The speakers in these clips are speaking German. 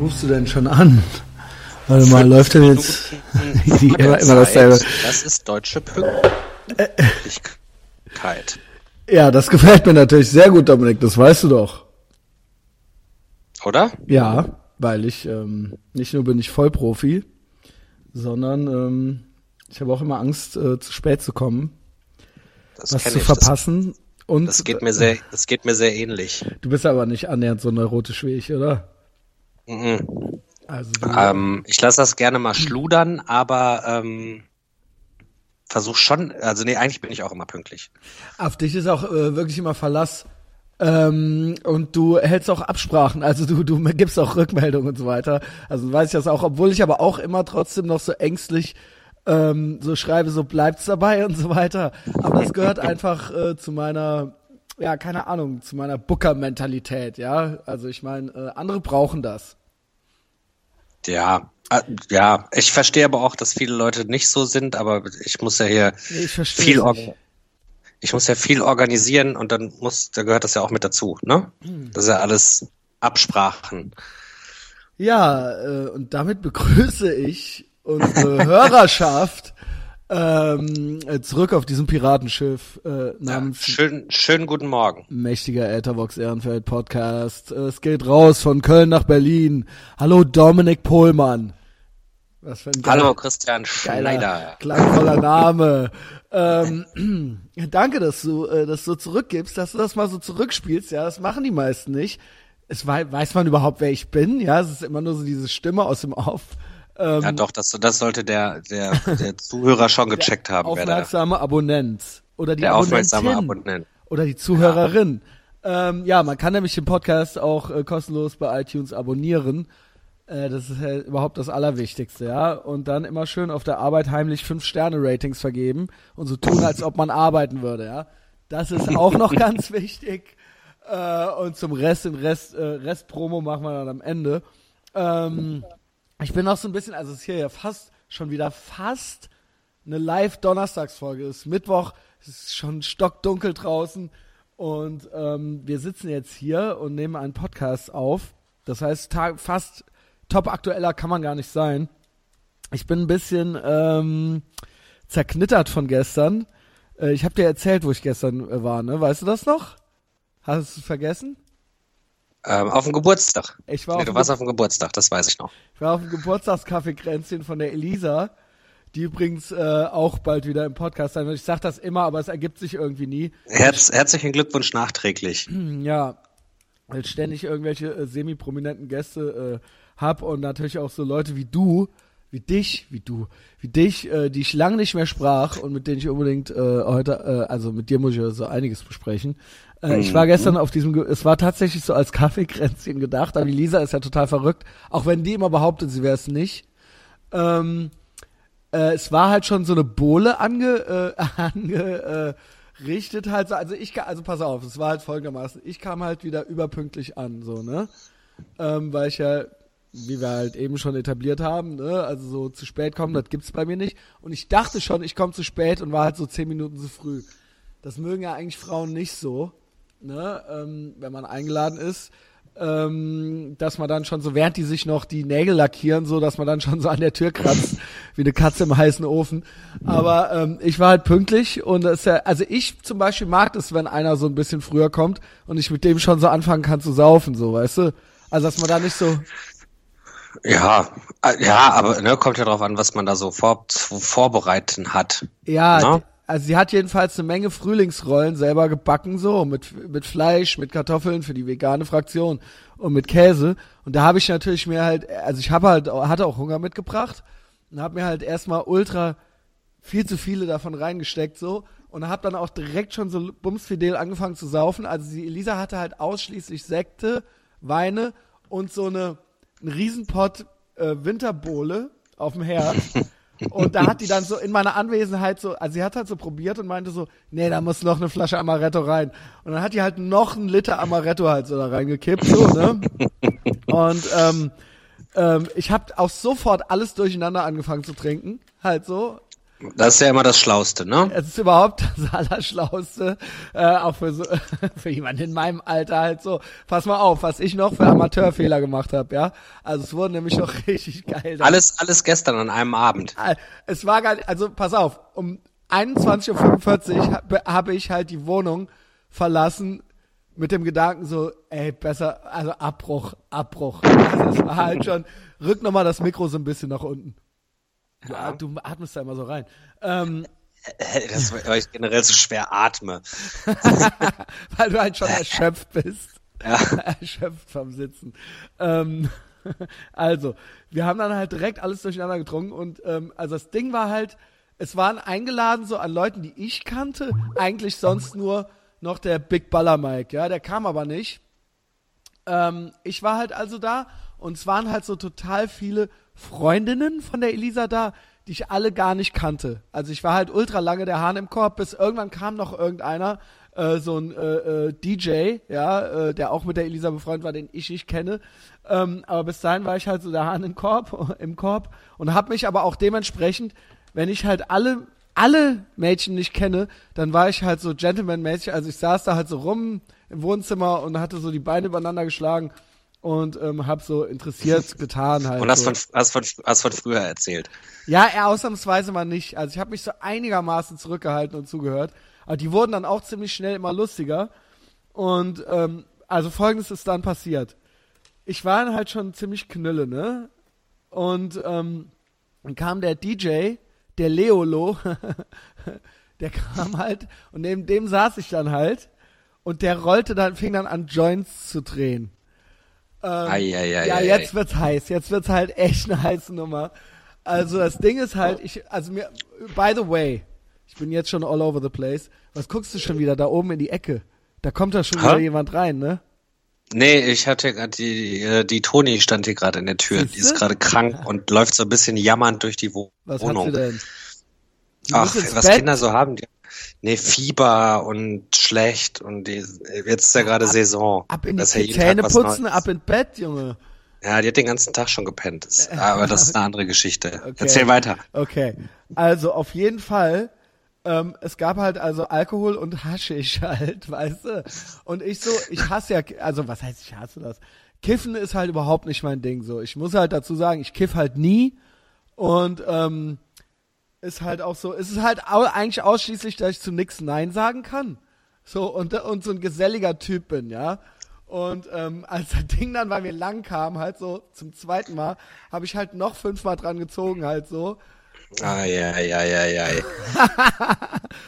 rufst du denn schon an? Warte mal, läuft denn jetzt immer, immer dasselbe? Das ist deutsche Pünktlichkeit. Ja, das gefällt mir natürlich sehr gut, Dominik, das weißt du doch. Oder? Ja, weil ich ähm, nicht nur bin ich Vollprofi, sondern ähm, ich habe auch immer Angst, äh, zu spät zu kommen, Das was zu ich. verpassen. Das, und das geht mir sehr, das geht mir sehr ähnlich. du bist aber nicht annähernd so neurotisch wie ich, oder? Mhm. Also Ähm, ich lasse das gerne mal schludern, aber ähm, versuch schon, also nee, eigentlich bin ich auch immer pünktlich. auf dich ist auch äh, wirklich immer Verlass. Ähm, und du hältst auch Absprachen, also du, du gibst auch Rückmeldungen und so weiter. Also weiß ich das auch, obwohl ich aber auch immer trotzdem noch so ängstlich ähm, so schreibe, so bleibt's dabei und so weiter. Aber das gehört einfach äh, zu meiner, ja, keine Ahnung, zu meiner Booker-Mentalität, ja. Also ich meine, äh, andere brauchen das. Ja, äh, ja, ich verstehe aber auch, dass viele Leute nicht so sind, aber ich muss ja hier viel, nicht. ich muss ja viel organisieren und dann muss, da gehört das ja auch mit dazu, ne? Hm. Das ist ja alles Absprachen. Ja, äh, und damit begrüße ich unsere Hörerschaft ähm, äh, zurück auf diesem Piratenschiff äh, Ja, namens schön, schönen guten Morgen. mächtiger Äthervox Ehrenfeld Podcast. Äh, Es geht raus von Köln nach Berlin. Hallo Dominik Pohlmann. Was für ein geil- Hallo Christian geiler, Schneider. klangvoller Name. ähm, danke, dass du äh, das so zurückgibst, dass du das mal so zurückspielst. Ja, das machen die meisten nicht. Es wei weiß man überhaupt, wer ich bin. Ja, es ist immer nur so diese Stimme aus dem Off. Ähm, Ja, doch, das, das sollte der, der, der Zuhörer schon gecheckt haben, wer da, aufmerksame Abonnent oder die der aufmerksame Abonnent. oder die Zuhörerin. Ja. Ähm, ja, man kann nämlich den Podcast auch äh, kostenlos bei iTunes abonnieren. Äh, das ist ja überhaupt das Allerwichtigste, ja. Und dann immer schön auf der Arbeit heimlich fünf Sterne Ratings vergeben und so tun, als ob man arbeiten würde, ja. Das ist auch noch ganz wichtig. Äh, und zum Rest, den Rest, äh, Rest Promo machen wir dann am Ende. Ähm, ich bin noch so ein bisschen, also es ist hier ja fast, schon wieder fast eine Live-Donnerstagsfolge. Es ist Mittwoch, es ist schon stockdunkel draußen und ähm, wir sitzen jetzt hier und nehmen einen Podcast auf. Das heißt, Tag, fast top aktueller kann man gar nicht sein. Ich bin ein bisschen ähm, zerknittert von gestern. Äh, ich habe dir erzählt, wo ich gestern äh, war, ne? Weißt du das noch? Hast du es vergessen? Ähm, auf dem Geburtstag. Ich war Nee, auf du warst auf dem Geburtstag, das weiß ich noch. Ich war auf dem Geburtstagskaffeekränzchen von der Elisa, die übrigens äh, auch bald wieder im Podcast sein wird. Ich sag das immer, aber es ergibt sich irgendwie nie. Herz, herzlichen Glückwunsch nachträglich. Ja, weil ich ständig irgendwelche äh, semi-prominenten Gäste äh, hab und natürlich auch so Leute wie du, wie dich, wie du, wie dich, äh, die ich lange nicht mehr sprach und mit denen ich unbedingt äh, heute, äh, also mit dir muss ich so einiges besprechen. Äh, Ich war gestern auf diesem, es war tatsächlich so als Kaffeekränzchen gedacht, aber die Lisa ist ja total verrückt, auch wenn die immer behauptet, sie wäre es nicht. Ähm, äh, es war halt schon so eine Bohle ange, äh, ange äh, richtet halt so, also ich, also pass auf, es war halt folgendermaßen, ich kam halt wieder überpünktlich an, so, ne, ähm, weil ich ja, wie wir halt eben schon etabliert haben, ne, also so zu spät kommen, das gibt's bei mir nicht und ich dachte schon, ich komme zu spät und war halt so zehn Minuten zu früh. Das mögen ja eigentlich Frauen nicht so, ne, ähm, wenn man eingeladen ist, ähm, dass man dann schon so, während die sich noch die Nägel lackieren, so, dass man dann schon so an der Tür kratzt, wie eine Katze im heißen Ofen. Aber ähm, ich war halt pünktlich und das ist ja, also ich zum Beispiel mag das, wenn einer so ein bisschen früher kommt und ich mit dem schon so anfangen kann zu saufen, so, weißt du? Also, dass man da nicht so, Ja, äh, ja, aber ne, kommt ja drauf an, was man da so vor, zu vorbereiten hat. ja, d- also sie hat jedenfalls eine Menge Frühlingsrollen selber gebacken, so, mit, mit Fleisch, mit Kartoffeln für die vegane Fraktion und mit Käse. Und da habe ich natürlich mir halt, also ich habe halt, hatte auch Hunger mitgebracht und habe mir halt erstmal ultra viel zu viele davon reingesteckt, so. Und habe dann auch direkt schon so bumsfidel angefangen zu saufen. Also die Elisa hatte halt ausschließlich Sekte, Weine und so eine, einen Riesenpott äh, Winterbohle auf dem Herd. Und da hat die dann so in meiner Anwesenheit so, also sie hat halt so probiert und meinte so, nee, da muss noch eine Flasche Amaretto rein. Und dann hat die halt noch einen Liter Amaretto halt so da reingekippt, so, ne? Und ähm, ähm, ich habe auch sofort alles durcheinander angefangen zu trinken, halt so. Das ist ja immer das Schlauste, ne? Es ist überhaupt das Allerschlauste, äh, auch für so, für jemanden in meinem Alter halt so. Pass mal auf, was ich noch für Amateurfehler gemacht habe, ja. Also es wurde nämlich noch richtig geil. Alles, alles gestern an einem Abend. Äh, Es war gar nicht, also pass auf, um 21.45 Uhr habe hab ich halt die Wohnung verlassen mit dem Gedanken so, ey, besser, also Abbruch, Abbruch. Also es war halt schon, rück nochmal das Mikro so ein bisschen nach unten. Du, Ja. du atmest da immer so rein. Ähm, Das, weil ich generell so schwer atme. weil du halt schon erschöpft bist. Ja. erschöpft vom Sitzen. Ähm, also, wir haben dann halt direkt alles durcheinander getrunken und ähm, also das Ding war halt, es waren eingeladen so an Leuten, die ich kannte, eigentlich sonst nur noch der Big Baller Mike, ja, der kam aber nicht. Ähm, ich war halt also da und es waren halt so total viele Freundinnen von der Elisa da, die ich alle gar nicht kannte. Also ich war halt ultra lange der Hahn im Korb, bis irgendwann kam noch irgendeiner, äh, so ein äh, äh, DJ, ja, äh, der auch mit der Elisa befreundet war, den ich nicht kenne. Ähm, aber bis dahin war ich halt so der Hahn im Korb, im Korb und habe mich aber auch dementsprechend, wenn ich halt alle alle Mädchen nicht kenne, dann war ich halt so Gentleman-mäßig. Also ich saß da halt so rum im Wohnzimmer und hatte so die Beine übereinander geschlagen und ähm, hab so interessiert getan halt. Und hast so. von, hast von, hast von früher erzählt. Ja, er ausnahmsweise mal nicht. Also ich habe mich so einigermaßen zurückgehalten und zugehört. Aber die wurden dann auch ziemlich schnell immer lustiger. Und ähm, also folgendes ist dann passiert. Ich war dann halt schon ziemlich knülle, ne? Und ähm, dann kam der DJ, der Leolo, der kam halt und neben dem saß ich dann halt und der rollte dann, fing dann an Joints zu drehen. Ähm, Ei, ei, ei, ja, jetzt wird's heiß. Jetzt wird's halt echt eine heiße Nummer. Also das Ding ist halt, ich, also mir, by the way, ich bin jetzt schon all over the place. Was guckst du schon wieder da oben in die Ecke? Da kommt da schon Hä? wieder jemand rein, ne? Nee, ich hatte gerade die, äh, die Toni stand hier gerade in der Tür. Die Siehste? ist gerade krank und läuft so ein bisschen jammernd durch die Wo Was hat sie Wohnung. denn? Die Ach, was Bett? Kinder so haben. Die, nee, Fieber und schlecht und die, jetzt ist ja gerade Saison. Ab in die Zähne putzen, ab ins Bett, Junge. Ja, die hat den ganzen Tag schon gepennt. Aber das ist eine andere Geschichte. Okay. Erzähl weiter. Okay, also auf jeden Fall, ähm, es gab halt also Alkohol und Haschisch halt, weißt du? Und ich so, ich hasse ja, also was heißt ich hasse das? Kiffen ist halt überhaupt nicht mein Ding so. Ich muss halt dazu sagen, ich kiff halt nie und ähm, ist halt auch so, es ist halt eigentlich ausschließlich, dass ich zu nix Nein sagen kann. So, und, und so ein geselliger Typ bin, ja. Und ähm, als das Ding dann bei mir lang kam, halt so zum zweiten Mal, habe ich halt noch fünfmal dran gezogen, halt so. Ah, ja, ja, ja, ja.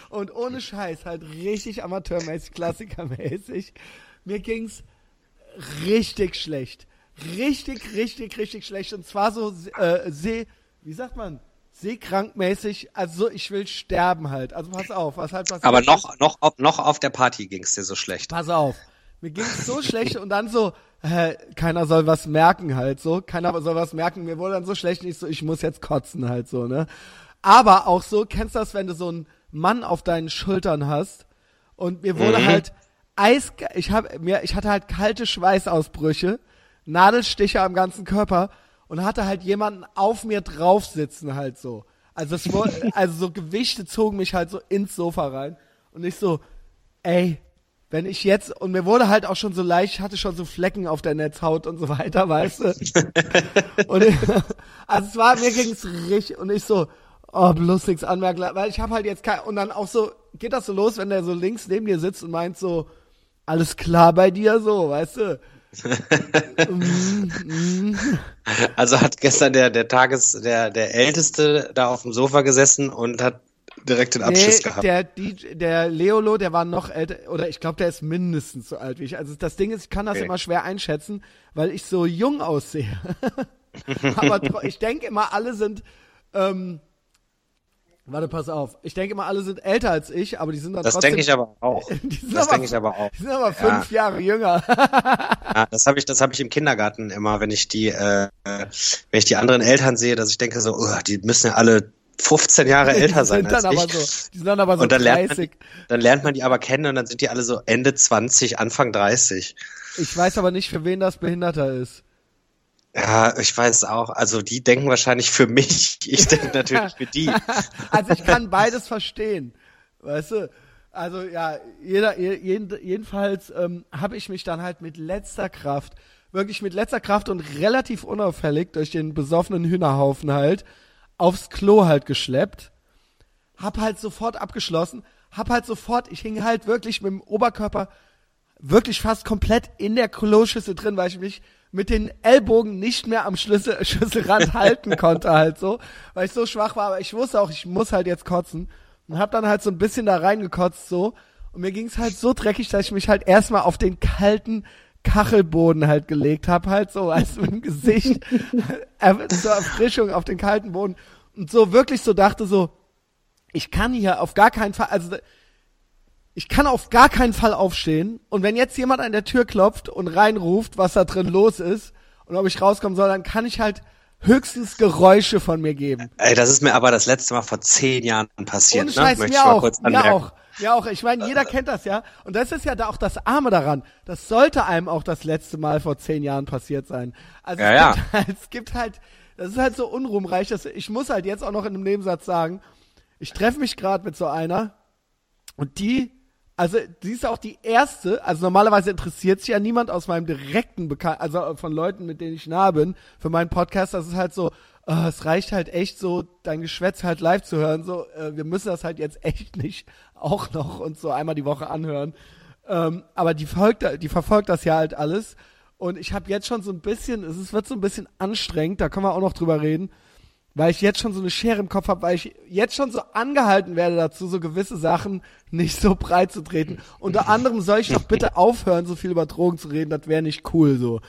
Und ohne Scheiß, halt richtig amateurmäßig, klassikermäßig. Mir ging's richtig schlecht. Richtig, richtig, richtig schlecht. Und zwar so äh, seh, wie sagt man, seekrankmäßig. Also so, ich will sterben halt. Also pass auf, was halt passiert. Aber noch, noch, auf- noch auf der Party ging's dir so schlecht. Pass auf. Mir ging's so schlecht und dann so, äh, keiner soll was merken halt so. Keiner soll was merken. Mir wurde dann so schlecht, nicht so, ich muss jetzt kotzen halt so, ne? Aber auch so, kennst du das, wenn du so einen Mann auf deinen Schultern hast und mir wurde Mhm. halt Eis, ich hab mir, ich hatte halt kalte Schweißausbrüche, Nadelstiche am ganzen Körper und hatte halt jemanden auf mir drauf sitzen halt so. Also es wurde, also so Gewichte zogen mich halt so ins Sofa rein und ich so, ey, wenn ich jetzt, und mir wurde halt auch schon so leicht, ich hatte schon so Flecken auf der Netzhaut und so weiter, weißt du? und ich, also es war, mir ging's richtig, und ich so, oh, bloß nichts anmerken, weil ich habe halt jetzt kein, und dann auch so, geht das so los, wenn der so links neben dir sitzt und meint so, alles klar bei dir, so, weißt du? Also hat gestern der, der Tages, der, der Älteste da auf dem Sofa gesessen und hat direkt den Abschiss nee, gehabt. der, DJ, der Leolo, der war noch älter, oder ich glaube, der ist mindestens so alt wie ich. Also das Ding ist, ich kann das Okay. immer schwer einschätzen, weil ich so jung aussehe. Aber ich denke immer, alle sind, ähm, warte, pass auf. Ich denke immer, alle sind älter als ich, aber die sind dann Das trotzdem. denke ich aber auch. Das aber, denke ich aber auch. Die sind aber fünf Jahre jünger. Ja, das habe ich, das habe ich im Kindergarten immer, wenn ich die, äh, wenn ich die anderen Eltern sehe, dass ich denke so, oh, die müssen ja alle 15 Jahre älter sein als ich. so, die sind dann aber so und dann lernt, man, 30. dann lernt man die aber kennen und dann sind die alle so Ende 20, Anfang 30. Ich weiß aber nicht, für wen das behinderter ist. Ja, ich weiß auch. Also die denken wahrscheinlich für mich. Ich denke natürlich für die. also ich kann beides verstehen. Weißt du? Also ja, jeder, jeden, jedenfalls ähm, habe ich mich dann halt mit letzter Kraft, wirklich mit letzter Kraft und relativ unauffällig durch den besoffenen Hühnerhaufen halt aufs Klo halt geschleppt. Hab halt sofort abgeschlossen. Hab halt sofort, ich hing halt wirklich mit dem Oberkörper wirklich fast komplett in der Kloschüssel drin, weil ich mich mit den Ellbogen nicht mehr am Schlüssel, Schlüsselrand halten konnte halt so, weil ich so schwach war, aber ich wusste auch, ich muss halt jetzt kotzen. Und hab dann halt so ein bisschen da reingekotzt so. Und mir ging's halt so dreckig, dass ich mich halt erstmal auf den kalten Kachelboden halt gelegt hab, halt so als mit dem Gesicht. Zur Erfrischung auf den kalten Boden. Und so wirklich so dachte so, ich kann hier auf gar keinen Fall, also ich kann auf gar keinen Fall aufstehen. Und wenn jetzt jemand an der Tür klopft und reinruft, was da drin los ist und ob ich rauskommen soll, dann kann ich halt höchstens Geräusche von mir geben. Ey, das ist mir aber das letzte Mal vor zehn Jahren passiert. Ohne Scheiß, ne? mir auch, mir auch. Ja, auch. Ich meine, jeder kennt das ja. Und das ist ja da auch das Arme daran. Das sollte einem auch das letzte Mal vor zehn Jahren passiert sein. Also ja, es, ja. Gibt halt, es gibt halt, das ist halt so unruhmreich, dass ich muss halt jetzt auch noch in einem Nebensatz sagen, ich treffe mich gerade mit so einer und die also sie ist auch die erste, also normalerweise interessiert sich ja niemand aus meinem direkten Bekan also von Leuten, mit denen ich nah bin, für meinen Podcast. Das ist halt so, uh, es reicht halt echt so, dein Geschwätz halt live zu hören. So, uh, wir müssen das halt jetzt echt nicht auch noch uns so einmal die Woche anhören. Ähm, aber die folgt, die verfolgt das ja halt alles. Und ich habe jetzt schon so ein bisschen, es wird so ein bisschen anstrengend, da können wir auch noch drüber reden weil ich jetzt schon so eine Schere im Kopf habe, weil ich jetzt schon so angehalten werde dazu, so gewisse Sachen nicht so breit zu treten. Unter anderem soll ich doch bitte aufhören, so viel über Drogen zu reden, das wäre nicht cool so.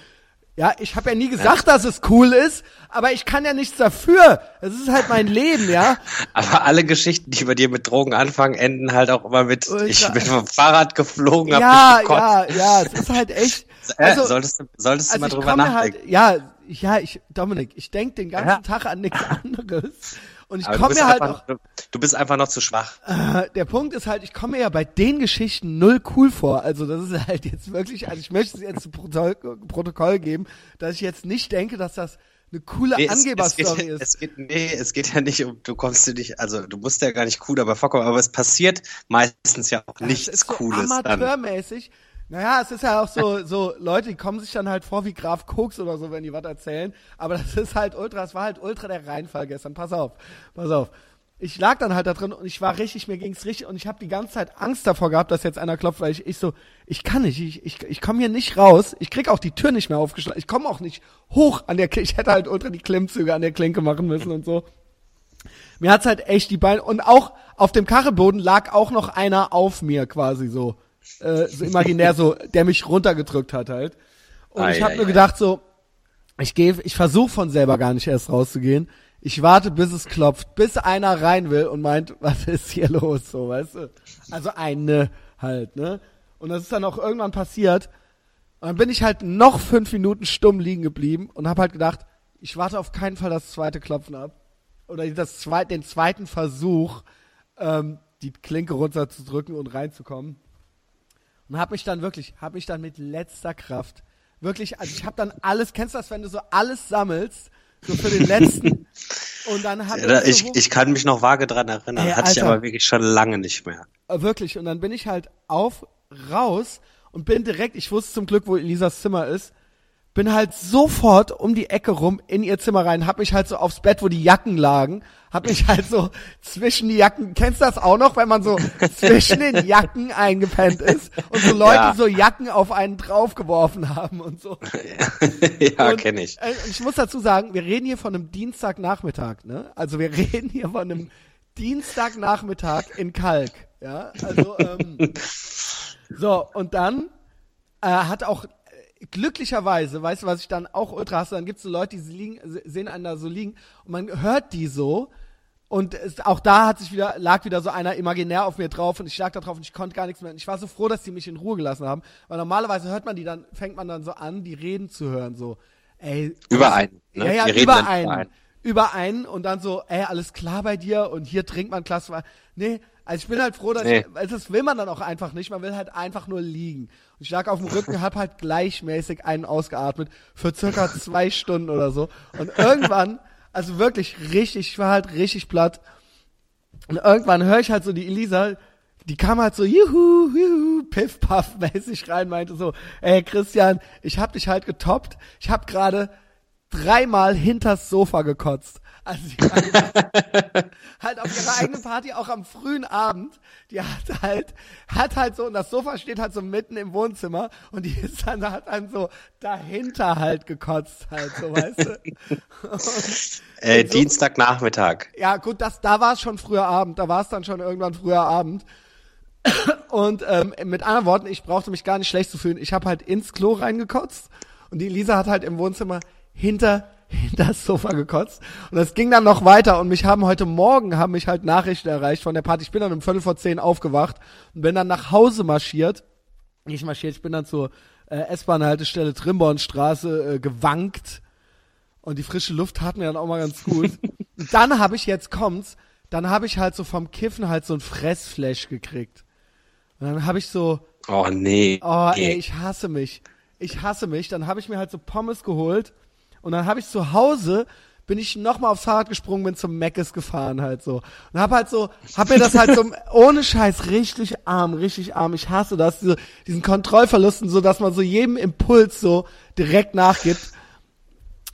Ja, ich habe ja nie gesagt, dass es cool ist, aber ich kann ja nichts dafür. Das ist halt mein Leben, ja. Aber alle Geschichten, die bei dir mit Drogen anfangen, enden halt auch immer mit, Ultra. ich bin vom Fahrrad geflogen, ja, hab Ja, ja, es ist halt echt. Also, solltest du, solltest also du mal drüber nachdenken. Halt, ja, ja, ich, Dominik, ich denk den ganzen ja. Tag an nichts anderes. Und ich komme mir halt einfach, auch, Du bist einfach noch zu schwach. Äh, der Punkt ist halt, ich komme mir ja bei den Geschichten null cool vor. Also das ist halt jetzt wirklich, also ich möchte es jetzt zu Protokoll, Protokoll geben, dass ich jetzt nicht denke, dass das eine coole nee, Angeberstory ist. Es geht, nee, es geht ja nicht um, du kommst du nicht, also du musst ja gar nicht cool dabei vorkommen, aber es passiert meistens ja auch nichts das ist so Cooles. Amateurmäßig. Dann. Naja, es ist ja auch so, so Leute, die kommen sich dann halt vor wie Graf Koks oder so, wenn die was erzählen. Aber das ist halt ultra, es war halt ultra der Reinfall gestern. Pass auf, pass auf. Ich lag dann halt da drin und ich war richtig, mir ging's richtig und ich habe die ganze Zeit Angst davor gehabt, dass jetzt einer klopft, weil ich, ich so, ich kann nicht, ich, ich, ich komme hier nicht raus, ich krieg auch die Tür nicht mehr aufgeschlagen, ich komme auch nicht hoch an der Klinke, ich hätte halt ultra die Klimmzüge an der Klinke machen müssen und so. Mir hat's halt echt die Beine und auch auf dem Kachelboden lag auch noch einer auf mir quasi so äh, so imaginär so, der mich runtergedrückt hat halt. Und ei, ich habe mir gedacht so, ich gehe, ich versuche von selber gar nicht erst rauszugehen. Ich warte, bis es klopft, bis einer rein will und meint, was ist hier los, so, weißt du? Also eine halt, ne? Und das ist dann auch irgendwann passiert. Und dann bin ich halt noch fünf Minuten stumm liegen geblieben und habe halt gedacht, ich warte auf keinen Fall das zweite Klopfen ab. Oder das zweite, den zweiten Versuch, ähm, die Klinke runterzudrücken und reinzukommen. Und habe mich dann wirklich, habe mich dann mit letzter Kraft, wirklich, also ich habe dann alles, kennst du das, wenn du so alles sammelst, so für den letzten. und dann habe ja, ich, so ich kann mich noch vage dran erinnern, Ey, hatte Alter, ich aber wirklich schon lange nicht mehr. Äh, wirklich, und dann bin ich halt auf, raus und bin direkt, ich wusste zum Glück, wo Elisas Zimmer ist, bin halt sofort um die Ecke rum in ihr Zimmer rein, hab mich halt so aufs Bett, wo die Jacken lagen, hab mich halt so zwischen die Jacken, kennst du das auch noch, wenn man so zwischen den Jacken eingepennt ist und so Leute ja. so Jacken auf einen draufgeworfen haben und so. ja, kenne ich. Äh, ich muss dazu sagen, wir reden hier von einem Dienstagnachmittag, ne? Also wir reden hier von einem Dienstagnachmittag in Kalk, ja? Also, ähm, so, und dann äh, hat auch glücklicherweise, weißt du, was ich dann auch ultra hasse, dann gibt es so Leute, die liegen, sehen einen da so liegen und man hört die so und es, auch da hat sich wieder, lag wieder so einer imaginär auf mir drauf und ich lag da drauf und ich konnte gar nichts mehr. Und ich war so froh, dass die mich in Ruhe gelassen haben, weil normalerweise hört man die dann, fängt man dann so an, die Reden zu hören, so, ey. Über einen, ne? Ja, ja, die über einen. Über einen und dann so, ey, alles klar bei dir und hier trinkt man Glas Nee, Also ich bin halt froh, dass Nee. ich, also das will man dann auch einfach nicht. Man will halt einfach nur liegen. Und ich lag auf dem Rücken, hab halt gleichmäßig einen ausgeatmet für circa zwei Stunden oder so. Und irgendwann, also wirklich richtig, ich war halt richtig platt. Und irgendwann höre ich halt so die Elisa, die kam halt so, juhu, juhu, piff, paff mäßig rein, meinte so, ey Christian, ich hab dich halt getoppt. Ich hab gerade dreimal hinters Sofa gekotzt. Also sie war halt auf ihrer eigenen Party auch am frühen Abend. Die hat halt, hat halt so, und das Sofa steht halt so mitten im Wohnzimmer und die ist dann, hat dann so dahinter halt gekotzt halt, so weißt du. Äh, Und so- Dienstagnachmittag. Ja, gut, das, da war es schon früher Abend, da war es dann schon irgendwann früher Abend. Und ähm, mit anderen Worten, ich brauchte mich gar nicht schlecht zu fühlen. Ich habe halt ins Klo reingekotzt und die Lisa hat halt im Wohnzimmer hinter hinter das Sofa gekotzt und das ging dann noch weiter und mich haben heute Morgen haben mich halt Nachrichten erreicht von der Party. Ich bin dann um Viertel vor zehn aufgewacht und bin dann nach Hause marschiert. Nicht marschiert, ich bin dann zur äh, S-Bahn-Haltestelle Trimbornstraße äh, gewankt und die frische Luft tat mir dann auch mal ganz gut. Und dann habe ich, jetzt kommt's, dann habe ich halt so vom Kiffen halt so ein Fressflash gekriegt. Und dann habe ich so, Oh nee. oh ey, ich hasse mich. Ich hasse mich. Dann habe ich mir halt so Pommes geholt und dann habe ich zu Hause bin ich nochmal aufs Fahrrad gesprungen, bin zum Meckes gefahren halt so. Und hab halt so, hab mir das halt so, ohne Scheiß, richtig arm, richtig arm. Ich hasse das, diese, diesen Kontrollverlusten, so dass man so jedem Impuls so direkt nachgibt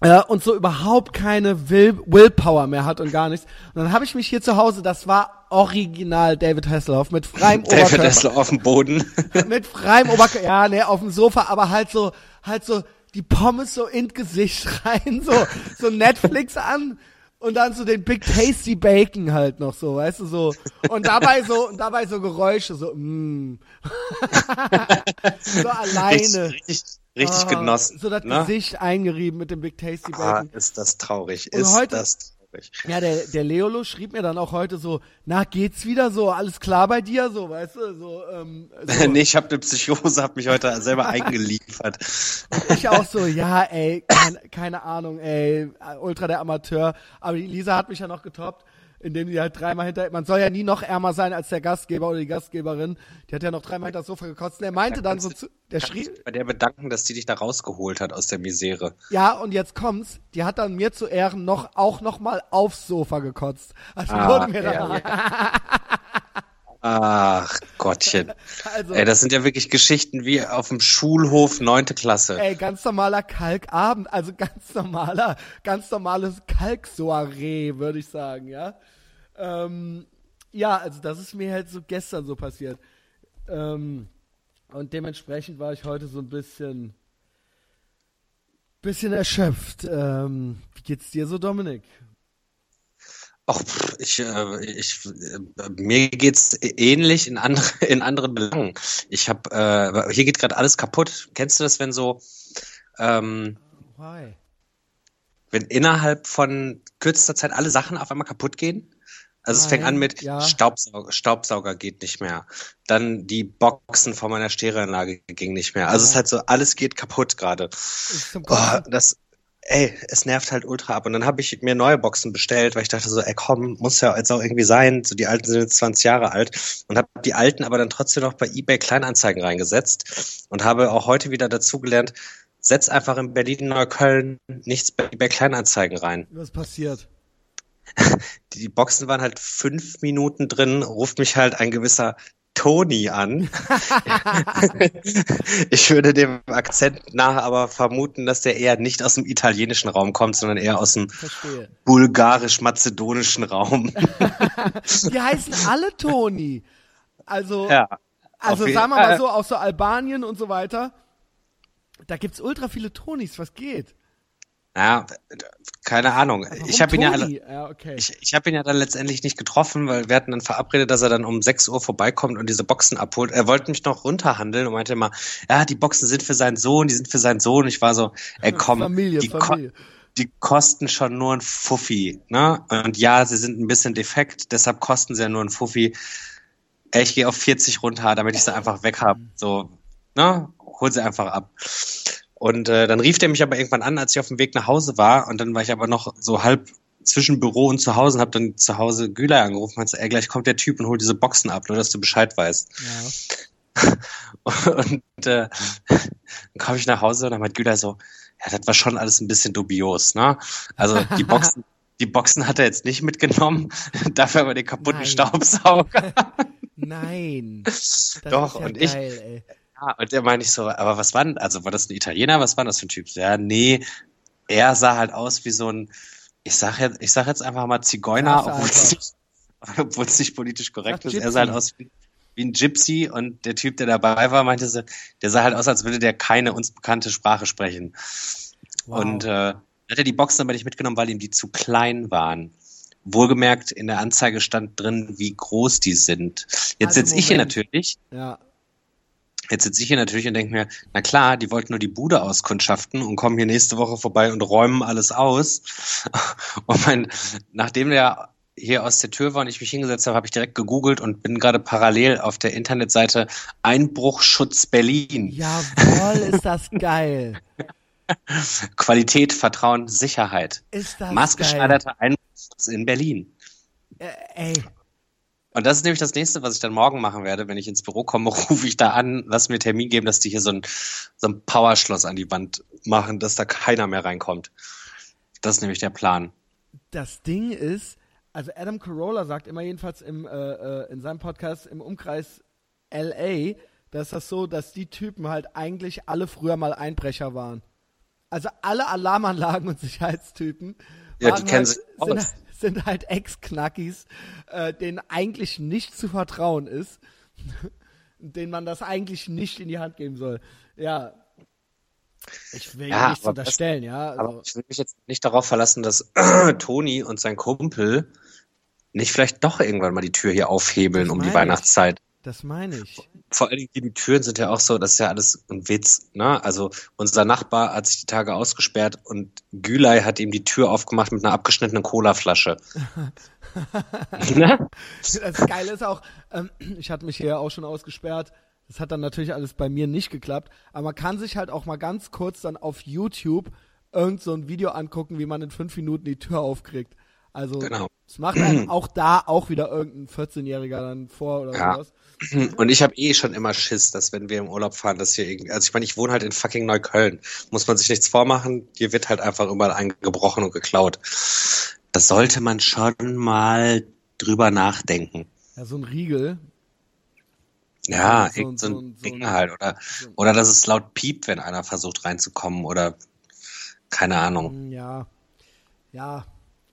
äh, und so überhaupt keine Will Willpower mehr hat und gar nichts. Und dann habe ich mich hier zu Hause, das war original David Hasselhoff mit freiem David Oberkörper, Hasselhoff auf dem Boden. mit freiem Oberkörper, ja, ne, auf dem Sofa, aber halt so, halt so die Pommes so ins Gesicht rein, so, so Netflix an und dann so den Big Tasty Bacon halt noch so, weißt du, so. Und dabei so, und dabei so Geräusche, so, mm. so alleine. Richtig, richtig, richtig Ah, genossen. So das ne? Gesicht eingerieben mit dem Big Tasty Ah, Bacon. ist das traurig. Und Ist heute- das traurig. Ja, der, der Leolo schrieb mir dann auch heute so, na, geht's wieder so, alles klar bei dir, so, weißt du, so, ähm, so. nee, ich habe eine Psychose, habe mich heute selber eingeliefert. Ich auch so, ja, ey, keine, keine Ahnung, ey, ultra der Amateur. Aber die Lisa hat mich ja noch getoppt, indem die halt dreimal hinter, man soll ja nie noch ärmer sein als der Gastgeber oder die Gastgeberin. Die hat ja noch dreimal hinter das Sofa gekotzt. Und er meinte dann so zu, der schrie, bei der bedanken, dass die dich da rausgeholt hat aus der Misere. ja, und jetzt kommt's, die hat dann mir zu Ehren noch, auch noch mal aufs Sofa gekotzt. Also Ah, wurde mir ja, dann, Ach Gottchen. also, Ey, das sind ja wirklich Geschichten wie auf dem Schulhof neunte Klasse. Ey, ganz normaler Kalkabend, also ganz normaler, ganz normales Kalksoiree, würde ich sagen, ja. Ähm, ja, also das ist mir halt so gestern so passiert. Ähm, und dementsprechend war ich heute so ein bisschen, bisschen erschöpft. Ähm, wie geht's dir so, Dominik? Ach, ich, äh, ich, äh, mir geht's ähnlich in, andere, in anderen Belangen. Ich habe, äh, hier geht gerade alles kaputt. Kennst du das, wenn so, ähm, Why? wenn innerhalb von kürzester Zeit alle Sachen auf einmal kaputt gehen? Also es fängt Nein, an mit ja. Staubsauger, Staubsauger geht nicht mehr. Dann die Boxen von meiner Stereoanlage ging nicht mehr. Also es ist halt so, alles geht kaputt gerade. Oh, das, ey, es nervt halt ultra ab. Und dann habe ich mir neue Boxen bestellt, weil ich dachte so, ey komm, muss ja jetzt auch irgendwie sein. So die alten sind jetzt 20 Jahre alt und habe die alten aber dann trotzdem noch bei eBay Kleinanzeigen reingesetzt und habe auch heute wieder dazugelernt, setz einfach in Berlin Neukölln nichts bei eBay Kleinanzeigen rein. Was passiert? Die Boxen waren halt fünf Minuten drin, ruft mich halt ein gewisser Toni an. ich würde dem Akzent nach aber vermuten, dass der eher nicht aus dem italienischen Raum kommt, sondern eher aus dem bulgarisch-mazedonischen Raum. Die heißen alle Toni. Also, ja. Also sagen wir mal so, auch so Albanien und so weiter. Da gibt's ultra viele Tonis, was geht? Ja, keine Ahnung. Ich habe ihn ja ja, okay. Ich, ich habe ihn ja dann letztendlich nicht getroffen, weil wir hatten dann verabredet, dass er dann um 6 Uhr vorbeikommt und diese Boxen abholt. Er wollte mich noch runterhandeln und meinte immer, ja, die Boxen sind für seinen Sohn, die sind für seinen Sohn. Ich war so, ey komm, Familie, die, Familie. Ko die kosten schon nur ein Fuffi. Ne? Und ja, sie sind ein bisschen defekt, deshalb kosten sie ja nur ein Fuffi. Ey, ich gehe auf 40 runter, damit ich sie einfach weg habe. So, ne? Hol sie einfach ab. Und äh, dann rief der mich aber irgendwann an, als ich auf dem Weg nach Hause war. Und dann war ich aber noch so halb zwischen Büro und zu Hause und habe dann zu Hause Gülay angerufen und meinte, ey, gleich kommt der Typ und holt diese Boxen ab, nur dass du Bescheid weißt. Ja. und äh, dann komme ich nach Hause und dann meint Gülay so, ja, das war schon alles ein bisschen dubios, ne? Also die Boxen, die Boxen hat er jetzt nicht mitgenommen, dafür aber den kaputten Nein. Staubsauger. Nein. Das Doch, ja und ich- geil, ey. Ja, und der meine ich so, aber was war denn, also war das ein Italiener, was war das für ein Typ? Ja, nee, er sah halt aus wie so ein, ich sag jetzt, ich sag jetzt einfach mal Zigeuner, obwohl es nicht, politisch korrekt Sag ist. Er sah halt aus wie, wie ein Gypsy und der Typ, der dabei war, meinte so, der sah halt aus, als würde der keine uns bekannte Sprache sprechen. Wow. Und äh, hat er die Boxen aber nicht mitgenommen, weil ihm die zu klein waren. Wohlgemerkt, in der Anzeige stand drin, wie groß die sind. Jetzt Also sitze ich hier natürlich ja. Jetzt sitze ich hier natürlich und denke mir, na klar, die wollten nur die Bude auskundschaften und kommen hier nächste Woche vorbei und räumen alles aus. Und mein, nachdem der hier aus der Tür war und ich mich hingesetzt habe, habe ich direkt gegoogelt und bin gerade parallel auf der Internetseite Einbruchschutz Berlin. Jawohl, ist das geil. Qualität, Vertrauen, Sicherheit. Ist das geil. Maßgeschneiderter Einbruchschutz in Berlin. Äh, ey, Und das ist nämlich das nächste, was ich dann morgen machen werde. Wenn ich ins Büro komme, rufe ich da an, lass mir Termin geben, dass die hier so ein, so ein Powerschloss an die Wand machen, dass da keiner mehr reinkommt. Das ist nämlich der Plan. das Ding ist, also Adam Carolla sagt immer jedenfalls im, äh, äh, in seinem Podcast im Umkreis LA, dass das so, dass die Typen halt eigentlich alle früher mal Einbrecher waren. Also alle Alarmanlagen und Sicherheitstypen Ja, die kennen halt, sich aus. Sind halt Ex-Knackis, äh, denen eigentlich nicht zu vertrauen ist, denen man das eigentlich nicht in die Hand geben soll. Ja. Ich will Ja, nichts aber das- unterstellen, ja. Aber Also, ich will mich jetzt nicht darauf verlassen, dass Toni und sein Kumpel nicht vielleicht doch irgendwann mal die Tür hier aufhebeln um die. Weihnachtszeit. Das meine ich. Vor allen Dingen die Türen sind ja auch so, das ist ja alles ein Witz, ne? Also unser Nachbar hat sich die Tage ausgesperrt und Gülay hat ihm die Tür aufgemacht mit einer abgeschnittenen Colaflasche. ne? Das Geile ist auch, ähm, ich hatte mich hier auch schon ausgesperrt. Das hat dann natürlich alles bei mir nicht geklappt. Aber man kann sich halt auch mal ganz kurz dann auf YouTube irgend so ein Video angucken, wie man in fünf Minuten die Tür aufkriegt. Also Genau. Es macht einem auch da auch wieder irgendein 14-Jähriger dann vor oder Ja. sowas. Und ich habe eh schon immer Schiss, dass wenn wir im Urlaub fahren, dass hier irgendwie, also ich meine, ich wohne halt in fucking Neukölln. Muss man sich nichts vormachen, hier wird halt einfach überall eingebrochen und geklaut. Das sollte man schon mal drüber nachdenken. Ja, so ein Riegel. Ja, So- irgend so, so- ein so- Ding so- halt. Oder, so- oder dass es laut piept, wenn einer versucht reinzukommen oder keine Ahnung. Ja. Ja.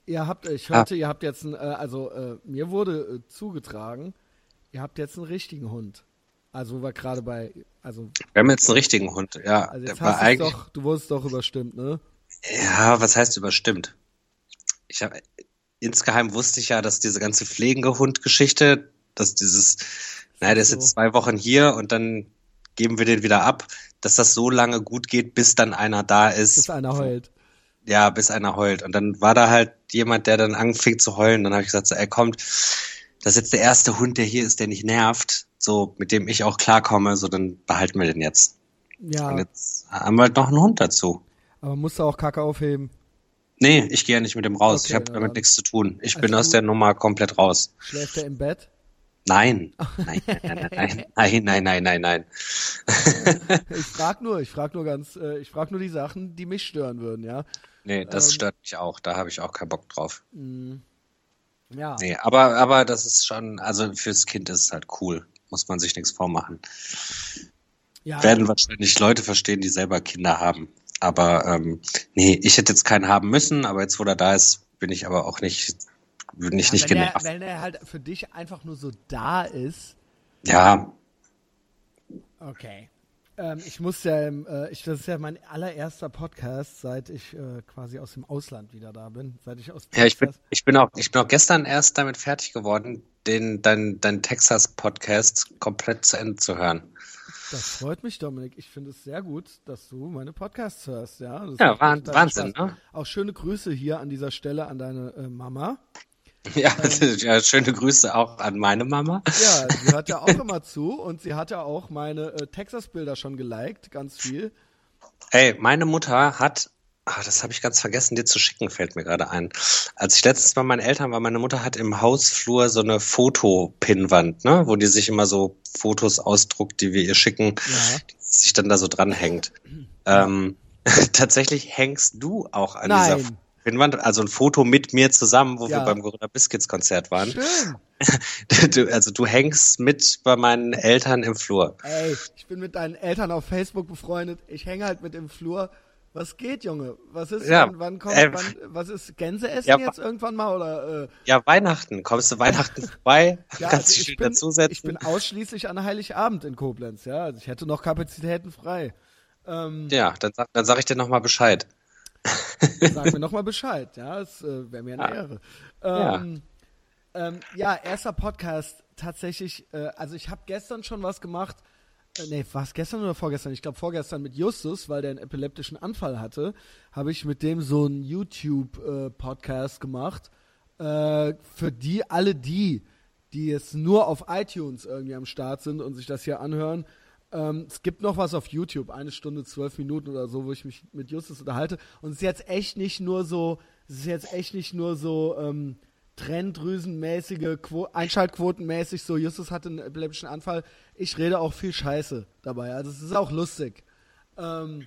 Ihr habt, ich Ah. hörte, ihr habt jetzt ein, äh, also äh, mir wurde äh, zugetragen, ihr habt jetzt einen richtigen Hund. Also war gerade bei, also, Wir haben jetzt einen richtigen Hund, ja. also jetzt war hast du eigentlich, doch, du wurdest doch überstimmt, ne? ja, was heißt überstimmt? Ich habe insgeheim wusste ich ja, dass diese ganze pflegende Hund-Geschichte, dass dieses, naja, der ist so. jetzt zwei Wochen hier und dann geben wir den wieder ab, dass das so lange gut geht, bis dann einer da ist. Bis einer heult ja, bis einer heult. Und dann war da halt jemand, der dann anfing zu heulen. Dann habe ich gesagt, so, ey, kommt, das ist jetzt der erste Hund, der hier ist, der nicht nervt, so mit dem ich auch klarkomme, so dann behalten wir den jetzt. Ja. Und jetzt haben wir halt noch einen Hund dazu. Aber musst du auch Kacke aufheben. Nee, ich gehe ja nicht mit dem raus. Okay, ich habe damit nichts zu tun. Ich also bin aus der Nummer komplett raus. Schläft er im Bett? Nein, nein, nein, nein, nein, nein, nein, nein. ich frag nur, ich frag nur ganz, äh, ich frag nur die Sachen, die mich stören würden, ja. Nee, das Ähm. stört mich auch. Da habe ich auch keinen Bock drauf. Ja. Nee, aber, aber das ist schon, also fürs Kind ist es halt cool. Muss man sich nichts vormachen. ja. werden wahrscheinlich Leute verstehen, die selber Kinder haben. Aber ähm, nee, ich hätte jetzt keinen haben müssen, aber jetzt, wo er da ist, bin ich aber auch nicht, bin ich Ja, nicht wenn, er, genervt. wenn er halt für dich einfach nur so da ist, Ja, Okay. Ähm, ich muss ja, äh, ich, das ist ja mein allererster Podcast, seit ich äh, quasi aus dem Ausland wieder da bin, seit ich aus ja, ich bin, Texas- ich bin auch, ich bin auch gestern erst damit fertig geworden, den, dein, dein Texas-Podcast komplett zu Ende zu hören. Das freut mich, Dominik. Ich finde es sehr gut, dass du meine Podcasts hörst. Ja, das Ja, Wahnsinn, ne? Auch schöne Grüße hier an dieser Stelle an deine äh, Mama. Ja, Ähm. ja, schöne Grüße auch an meine Mama. Ja, sie hört ja auch immer zu und sie hat ja auch meine äh, Texas-Bilder schon geliked, ganz viel. Ey, meine Mutter hat Ah, das habe ich ganz vergessen, dir zu schicken, fällt mir gerade ein. Als ich letztens bei meinen Eltern war, meine Mutter hat im Hausflur so eine Fotopinwand, ne, wo die sich immer so Fotos ausdruckt, die wir ihr schicken, ja. die sich dann da so dranhängt. ähm, tatsächlich hängst du auch an Nein. dieser Pinwand, also ein Foto mit mir zusammen, wo ja. wir beim Gorilla Biscuits Konzert waren. Schön. du, also du hängst mit bei meinen Eltern im Flur. Ey, ich bin mit deinen Eltern auf Facebook befreundet. Ich hänge halt mit im Flur was geht, Junge? Was ist, ja, wann, wann kommt, äh, wann, was ist Gänseessen ja, jetzt irgendwann mal oder? Äh? Ja, Weihnachten. Kommst du Weihnachten vorbei? ja, Kannst also dich dazusetzen? Ich bin ausschließlich an Heiligabend in Koblenz, ja. Also ich hätte noch Kapazitäten frei. Ähm, ja, dann, dann sag ich dir nochmal Bescheid. Sag mir nochmal Bescheid, ja. Das äh, wäre mir eine ja. Ehre. Ähm, ja. Ähm, ja, erster Podcast tatsächlich, äh, also ich habe gestern schon was gemacht, äh, nee, war es gestern oder vorgestern? Ich glaube vorgestern mit Justus, weil der einen epileptischen Anfall hatte, habe ich mit dem so einen YouTube-Podcast äh, gemacht. Äh, für die, alle die, die jetzt nur auf iTunes irgendwie am Start sind und sich das hier anhören, ähm, es gibt noch was auf YouTube, eine Stunde, zwölf Minuten oder so, wo ich mich mit Justus unterhalte. Und es ist jetzt echt nicht nur so, es ist jetzt echt nicht nur so, ähm, Trenddrüsenmäßige, Quo Einschaltquotenmäßig, so Justus hatte einen epileptischen Anfall. Ich rede auch viel Scheiße dabei. Also es ist auch lustig. Ähm,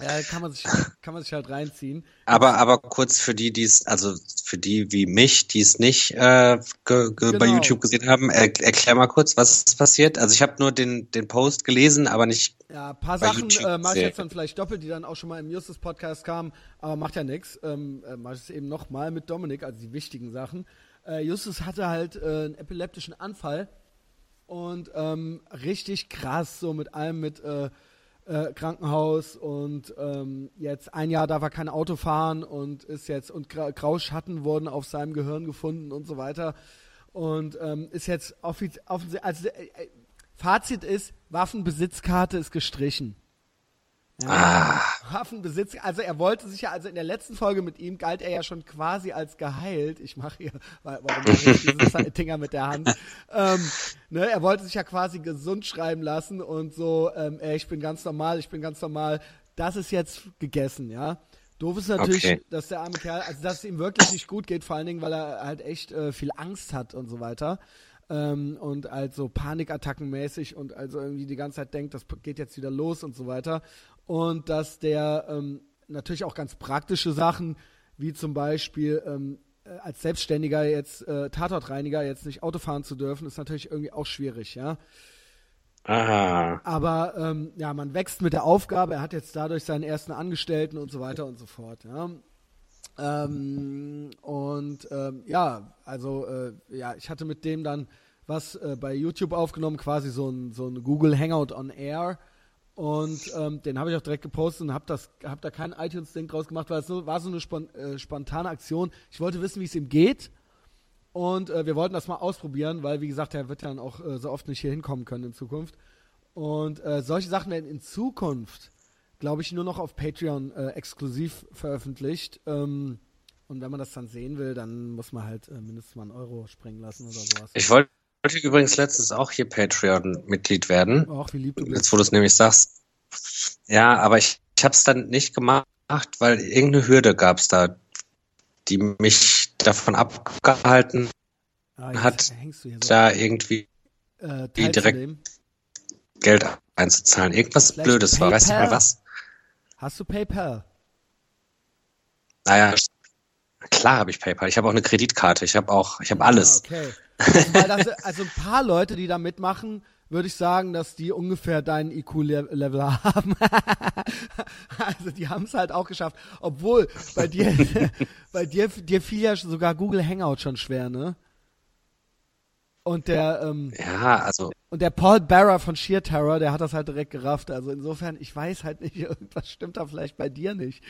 ja, kann man sich, kann man sich halt reinziehen. Aber, aber kurz für die, die es, also für die wie mich, die es nicht äh, ge, ge, genau. bei YouTube gesehen haben, er, erklär mal kurz, was ist passiert. Also ich habe nur den, den Post gelesen, aber nicht. Ja, ein paar Sachen äh, mache ich jetzt dann vielleicht doppelt, die dann auch schon mal im Justus Podcast kamen, aber macht ja nichts. Ähm, äh, mache ich es eben nochmal mit Dominik, also die wichtigen Sachen. Äh, Justus hatte halt äh, einen epileptischen Anfall und ähm, richtig krass, so mit allem mit äh, äh, Krankenhaus und ähm, jetzt ein Jahr darf er kein Auto fahren und ist jetzt und Grauschatten wurden auf seinem Gehirn gefunden und so weiter und ähm, ist jetzt offiziell also äh, äh, Fazit ist Waffenbesitzkarte ist gestrichen. Ja, ah. Waffenbesitz, also er wollte sich ja, also in der letzten Folge mit ihm galt er ja schon quasi als geheilt. Ich mache hier, warum mache ich diese Dinger mit der Hand? Ähm, ne, er wollte sich ja quasi gesund schreiben lassen und so, ähm, ey, ich bin ganz normal, ich bin ganz normal. Das ist jetzt gegessen, ja. Doof ist natürlich, okay. dass der arme Kerl, also dass es ihm wirklich nicht gut geht, vor allen Dingen, weil er halt echt äh, viel Angst hat und so weiter. Ähm, und also Panikattacken mäßig und also irgendwie die ganze Zeit denkt, das geht jetzt wieder los und so weiter und dass der ähm, natürlich auch ganz praktische Sachen, wie zum Beispiel ähm, äh, als Selbstständiger jetzt äh, Tatortreiniger jetzt nicht Auto fahren zu dürfen, ist natürlich irgendwie auch schwierig, ja. Aha. Aber ähm, ja, man wächst mit der Aufgabe. Er hat jetzt dadurch seinen ersten Angestellten und so weiter und so fort. Ja. Ähm, und ähm, ja, also äh, ja, ich hatte mit dem dann was äh, bei YouTube aufgenommen, quasi so ein, so ein Google Hangout on Air. Und ähm, den habe ich auch direkt gepostet und habe hab da kein iTunes-Ding draus gemacht, weil es so, war so eine spon äh, spontane Aktion. Ich wollte wissen, wie es ihm geht. Und äh, wir wollten das mal ausprobieren, weil, wie gesagt, er wird dann auch äh, so oft nicht hier hinkommen können in Zukunft. Und äh, solche Sachen werden in Zukunft, glaube ich, nur noch auf Patreon äh, exklusiv veröffentlicht. Ähm, und wenn man das dann sehen will, dann muss man halt äh, mindestens mal einen Euro springen lassen oder sowas. Ich wollte wollte übrigens letztens auch hier Patreon-Mitglied werden. Ach, wie lieb du bist. Jetzt, wo du es nämlich sagst. Ja, aber ich, ich habe es dann nicht gemacht, weil irgendeine Hürde gab es da, die mich davon abgehalten ah, hat, so da irgendwie äh, direkt Geld einzuzahlen. Irgendwas Vielleicht Blödes PayPal? war. Weißt du mal was? Hast du PayPal? Naja, klar habe ich PayPal. Ich habe auch eine Kreditkarte. Ich habe auch, ich habe alles. Ah, okay. Also, das, also ein paar Leute, die da mitmachen, würde ich sagen, dass die ungefähr deinen IQ-Level haben. also die haben es halt auch geschafft. Obwohl, bei dir, bei dir, dir fiel ja sogar Google Hangout schon schwer, ne? Und der, ähm, ja, also. Und der Paul Barra von Sheer Terror, der hat das halt direkt gerafft. Also insofern, ich weiß halt nicht, irgendwas stimmt da vielleicht bei dir nicht.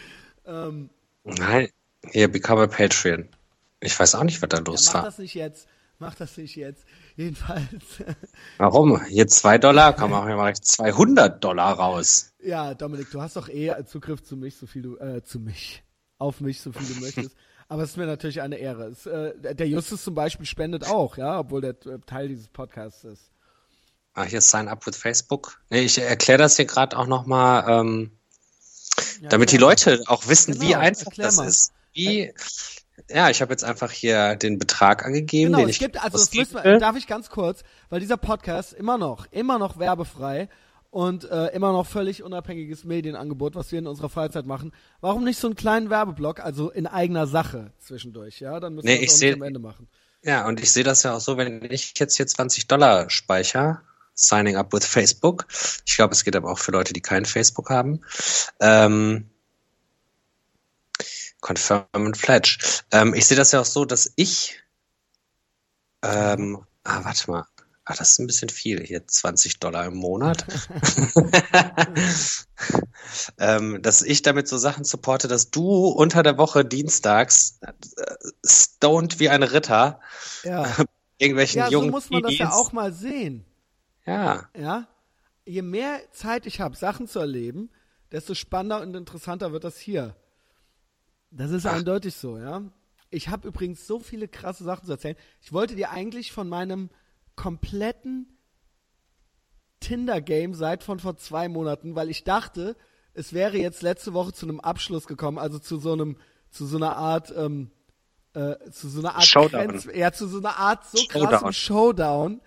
Ähm, Nein, hier, become a Patreon. Ich weiß auch nicht, was da los ja, mach war. das nicht jetzt. Mach das nicht jetzt. Jedenfalls. Warum? Hier zwei Dollar, kann man auch 200 Dollar raus. Ja, Dominik, du hast doch eh Zugriff zu mich, so viel du, äh, zu mich, auf mich, so viel du möchtest. Aber es ist mir natürlich eine Ehre. Es, äh, der Justus zum Beispiel spendet auch, ja, obwohl der äh, Teil dieses Podcasts ist. Ah, hier Sign Up with Facebook. Nee, ich erkläre das hier gerade auch nochmal. Ähm, Ja, Damit die Leute auch wissen, genau, wie einfach das mal. ist. Wie, ja, ich habe jetzt einfach hier den Betrag angegeben. Genau, den ich gibt, also das müssen wir, darf ich ganz kurz, weil dieser Podcast immer noch, immer noch werbefrei und äh, immer noch völlig unabhängiges Medienangebot, was wir in unserer Freizeit machen. Warum nicht so einen kleinen Werbeblock, also in eigener Sache zwischendurch, ja? Dann müssen nee, wir das seh, am Ende machen. Ja, und ich sehe das ja auch so, wenn ich jetzt hier 20 Dollar speicher, signing up with Facebook. Ich glaube, es geht aber auch für Leute, die kein Facebook haben. Ähm, confirm and pledge. Ähm, ich sehe das ja auch so, dass ich ähm, ah, warte mal. Ah, das ist ein bisschen viel hier, 20 Dollar im Monat. ähm, dass ich damit so Sachen supporte, dass du unter der Woche dienstags äh, stoned wie ein Ritter Ja, irgendwelchen ja so jungen muss man das ja auch mal sehen. Ja, Ja, je mehr Zeit ich habe, Sachen zu erleben, desto spannender und interessanter wird das hier. Das ist Ach. eindeutig so, ja. Ich habe übrigens so viele krasse Sachen zu erzählen. Ich wollte dir eigentlich von meinem kompletten Tinder-Game seit von vor zwei Monaten, weil ich dachte, es wäre jetzt letzte Woche zu einem Abschluss gekommen, also zu so einem, zu so einer Art, ähm, äh, zu so einer Art Showdown. Grenz, ja, zu so einer Art so Showdown. krassem Showdown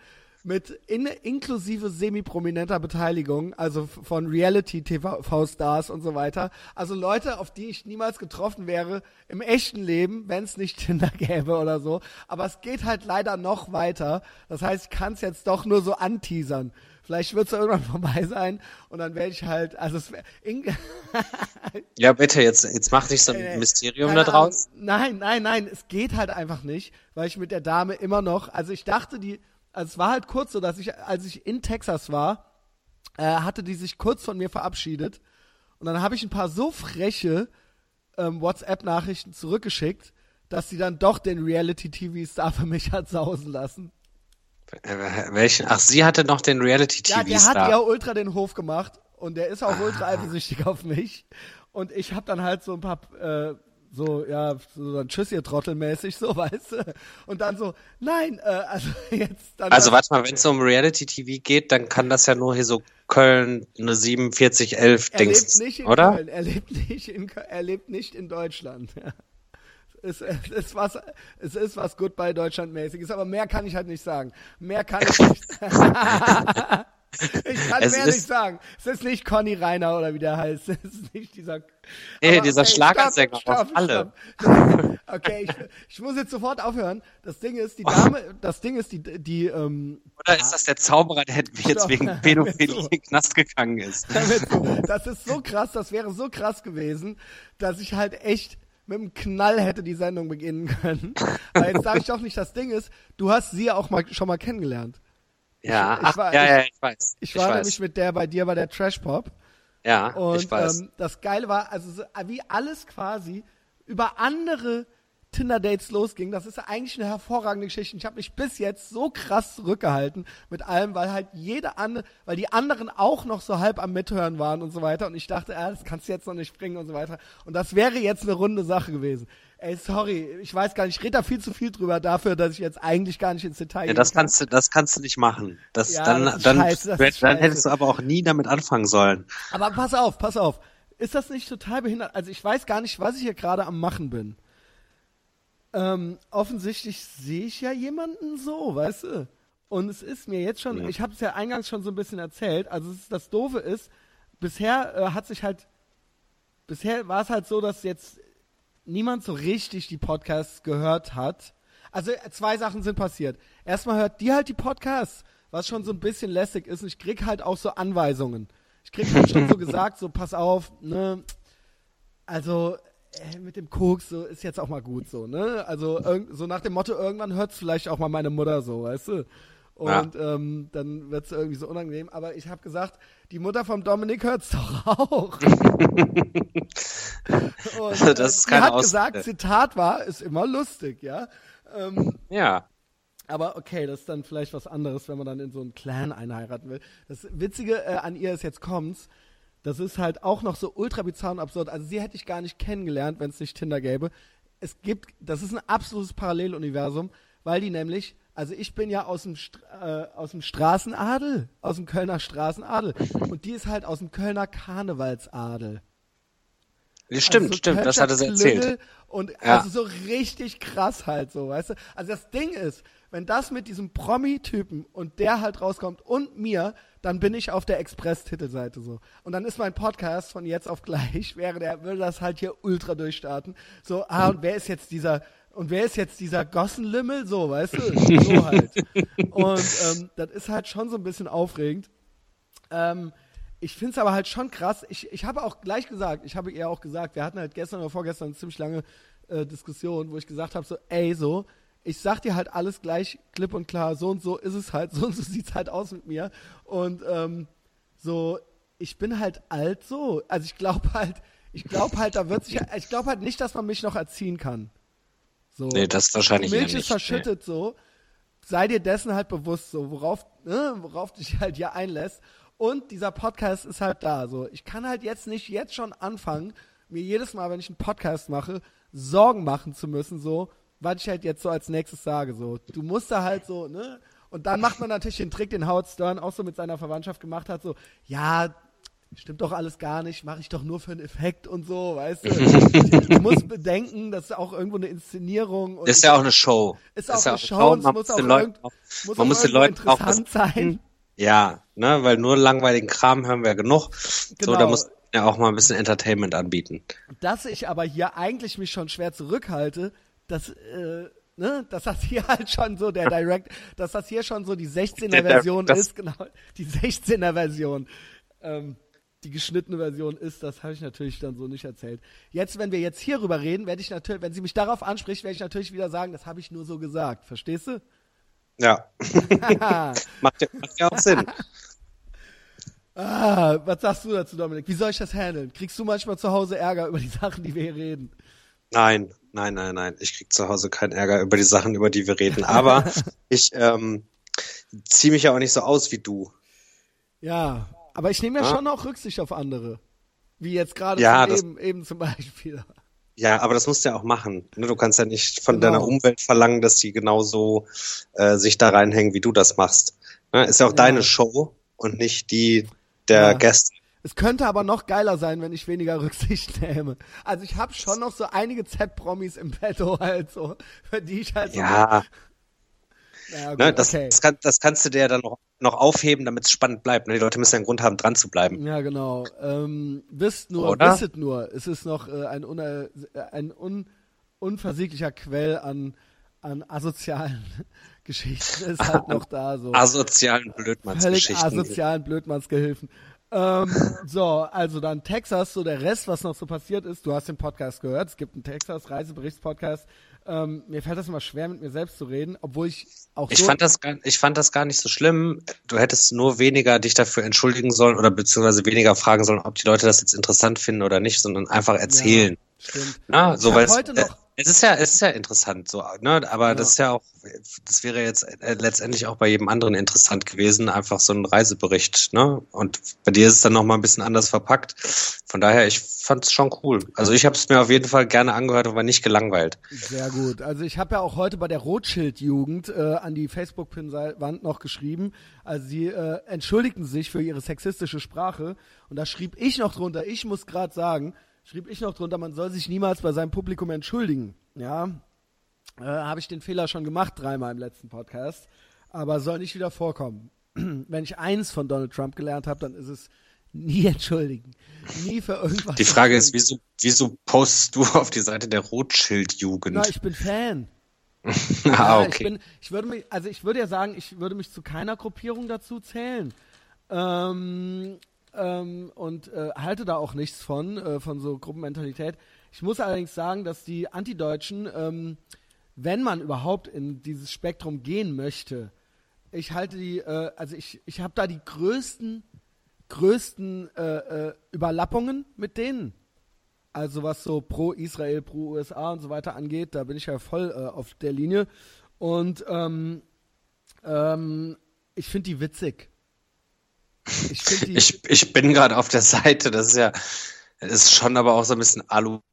mit in, inklusive semi-prominenter Beteiligung, also von Reality-TV-Stars und so weiter. Also Leute, auf die ich niemals getroffen wäre im echten Leben, wenn es nicht Tinder gäbe oder so. Aber es geht halt leider noch weiter. Das heißt, ich kann es jetzt doch nur so anteasern. Vielleicht wird es irgendwann vorbei sein und dann werde ich halt, also es ja bitte, jetzt, jetzt mach nicht so ein Äh, Mysterium keine da draus. Nein, nein, nein, es geht halt einfach nicht, weil ich mit der Dame immer noch, also ich dachte, die, also es war halt kurz so, dass ich, als ich in Texas war, äh, hatte die sich kurz von mir verabschiedet und dann habe ich ein paar so freche ähm, WhatsApp-Nachrichten zurückgeschickt, dass sie dann doch den Reality-TV-Star für mich hat sausen lassen. Welchen? Ach, sie hatte noch den Ja, der hat Reality-TV-Star. ja ultra den Hof gemacht und der ist auch ultra eifersüchtig auf mich. Und ich habe dann halt so ein paar, äh, so, ja, so ein Tschüss, ihr Trottelmäßig, so, weißt du. Und dann so, nein, äh, also jetzt dann. Also warte mal, wenn es um Reality-TV geht, dann kann das ja nur hier so Köln eine 4711 er lebt Dings, nicht in oder? Köln, er lebt nicht in Köln, er lebt nicht in Deutschland. Ja. Es, es ist was, es ist was Goodbye Deutschland-mäßiges, aber mehr kann ich halt nicht sagen. Mehr kann ich nicht. ich kann Es mehr nicht sagen. Es ist nicht Conny Reiner oder wie der heißt. Es ist nicht dieser. Nee, dieser Schlagersänger stopp, alle. stopp. Okay, ich, ich muss jetzt sofort aufhören. Das Ding ist, die Dame, das Ding ist, die, die, ähm, Oder ist das der Zauberer, der jetzt Stopp. wegen Pädophilie in den Knast gegangen ist? das ist so krass, das wäre so krass gewesen, dass ich halt echt mit einem Knall hätte die Sendung beginnen können. Aber jetzt sage ich doch nicht, das Ding ist, du hast sie ja auch mal schon mal kennengelernt. Ja, ich ach, war- ja, ja, ich- ich weiß. Ich war weiß. nämlich mit der bei dir bei der Trash Pop ja, und ich weiß. ähm, das Geile war, also so, wie alles quasi über andere Tinder-Dates losging, das ist ja eigentlich eine hervorragende Geschichte. Ich habe mich bis jetzt so krass zurückgehalten mit allem, weil halt jede andere, weil die anderen auch noch so halb am Mithören waren und so weiter. Und ich dachte, ah, das kannst du jetzt noch nicht bringen und so weiter. Und das wäre jetzt eine runde Sache gewesen. Ey, sorry, ich weiß gar nicht, ich rede da viel zu viel drüber dafür, dass ich jetzt eigentlich gar nicht ins Detail ja, das kann. kannst du, das kannst du nicht machen. Das, Ja, dann, das dann, scheiße, dann, scheiße. hättest du aber auch nie damit anfangen sollen. Aber pass auf, pass auf. Ist das nicht total behindert? Also ich weiß gar nicht, was ich hier gerade am machen bin. Ähm, offensichtlich sehe ich ja jemanden so, weißt du? Und es ist mir jetzt schon, Ja. ich habe es ja eingangs schon so ein bisschen erzählt, also ist, das Doofe ist, bisher äh, hat sich halt, bisher war es halt so, dass jetzt niemand so richtig die Podcasts gehört hat. Also äh, zwei Sachen sind passiert. Erstmal hört die halt die Podcasts, was schon so ein bisschen lästig ist. Und ich krieg halt auch so Anweisungen. Ich krieg halt schon so gesagt, so pass auf, ne, also äh, mit dem Koks so ist jetzt auch mal gut so, ne? Also so nach dem Motto, irgendwann hört's vielleicht auch mal meine Mutter so, weißt du? Und ähm, dann wird's irgendwie so unangenehm. Aber ich habe gesagt, die Mutter vom Dominik hört's doch auch. Und, Also das ist sie keine hat Ausrede. gesagt, Zitat war, ist immer lustig, ja. Ähm, Ja. aber okay, das ist dann vielleicht was anderes, wenn man dann in so einen Clan einheiraten will. Das Witzige äh, an ihr ist jetzt kommt's. Das ist halt auch noch so ultra bizarr und absurd. Also sie hätte ich gar nicht kennengelernt, wenn es nicht Tinder gäbe. Es gibt, das ist ein absolutes Paralleluniversum, weil die nämlich, also ich bin ja aus dem, St äh, aus dem Straßenadel, aus dem Kölner Straßenadel. Und die ist halt aus dem Kölner Karnevalsadel. Stimmt, also so stimmt, das hat er erzählt. Und ja. also so richtig krass halt so, weißt du? Also das Ding ist, wenn das mit diesem Promi-Typen und der halt rauskommt und mir, dann bin ich auf der Express-Titelseite so. Und dann ist mein Podcast von jetzt auf gleich, wäre der, würde das halt hier ultra durchstarten. So, ah, und wer ist jetzt dieser, und wer ist jetzt dieser Gossenlümmel? So, weißt du? So halt. Und ähm, das ist halt schon so ein bisschen aufregend. Ähm, ich finde es aber halt schon krass. Ich, ich habe auch gleich gesagt, ich habe ihr auch gesagt, wir hatten halt gestern oder vorgestern eine ziemlich lange äh, Diskussion, wo ich gesagt habe, so, ey, so, ich sag dir halt alles gleich klipp und klar, so und so ist es halt, so und so sieht's halt aus mit mir. Und ähm, so, ich bin halt alt so. Also ich glaube halt, ich glaube halt, da wird sich, ich glaube halt nicht, dass man mich noch erziehen kann. So. Nee, das wahrscheinlich Milch ist nicht, verschüttet nee. so. Sei dir dessen halt bewusst so, worauf, ne, worauf dich halt hier einlässt. Und dieser Podcast ist halt da. So, ich kann halt jetzt nicht jetzt schon anfangen, mir jedes Mal, wenn ich einen Podcast mache, Sorgen machen zu müssen, so, was ich halt jetzt so als nächstes sage. So, du musst da halt so, ne? Und dann macht man natürlich den Trick, den Howard Stern auch so mit seiner Verwandtschaft gemacht hat, so, ja, stimmt doch alles gar nicht, mache ich doch nur für einen Effekt und so, weißt du? du musst bedenken, das ist auch irgendwo eine Inszenierung. Und ist ja auch eine Show. Ist auch ist eine Show, und es muss auch, Leuten, muss man muss den Leuten interessant auch sein. Ja, ne, weil nur langweiligen Kram hören wir ja genug. Genau. So, da genau. muss ja auch mal ein bisschen Entertainment anbieten. Dass ich aber hier eigentlich mich schon schwer zurückhalte, dass, äh, ne, dass das hier halt schon so der Direct, dass das hier schon so die 16er Version ist, genau, die 16er Version. Ähm, die geschnittene Version ist, das habe ich natürlich dann so nicht erzählt. Jetzt, wenn wir jetzt hierüber reden, werde ich natürlich, wenn sie mich darauf anspricht, werde ich natürlich wieder sagen, das habe ich nur so gesagt. Verstehst du? Ja. macht, ja macht ja auch Sinn. Ah, was sagst du dazu, Dominik? Wie soll ich das handeln? Kriegst du manchmal zu Hause Ärger über die Sachen, die wir hier reden? Nein, nein, nein, nein. Ich krieg zu Hause keinen Ärger über die Sachen, über die wir reden. Aber ich ähm, ziehe mich ja auch nicht so aus wie du. Ja, aber ich nehme ja, ja, schon auch Rücksicht auf andere. Wie jetzt gerade ja, eben, eben zum Beispiel. Ja, aber das musst du ja auch machen. Ne, du kannst ja nicht von genau. deiner Umwelt verlangen, dass die genauso äh, sich da reinhängen, wie du das machst. Ne, ist ja auch ja. deine Show und nicht die der ja. Gäste. Es könnte aber noch geiler sein, wenn ich weniger Rücksicht nehme. Also ich habe schon noch so einige Z-Promis im Petto halt so, für die ich halt so. Ja. Ja, gut, ne, das, okay. das, kann, das, kannst du dir dann noch, noch aufheben, damit es spannend bleibt. Ne? Die Leute müssen ja einen Grund haben, dran zu bleiben. Ja, genau. Ähm, wisst nur, Oder? wisset nur, es ist noch äh, ein, un, ein un, unversieglicher Quell an, an asozialen Geschichten ist halt noch da. So. Asozialen Blödmannsgeschichten. Völlig asozialen Blödmannsgehilfen. Ähm, so, also dann Texas, so der Rest, was noch so passiert ist. Du hast den Podcast gehört. Es gibt einen Texas-Reiseberichtspodcast. Ähm, mir fällt das immer schwer, mit mir selbst zu reden, obwohl ich auch ich so fand das gar, ich fand das gar nicht so schlimm. Du hättest nur weniger dich dafür entschuldigen sollen oder beziehungsweise weniger fragen sollen, ob die Leute das jetzt interessant finden oder nicht, sondern einfach erzählen. Ja, stimmt. Na, so weil heute noch es ist ja, es ist ja interessant so, ne? Aber ja. das ist ja auch, das wäre jetzt äh, letztendlich auch bei jedem anderen interessant gewesen, einfach so ein Reisebericht, ne? Und bei dir ist es dann noch mal ein bisschen anders verpackt. Von daher, ich fand es schon cool. Also ich habe es mir auf jeden Fall gerne angehört und war nicht gelangweilt. Sehr gut. Also ich habe ja auch heute bei der Rothschild-Jugend äh, an die Facebook-Pin-Wand noch geschrieben. Also sie äh, entschuldigten sich für ihre sexistische Sprache und da schrieb ich noch drunter. Ich muss gerade sagen schrieb ich noch drunter, man soll sich niemals bei seinem Publikum entschuldigen. Ja, äh, habe ich den Fehler schon gemacht dreimal im letzten Podcast, aber soll nicht wieder vorkommen. Wenn ich eins von Donald Trump gelernt habe, dann ist es nie entschuldigen, nie für irgendwas. Die Frage ist, wieso, wieso postest du auf die Seite der Rothschild-Jugend? Na, ich bin Fan. ah, okay. Ich, bin, ich würde mich, also ich würde ja sagen, ich würde mich zu keiner Gruppierung dazu zählen. Ähm, ähm, und äh, halte da auch nichts von, äh, von so Gruppenmentalität. Ich muss allerdings sagen, dass die Antideutschen, ähm, wenn man überhaupt in dieses Spektrum gehen möchte, ich halte die, äh, also ich, ich habe da die größten, größten äh, äh, Überlappungen mit denen. Also was so pro Israel, pro USA und so weiter angeht, da bin ich ja voll äh, auf der Linie. Und ähm, ähm, ich finde die witzig. Ich, ich, ich bin gerade auf der Seite, das ist ja, das ist schon aber auch so ein bisschen Aluhut.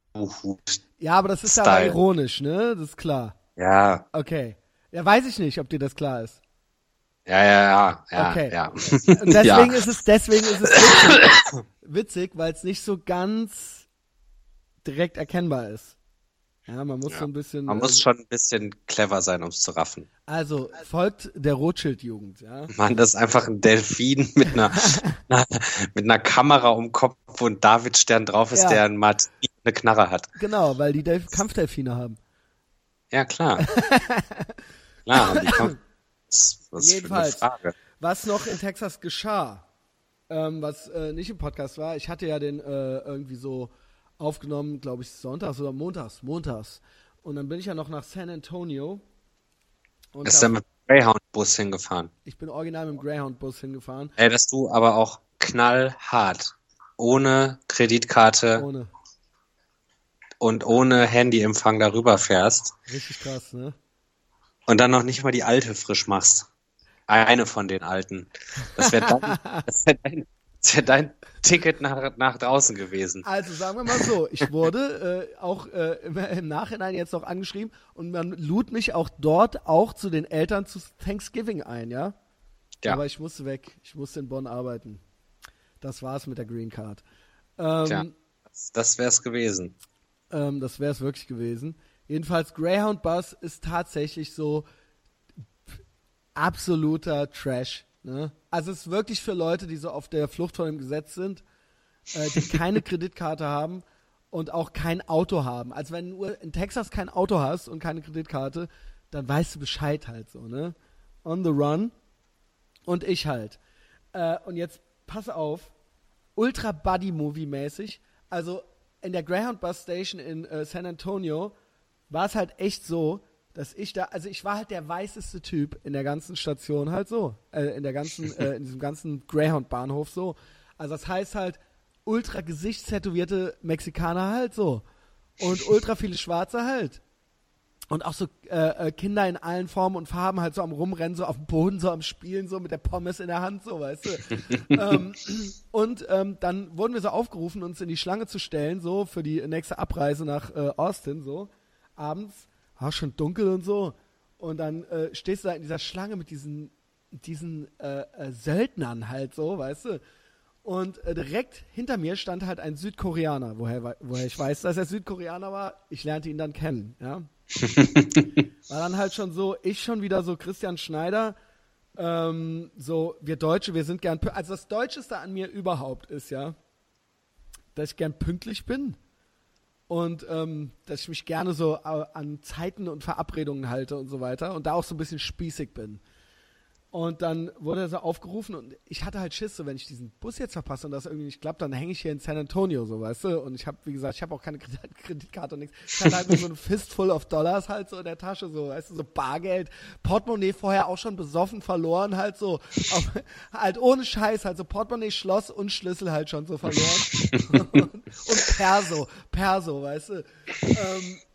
Ja, aber das ist ja ironisch, ne? Das ist klar. Ja. Okay. Ja, weiß ich nicht, ob dir das klar ist. Ja, ja, ja, ja. Okay. Ja. Und deswegen ja. ist es, deswegen ist es witzig, witzig weil es nicht so ganz direkt erkennbar ist. Ja, man muss Ja. so ein bisschen. Man muss äh, schon ein bisschen clever sein, um es zu raffen. Also folgt der Rothschild-Jugend, ja. Mann, das ist einfach ein Delfin mit einer, mit einer Kamera um Kopf und Davidstern drauf ist, Ja. der ein Martini und eine Knarre hat. Genau, weil die Delf Kampfdelfine haben. Ja, klar. klar, die was für eine Jedenfalls. Was noch in Texas geschah, ähm, was äh, nicht im Podcast war, ich hatte ja den äh, irgendwie so aufgenommen, glaube ich, sonntags oder montags, montags. Und dann bin ich ja noch nach San Antonio. Und Ist da, er mit dem Greyhound-Bus hingefahren. ich bin original mit dem Greyhound-Bus hingefahren. Ey, dass du aber auch knallhart, ohne Kreditkarte Ohne. und ohne Handyempfang darüber fährst Richtig krass, ne? und dann noch nicht mal die alte frisch machst. Eine von den alten. Das wäre dein, wär dein, das wär dein Ticket nach, nach draußen gewesen. Also sagen wir mal so, ich wurde äh, auch äh, im, Nachhinein jetzt noch angeschrieben und man lud mich auch dort auch zu den Eltern zu Thanksgiving ein, ja? Ja. Aber ich musste weg. Ich musste in Bonn arbeiten. Das war's mit der Green Card. Ähm, Tja, das, wär's gewesen. ähm, das wäre es wirklich gewesen. Jedenfalls, Greyhound Bus ist tatsächlich so absoluter Trash. Ne? Also es ist wirklich für Leute, die so auf der Flucht vor dem Gesetz sind, äh, die keine Kreditkarte haben und auch kein Auto haben. Also wenn du in Texas kein Auto hast und keine Kreditkarte, dann weißt du Bescheid halt so, ne? On the run. Und ich halt. Äh, und jetzt pass auf, ultra Buddy Movie mäßig. Also in der Greyhound Bus Station in äh, San Antonio war es halt echt so, dass ich da, also ich war halt der weißeste Typ in der ganzen Station halt so, äh, in der ganzen, äh, in diesem ganzen Greyhound Bahnhof so. Also das heißt halt ultra gesichtstätowierte Mexikaner halt so und ultra viele Schwarze halt. Und auch so äh, äh, Kinder in allen Formen und Farben halt so am Rumrennen, so auf dem Boden, so am Spielen, so mit der Pommes in der Hand, so, weißt du. ähm, und ähm, dann wurden wir so aufgerufen, uns in die Schlange zu stellen, so für die nächste Abreise nach äh, Austin, so abends. War schon dunkel und so. Und dann äh, stehst du da in dieser Schlange mit diesen, diesen äh, äh, Söldnern halt so, weißt du. Und äh, direkt hinter mir stand halt ein Südkoreaner, woher, woher ich weiß, dass er Südkoreaner war. Ich lernte ihn dann kennen, ja. War dann halt schon so, ich schon wieder so Christian Schneider, ähm, so, wir Deutsche, wir sind gern, also das Deutscheste an mir überhaupt ist ja, dass ich gern pünktlich bin und ähm, dass ich mich gerne so äh, an Zeiten und Verabredungen halte und so weiter und da auch so ein bisschen spießig bin. Und dann wurde er so aufgerufen und ich hatte halt Schiss, so wenn ich diesen Bus jetzt verpasse und das irgendwie nicht klappt, dann hänge ich hier in San Antonio, so weißt du. Und ich habe, wie gesagt, ich habe auch keine Kredit Kreditkarte und nichts. Ich hatte halt nur so ein Fistful of Dollars halt so in der Tasche, so weißt du, so Bargeld, Portemonnaie vorher auch schon besoffen verloren, halt so, auf, halt ohne Scheiß, halt so Portemonnaie, Schloss und Schlüssel halt schon so verloren und, und Perso, Perso, weißt du.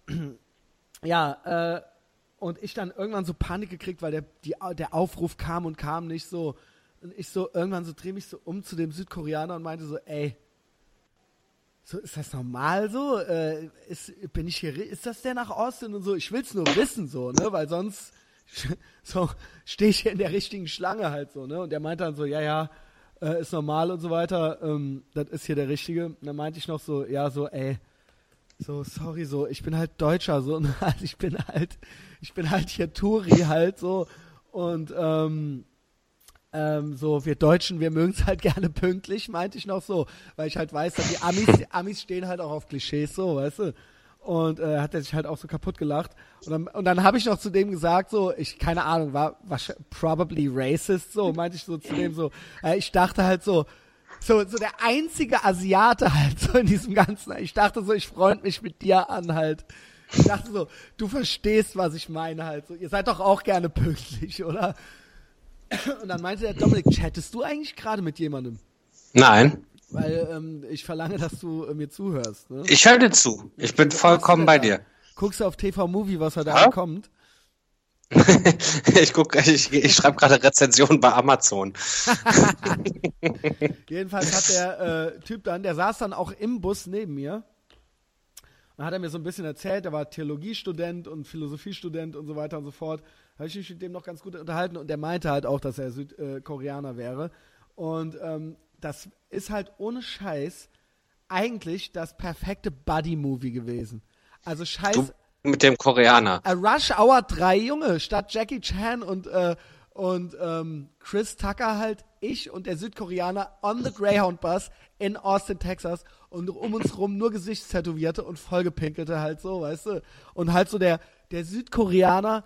Ähm, ja, äh, und ich dann irgendwann so Panik gekriegt, weil der, die, der Aufruf kam und kam nicht so. Und ich so, irgendwann so drehe mich so um zu dem Südkoreaner und meinte so, ey, so, ist das normal so? Äh, ist, bin ich hier, ist das der nach Austin und so? Ich will's nur wissen so, ne, weil sonst, so, stehe ich hier in der richtigen Schlange halt so, ne, und der meinte dann so, ja, ja, äh, ist normal und so weiter, ähm, das ist hier der Richtige. Und dann meinte ich noch so, ja, so, ey, so, sorry, so, ich bin halt Deutscher, so, und halt, ich bin halt, ich bin halt hier Touri halt so und ähm, ähm, so, wir Deutschen, wir mögen es halt gerne pünktlich, meinte ich noch so, weil ich halt weiß, dass die Amis, die Amis stehen halt auch auf Klischees so, weißt du. Und äh, hat er sich halt auch so kaputt gelacht. Und dann, und dann habe ich noch zu dem gesagt, so, ich, keine Ahnung, war, war probably racist, so, meinte ich so zu dem so, äh, ich dachte halt so, so, so der einzige Asiate halt so in diesem Ganzen. Ich dachte so, ich freund mich mit dir an halt. Ich dachte so, du verstehst, was ich meine halt. So, ihr seid doch auch gerne pünktlich, oder? Und dann meinte der Dominik, chattest du eigentlich gerade mit jemandem? Nein, Weil ähm, ich verlange, dass du äh, mir zuhörst. Ne? ich höre dir zu. Ich bin vollkommen bei dir. Guckst du auf TV Movie, was heute Ja? Kommt? ich guck, ich, ich schreibe gerade Rezensionen bei Amazon. Jedenfalls hat der äh, Typ dann, der saß dann auch im Bus neben mir. Dann hat er mir so ein bisschen erzählt, er war Theologiestudent und Philosophiestudent und so weiter und so fort. Habe ich mich mit dem noch ganz gut unterhalten und der meinte halt auch, dass er Südkoreaner wäre. Und ähm, das ist halt ohne Scheiß eigentlich das perfekte Buddy-Movie gewesen. Also scheiß. Du mit dem Koreaner. A Rush Hour 3, Junge, statt Jackie Chan und, äh, und ähm, Chris Tucker halt ich und der Südkoreaner on the Greyhound Bus in Austin, Texas und um uns rum nur Gesichtstätowierte und vollgepinkelte halt so, weißt du? Und halt so der, der Südkoreaner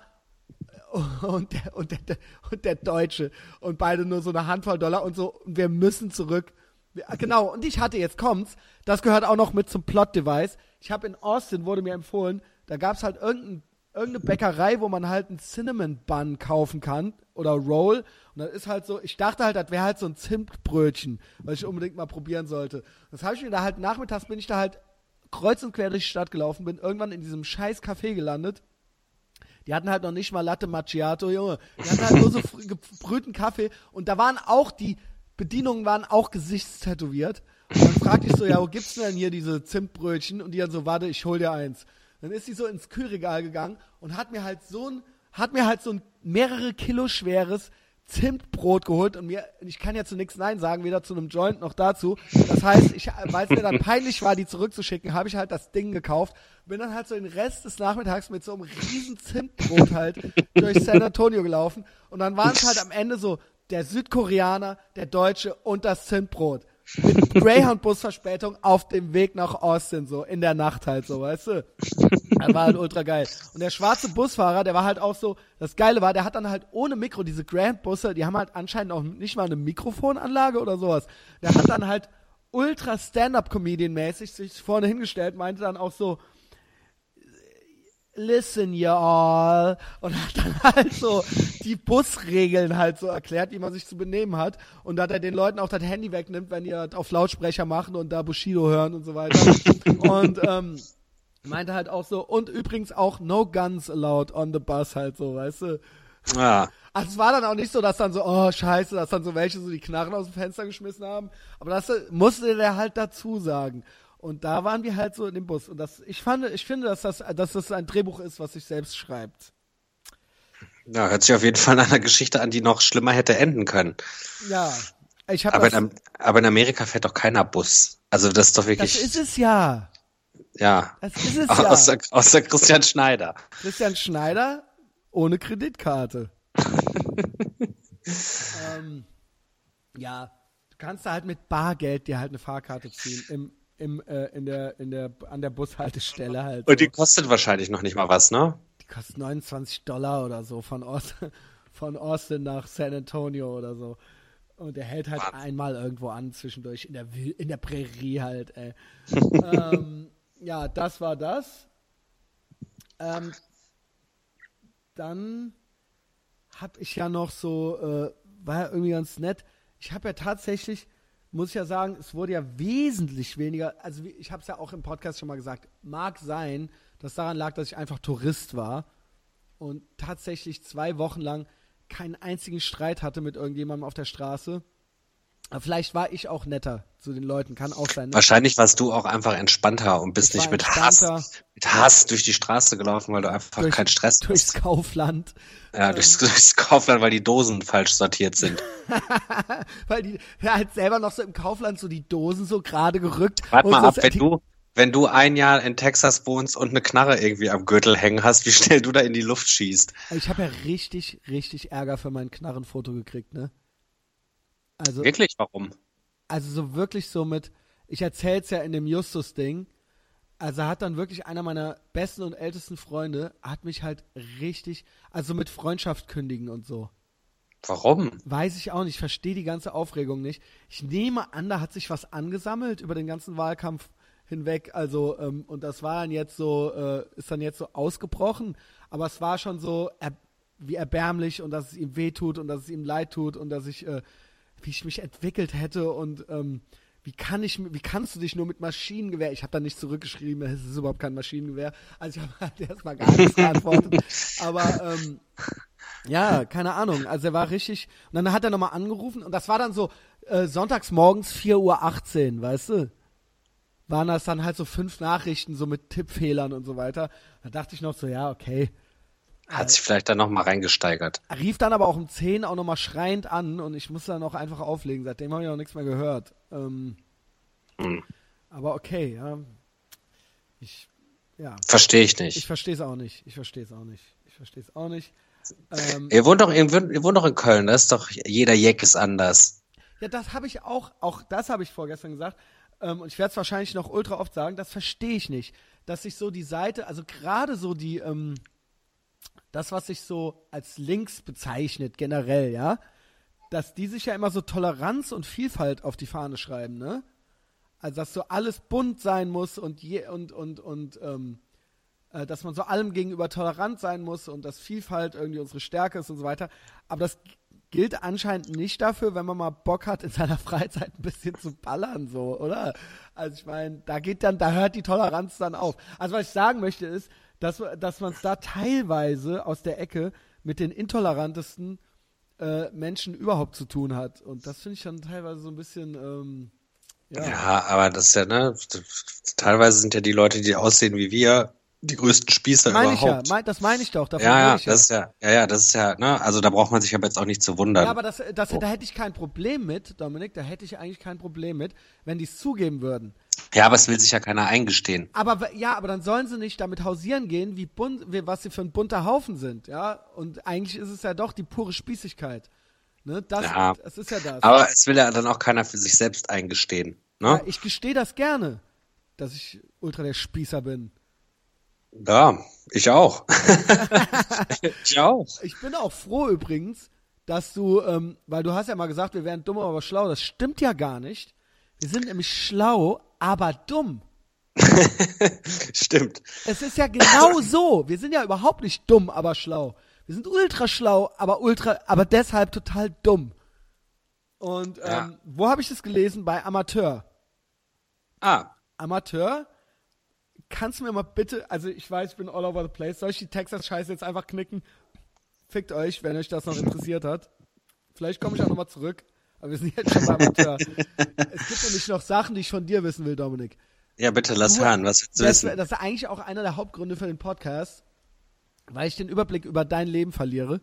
und der, und, der, und der Deutsche und beide nur so eine Handvoll Dollar und so, wir müssen zurück. Genau, und ich hatte, jetzt kommt's, das gehört auch noch mit zum Plot-Device. Ich habe in Austin, wurde mir empfohlen, da gab's halt irgendein, irgendeine Bäckerei, wo man halt einen Cinnamon Bun kaufen kann oder Roll. Und das ist halt so, ich dachte halt, das wäre halt so ein Zimtbrötchen, was ich unbedingt mal probieren sollte. Das habe ich mir da halt, nachmittags bin ich da halt kreuz und quer durch die Stadt gelaufen, bin irgendwann in diesem scheiß Café gelandet die hatten halt noch nicht mal Latte Macchiato, Junge. Die hatten halt nur so gebrühten Kaffee. Und da waren auch die Bedienungen waren auch gesichtstätowiert. Und dann fragte ich so, ja, wo gibt's denn hier diese Zimtbrötchen? Und die dann so, warte, ich hol dir eins. Dann ist sie so ins Kühlregal gegangen und hat mir halt so ein, hat mir halt so ein mehrere Kilo schweres Zimtbrot geholt und mir, ich kann ja zu nichts Nein sagen, weder zu einem Joint noch dazu. Das heißt, ich, weil es mir dann peinlich war, die zurückzuschicken, habe ich halt das Ding gekauft. Bin dann halt so den Rest des Nachmittags mit so einem riesen Zimtbrot halt durch San Antonio gelaufen. Und dann waren es halt am Ende so der Südkoreaner, der Deutsche und das Zimtbrot mit Greyhound-Bus-Verspätung auf dem Weg nach Austin, so in der Nacht halt so, weißt du? Das war halt ultra geil. Und der schwarze Busfahrer, der war halt auch so, das Geile war, der hat dann halt ohne Mikro, diese Grand-Busse, die haben halt anscheinend auch nicht mal eine Mikrofonanlage oder sowas. Der hat dann halt ultra Stand-Up-Comedian-mäßig sich vorne hingestellt, meinte dann auch so, listen y'all und hat dann halt so die Busregeln halt so erklärt, wie man sich zu benehmen hat und dass er den Leuten auch das Handy wegnimmt, wenn die auf Lautsprecher machen und da Bushido hören und so weiter und ähm, meinte halt auch so und übrigens auch no guns allowed on the bus halt so, weißt du? Ja. Also es war dann auch nicht so, dass dann so, oh scheiße, dass dann so welche so die Knarren aus dem Fenster geschmissen haben, aber das musste der halt dazu sagen. Und da waren wir halt so in dem Bus. Und das, ich fand, ich finde, dass das, dass das ein Drehbuch ist, was sich selbst schreibt. Ja, hört sich auf jeden Fall an einer Geschichte an, die noch schlimmer hätte enden können. Ja. Ich aber, in, aber in Amerika fährt doch keiner Bus. Also das ist doch wirklich. Das ist es ja. Ja. Das ist es ja. Außer, außer Christian Schneider. Christian Schneider ohne Kreditkarte. ähm, ja, du kannst da halt mit Bargeld dir halt eine Fahrkarte ziehen. Im, im, äh, in der, in der, an der Bushaltestelle halt. Und die kostet wahrscheinlich noch nicht mal was, ne? Die kostet 29 Dollar oder so von, Ost, von Austin nach San Antonio oder so. Und er hält halt was? einmal irgendwo an zwischendurch in der, in der Prärie halt, ey. ähm, ja, das war das. Ähm, dann hab ich ja noch so, äh, war ja irgendwie ganz nett. Ich habe ja tatsächlich muss ich ja sagen, es wurde ja wesentlich weniger, also ich habe es ja auch im Podcast schon mal gesagt, mag sein, dass daran lag, dass ich einfach Tourist war und tatsächlich zwei Wochen lang keinen einzigen Streit hatte mit irgendjemandem auf der Straße. Aber vielleicht war ich auch netter zu den Leuten, kann auch sein. Ne? Wahrscheinlich warst du auch einfach entspannter und bist nicht mit Hass, mit Hass durch die Straße gelaufen, weil du einfach durch, keinen Stress durchs hast. Durchs Kaufland. Ja, ähm. durchs, durchs, Kaufland, weil die Dosen falsch sortiert sind. weil die, ja, halt selber noch so im Kaufland so die Dosen so gerade gerückt. Warte mal ab, wenn du, wenn du ein Jahr in Texas wohnst und eine Knarre irgendwie am Gürtel hängen hast, wie schnell du da in die Luft schießt. Ich habe ja richtig, richtig Ärger für mein Knarrenfoto gekriegt, ne? Also, wirklich, warum? Also so wirklich so mit, ich erzähl's ja in dem Justus-Ding, also hat dann wirklich einer meiner besten und ältesten Freunde, hat mich halt richtig, also mit Freundschaft kündigen und so. Warum? Weiß ich auch nicht, ich verstehe die ganze Aufregung nicht. Ich nehme an, da hat sich was angesammelt über den ganzen Wahlkampf hinweg, also ähm, und das war dann jetzt so, äh, ist dann jetzt so ausgebrochen, aber es war schon so er, wie erbärmlich und dass es ihm wehtut und dass es ihm leid tut und dass ich äh, wie ich mich entwickelt hätte und ähm, wie kann ich, wie kannst du dich nur mit Maschinengewehr? Ich habe da nicht zurückgeschrieben, es ist überhaupt kein Maschinengewehr. Also ich habe halt erstmal gar nichts geantwortet. Aber ähm, ja, keine Ahnung. Also er war richtig. Und dann hat er nochmal angerufen und das war dann so äh, sonntags morgens 4.18 Uhr, weißt du? Waren das dann halt so fünf Nachrichten, so mit Tippfehlern und so weiter. Da dachte ich noch so, ja, okay, hat sich vielleicht dann nochmal reingesteigert. Er rief dann aber auch um 10 auch nochmal schreiend an und ich musste dann auch einfach auflegen. Seitdem habe ich auch nichts mehr gehört. Ähm, hm. Aber okay, ja. Ich, ja. Verstehe ich nicht. Ich verstehe es auch nicht. Ich verstehe es auch nicht. Ich verstehe es auch nicht. Ähm, ihr wohnt doch, ihr wohnt, ihr wohnt doch in Köln, das ist doch, jeder Jeck ist anders. Ja, das habe ich auch, auch das habe ich vorgestern gesagt. Ähm, und ich werde es wahrscheinlich noch ultra oft sagen, das verstehe ich nicht. Dass sich so die Seite, also gerade so die, ähm, das, was sich so als links bezeichnet, generell, ja, dass die sich ja immer so Toleranz und Vielfalt auf die Fahne schreiben, ne? Also dass so alles bunt sein muss und je und und und ähm, äh, dass man so allem gegenüber tolerant sein muss und dass Vielfalt irgendwie unsere Stärke ist und so weiter. Aber das gilt anscheinend nicht dafür, wenn man mal Bock hat, in seiner Freizeit ein bisschen zu ballern, so, oder? Also ich meine, da geht dann, da hört die Toleranz dann auf. Also was ich sagen möchte ist, dass, dass man es da teilweise aus der Ecke mit den intolerantesten äh, Menschen überhaupt zu tun hat. Und das finde ich dann teilweise so ein bisschen, ähm, ja. ja, aber das ist ja, ne, teilweise sind ja die Leute, die aussehen wie wir, die größten Spießer überhaupt. Ich ja, das meine ich doch. Davon ja, ja, das ja. ist ja, ja, ja, das ist ja, ne, also da braucht man sich aber jetzt auch nicht zu wundern. Ja, aber das, das, oh. da hätte ich kein Problem mit, Dominik, da hätte ich eigentlich kein Problem mit, wenn die es zugeben würden. Ja, aber es will sich ja keiner eingestehen. Aber ja, aber dann sollen sie nicht damit hausieren gehen, wie bunt, wie, was sie für ein bunter Haufen sind, ja. Und eigentlich ist es ja doch die pure Spießigkeit. Ne? Das, ja, das ist ja das. Aber es will ja dann auch keiner für sich selbst eingestehen. Ne? Ja, ich gestehe das gerne, dass ich ultra der Spießer bin. Ja, ich auch. ich auch. Ich bin auch froh übrigens, dass du, ähm, weil du hast ja mal gesagt, wir wären dumm, aber schlau. Das stimmt ja gar nicht. Wir sind nämlich schlau, aber dumm. Stimmt. Es ist ja genau so. Wir sind ja überhaupt nicht dumm, aber schlau. Wir sind ultra schlau, aber ultra, aber deshalb total dumm. Und ähm, ja. wo habe ich das gelesen? Bei Amateur. Ah. Amateur kannst du mir mal bitte, also ich weiß, ich bin all over the place, soll ich die Texas-Scheiße jetzt einfach knicken? Fickt euch, wenn euch das noch interessiert hat. Vielleicht komme ich auch nochmal zurück, aber wir sind jetzt schon beim Amateur. es gibt nämlich noch Sachen, die ich von dir wissen will, Dominik. Ja, bitte lass du, hören, was willst du das, wissen? Das ist eigentlich auch einer der Hauptgründe für den Podcast, weil ich den Überblick über dein Leben verliere.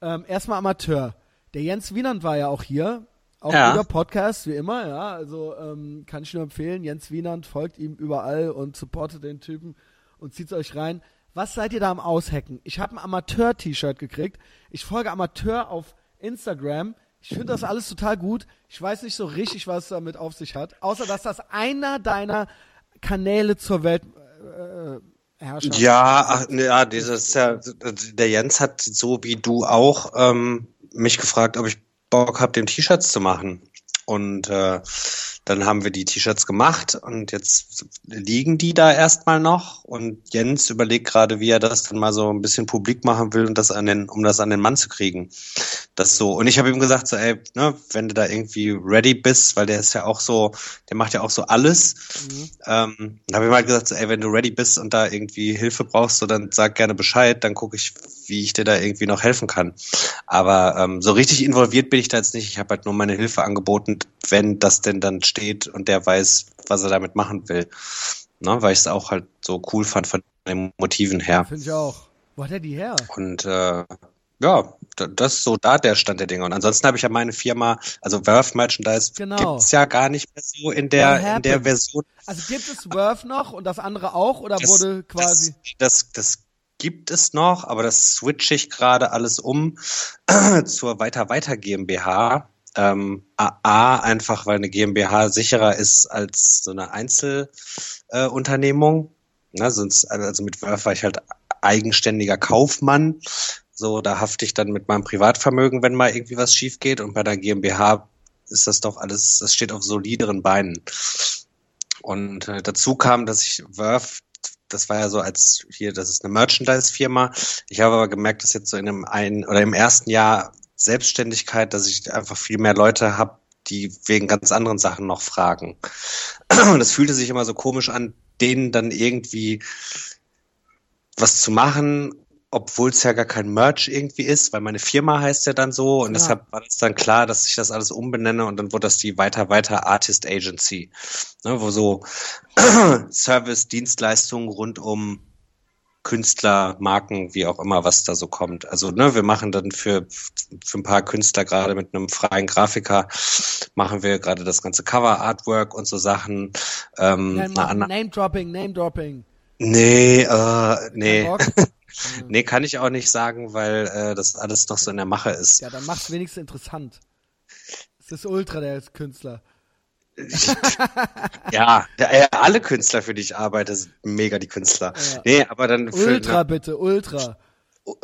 Ähm, erstmal Amateur. Der Jens Wienand war ja auch hier auch ja. guter Podcast, wie immer, ja. Also ähm, kann ich nur empfehlen. Jens Wienand folgt ihm überall und supportet den Typen und zieht euch rein. Was seid ihr da am Aushacken? Ich habe ein Amateur-T-Shirt gekriegt. Ich folge Amateur auf Instagram. Ich finde das alles total gut. Ich weiß nicht so richtig, was es damit auf sich hat. Außer, dass das einer deiner Kanäle zur Welt äh, Herrschaft. Ja, ach, ja, dieses ja, der Jens hat so wie du auch ähm, mich gefragt, ob ich Bock habe, dem T-Shirts zu machen. Und äh, dann haben wir die T-Shirts gemacht und jetzt liegen die da erstmal noch und Jens überlegt gerade, wie er das dann mal so ein bisschen publik machen will und das an den, um das an den Mann zu kriegen. Das so. Und ich habe ihm gesagt, so, ey, ne, wenn du da irgendwie ready bist, weil der ist ja auch so, der macht ja auch so alles. Mhm. Ähm, dann habe ich mal halt gesagt, so, ey, wenn du ready bist und da irgendwie Hilfe brauchst, so dann sag gerne Bescheid, dann gucke ich, wie ich dir da irgendwie noch helfen kann. Aber ähm, so richtig involviert bin ich da jetzt nicht. Ich habe halt nur meine Hilfe angeboten, wenn das denn dann steht und der weiß, was er damit machen will. Ne, weil ich es auch halt so cool fand von den Motiven her. Finde ich auch. Wo hat er die her? Und äh, ja, das ist so da der Stand der Dinge. Und ansonsten habe ich ja meine Firma, also Worth Merchandise genau. gibt's ja gar nicht mehr so in der in der Version. Also gibt es Worth noch und das andere auch oder das, wurde quasi? Das, das, das gibt es noch, aber das switche ich gerade alles um zur Weiter Weiter GmbH. Ähm, A, einfach weil eine GmbH sicherer ist als so eine Einzelunternehmung. Äh, ne, sonst, also mit Wörf war ich halt eigenständiger Kaufmann. So, da hafte ich dann mit meinem Privatvermögen, wenn mal irgendwie was schief geht. Und bei der GmbH ist das doch alles, das steht auf solideren Beinen. Und äh, dazu kam, dass ich Wörf, das war ja so als hier, das ist eine Merchandise-Firma. Ich habe aber gemerkt, dass jetzt so in einem einen oder im ersten Jahr Selbstständigkeit, dass ich einfach viel mehr Leute habe, die wegen ganz anderen Sachen noch fragen. Und es fühlte sich immer so komisch an, denen dann irgendwie was zu machen, obwohl es ja gar kein Merch irgendwie ist, weil meine Firma heißt ja dann so und ja. deshalb war es dann klar, dass ich das alles umbenenne und dann wurde das die weiter weiter Artist Agency, ne, wo so Service, Dienstleistungen rund um Künstler, Marken, wie auch immer, was da so kommt. Also ne, wir machen dann für, für ein paar Künstler gerade mit einem freien Grafiker, machen wir gerade das ganze Cover-Artwork und so Sachen. Ähm, Name-Dropping, Name-Dropping. Nee, äh, nee. nee, kann ich auch nicht sagen, weil äh, das alles noch so in der Mache ist. Ja, dann mach's wenigstens interessant. Es ist Ultra, der ist Künstler. Ja, alle Künstler, für die ich arbeite, sind mega die Künstler. Ja. Nee, aber dann Ultra eine, bitte, Ultra.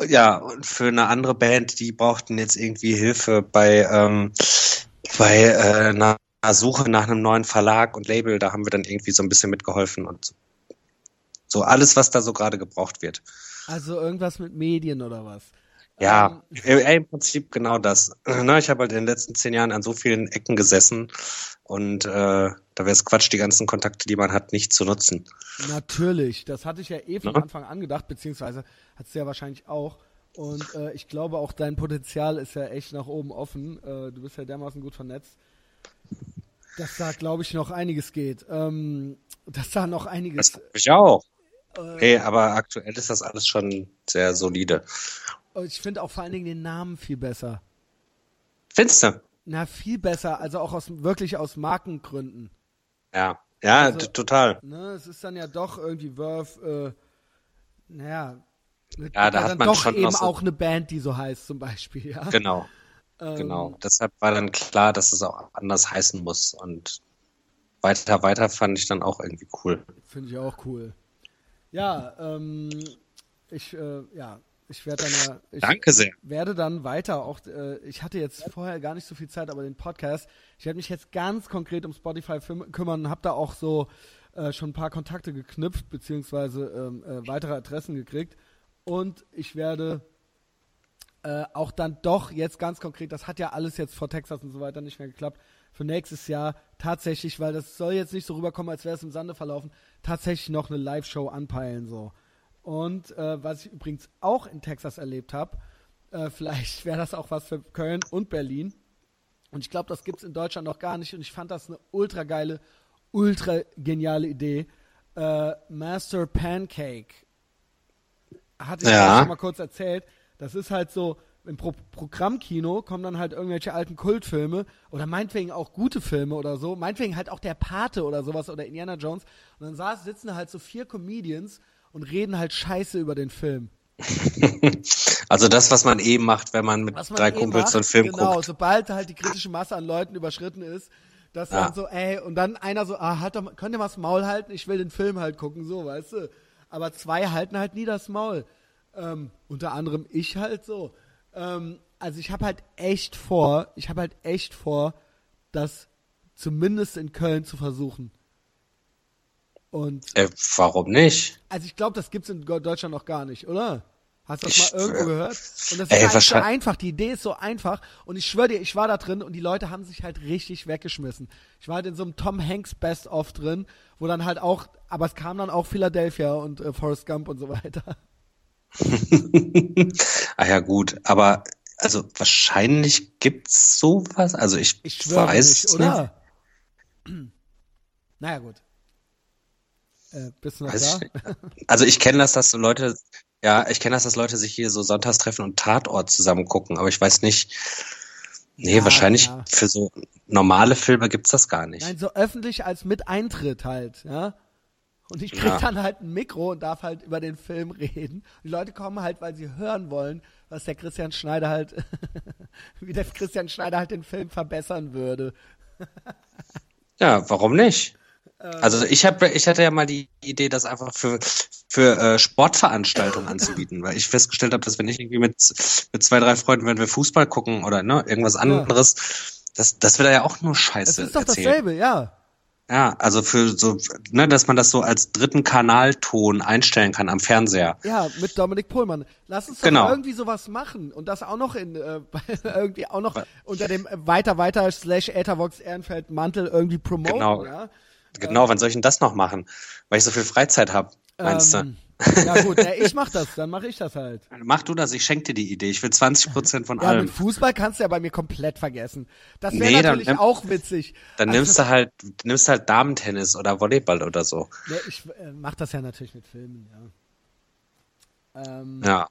Ja, und für eine andere Band, die brauchten jetzt irgendwie Hilfe bei, ähm, bei äh, einer Suche nach einem neuen Verlag und Label. Da haben wir dann irgendwie so ein bisschen mitgeholfen und so alles, was da so gerade gebraucht wird. Also irgendwas mit Medien oder was? Ja, ähm, im Prinzip genau das. Na, ich habe halt in den letzten zehn Jahren an so vielen Ecken gesessen und äh, da wäre es Quatsch, die ganzen Kontakte, die man hat, nicht zu nutzen. Natürlich, das hatte ich ja eh von ja. Anfang an gedacht, beziehungsweise hat es ja wahrscheinlich auch. Und äh, ich glaube auch dein Potenzial ist ja echt nach oben offen. Äh, du bist ja dermaßen gut vernetzt, dass da, glaube ich, noch einiges geht. Ähm, dass da noch einiges. Das ich auch. Äh, hey, aber aktuell ist das alles schon sehr solide. Ich finde auch vor allen Dingen den Namen viel besser. Findest du? Na, viel besser, also auch aus wirklich aus Markengründen. Ja, ja, also, total. Ne, es ist dann ja doch irgendwie Worth, äh, naja, ja, da hat man doch schon eben auch eine Band, die so heißt zum Beispiel, ja. Genau, ähm, genau. Deshalb war dann klar, dass es auch anders heißen muss und weiter, weiter fand ich dann auch irgendwie cool. Finde ich auch cool. Ja, ähm, ich, äh, ja, ich werde dann, ich Danke sehr. werde dann weiter auch, äh, ich hatte jetzt vorher gar nicht so viel Zeit, aber den Podcast, ich werde mich jetzt ganz konkret um Spotify kümmern und habe da auch so äh, schon ein paar Kontakte geknüpft, beziehungsweise ähm, äh, weitere Adressen gekriegt. Und ich werde äh, auch dann doch jetzt ganz konkret, das hat ja alles jetzt vor Texas und so weiter nicht mehr geklappt, für nächstes Jahr tatsächlich, weil das soll jetzt nicht so rüberkommen, als wäre es im Sande verlaufen, tatsächlich noch eine Live-Show anpeilen so. Und äh, was ich übrigens auch in Texas erlebt habe, äh, vielleicht wäre das auch was für Köln und Berlin. Und ich glaube, das gibt es in Deutschland noch gar nicht. Und ich fand das eine ultra geile, ultra geniale Idee. Äh, Master Pancake. Hatte ich ja. schon mal kurz erzählt. Das ist halt so, im Pro Programmkino kommen dann halt irgendwelche alten Kultfilme oder meinetwegen auch gute Filme oder so, meinetwegen halt auch der Pate oder sowas oder Indiana Jones. Und dann saß, sitzen halt so vier Comedians und reden halt scheiße über den Film. also das, was man eben macht, wenn man mit man drei Kumpels so einen Film genau, guckt. Genau, sobald halt die kritische Masse an Leuten überschritten ist, dass ja. dann so, ey, und dann einer so, ah, halt doch, könnt ihr mal das Maul halten, ich will den Film halt gucken, so, weißt du. Aber zwei halten halt nie das Maul. Ähm, unter anderem ich halt so. Ähm, also ich habe halt echt vor, ich habe halt echt vor, das zumindest in Köln zu versuchen. Und äh, warum nicht? Also ich glaube, das gibt's in Deutschland noch gar nicht, oder? Hast du das ich, mal irgendwo gehört? Und das ey, ist halt so einfach, die Idee ist so einfach und ich schwöre dir, ich war da drin und die Leute haben sich halt richtig weggeschmissen. Ich war halt in so einem Tom Hanks Best-of drin, wo dann halt auch, aber es kam dann auch Philadelphia und äh, Forrest Gump und so weiter. ah ja, gut, aber also wahrscheinlich gibt's sowas, also ich, ich weiß nicht, oder? Nicht. naja, gut. Äh, bist du noch da? Also ich kenne das, dass so Leute, ja, ich kenne das, dass Leute sich hier so sonntags treffen und Tatort zusammen gucken, aber ich weiß nicht, nee, ja, wahrscheinlich ja. für so normale Filme gibt's das gar nicht. Nein, so öffentlich als mit Eintritt halt, ja. Und ich krieg ja. dann halt ein Mikro und darf halt über den Film reden. Die Leute kommen halt, weil sie hören wollen, was der Christian Schneider halt, wie der Christian Schneider halt den Film verbessern würde. ja, warum nicht? Also ich habe, ich hatte ja mal die Idee, das einfach für für äh, Sportveranstaltungen anzubieten, weil ich festgestellt habe, dass wenn ich irgendwie mit mit zwei drei Freunden, wenn wir Fußball gucken oder ne irgendwas anderes, ja. das das wird ja auch nur Scheiße. Das ist doch erzählen. dasselbe, ja. Ja, also für so, ne, dass man das so als dritten Kanalton einstellen kann am Fernseher. Ja, mit Dominik Pohlmann. Lass uns doch genau. irgendwie sowas machen und das auch noch in äh, irgendwie auch noch unter dem weiter weiter slash Ethervox Ehrenfeld Mantel irgendwie promoten. Genau. Ja? Genau, wann soll ich denn das noch machen? Weil ich so viel Freizeit habe, meinst ähm, du? Ja gut, ja, ich mach das, dann mache ich das halt. Mach du das, ich schenke dir die Idee. Ich will 20 Prozent von ja, allem. Mit Fußball kannst du ja bei mir komplett vergessen. Das wäre nee, natürlich dann, auch witzig. Dann also, nimmst du halt, nimmst halt Damentennis oder Volleyball oder so. Ja, ich äh, mach das ja natürlich mit Filmen, ja. Ähm, Ja.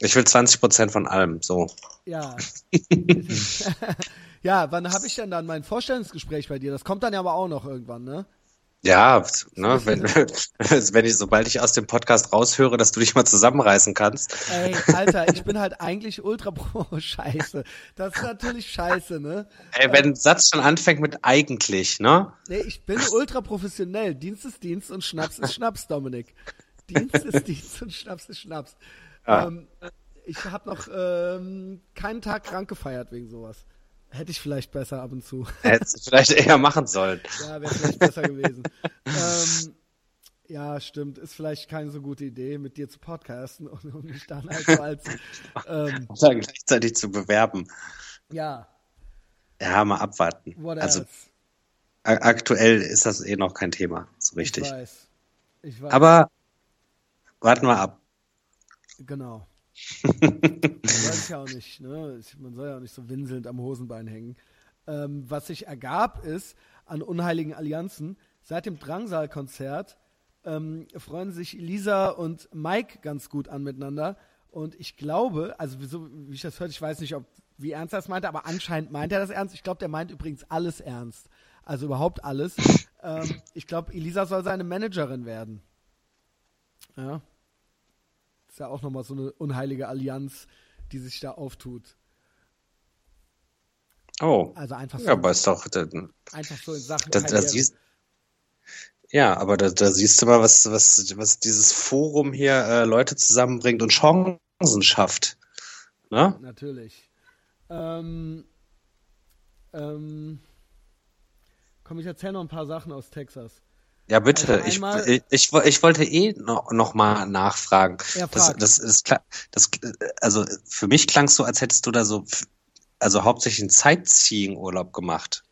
Ich will 20% von allem, so. Ja. ja, wann habe ich denn dann mein Vorstellungsgespräch bei dir? Das kommt dann ja aber auch noch irgendwann, ne? Ja, ne, wenn, wenn ich, sobald ich aus dem Podcast raushöre, dass du dich mal zusammenreißen kannst. Ey, Alter, ich bin halt eigentlich ultra pro Scheiße. Das ist natürlich scheiße, ne? Ey, wenn ein Satz schon anfängt mit eigentlich, ne? Nee, ich bin ultra professionell. Dienst ist Dienst und Schnaps ist Schnaps, Dominik. Dienst ist Dienst und Schnaps ist Schnaps. Ja. Ähm, ich habe noch ähm, keinen Tag krank gefeiert wegen sowas. Hätte ich vielleicht besser ab und zu. Hättest du vielleicht eher machen sollen. Ja, wäre vielleicht besser gewesen. ähm, ja, stimmt. Ist vielleicht keine so gute Idee, mit dir zu podcasten und um mich dann halt so als ähm, Und dann gleichzeitig zu bewerben. ja, Ja, mal abwarten. what Also else? aktuell ist das eh noch kein Thema, so richtig. Ich weiß. Ich weiß. Aber warten wir ab. Genau. Man soll es ja auch nicht, ne? Man soll ja auch nicht so winselnd am Hosenbein hängen. Ähm, was sich ergab ist an unheiligen Allianzen, seit dem Drangsal-Konzert ähm, freuen sich Elisa und Mike ganz gut an miteinander. Und ich glaube, also so wie ich das hört, ich weiß nicht, ob wie ernst er das meinte, aber anscheinend meint er das ernst. Ich glaube, der meint übrigens alles ernst. Also überhaupt alles. ähm, ich glaube, Elisa soll seine Managerin werden. Ja. Ist ja auch nochmal so eine unheilige Allianz, die sich da auftut. Oh. Also einfach so, Ja, aber ist doch, da, einfach so in Sachen da, da siehst, ja, aber da, da siehst du mal, was, was, was dieses Forum hier äh, Leute zusammenbringt und Chancen schafft. Ne? Natürlich. Ähm, ähm, komm, ich erzähle noch ein paar Sachen aus Texas. Ja, bitte. Also ich, einmal- ich, ich, ich wollte eh noch, noch mal nachfragen. Ja, Das, das ist klar. Das, also für mich klang es so, als hättest du da so, also hauptsächlich einen Sightseeing-Urlaub gemacht.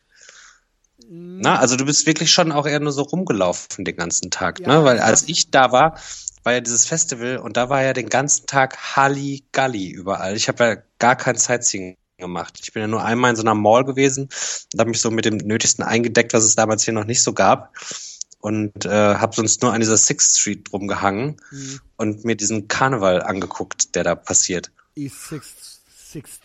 Na, also du bist wirklich schon auch eher nur so rumgelaufen den ganzen Tag, Ja, ne? Weil als ich da war, war ja dieses Festival und da war ja den ganzen Tag Halligalli überall. Ich habe ja gar kein Sightseeing gemacht. Ich bin ja nur einmal in so einer Mall gewesen und habe mich so mit dem Nötigsten eingedeckt, was es damals hier noch nicht so gab. Und äh, habe sonst nur an dieser Sixth Street rumgehangen Mhm. und mir diesen Karneval angeguckt, der da passiert. East Sixth, Sixth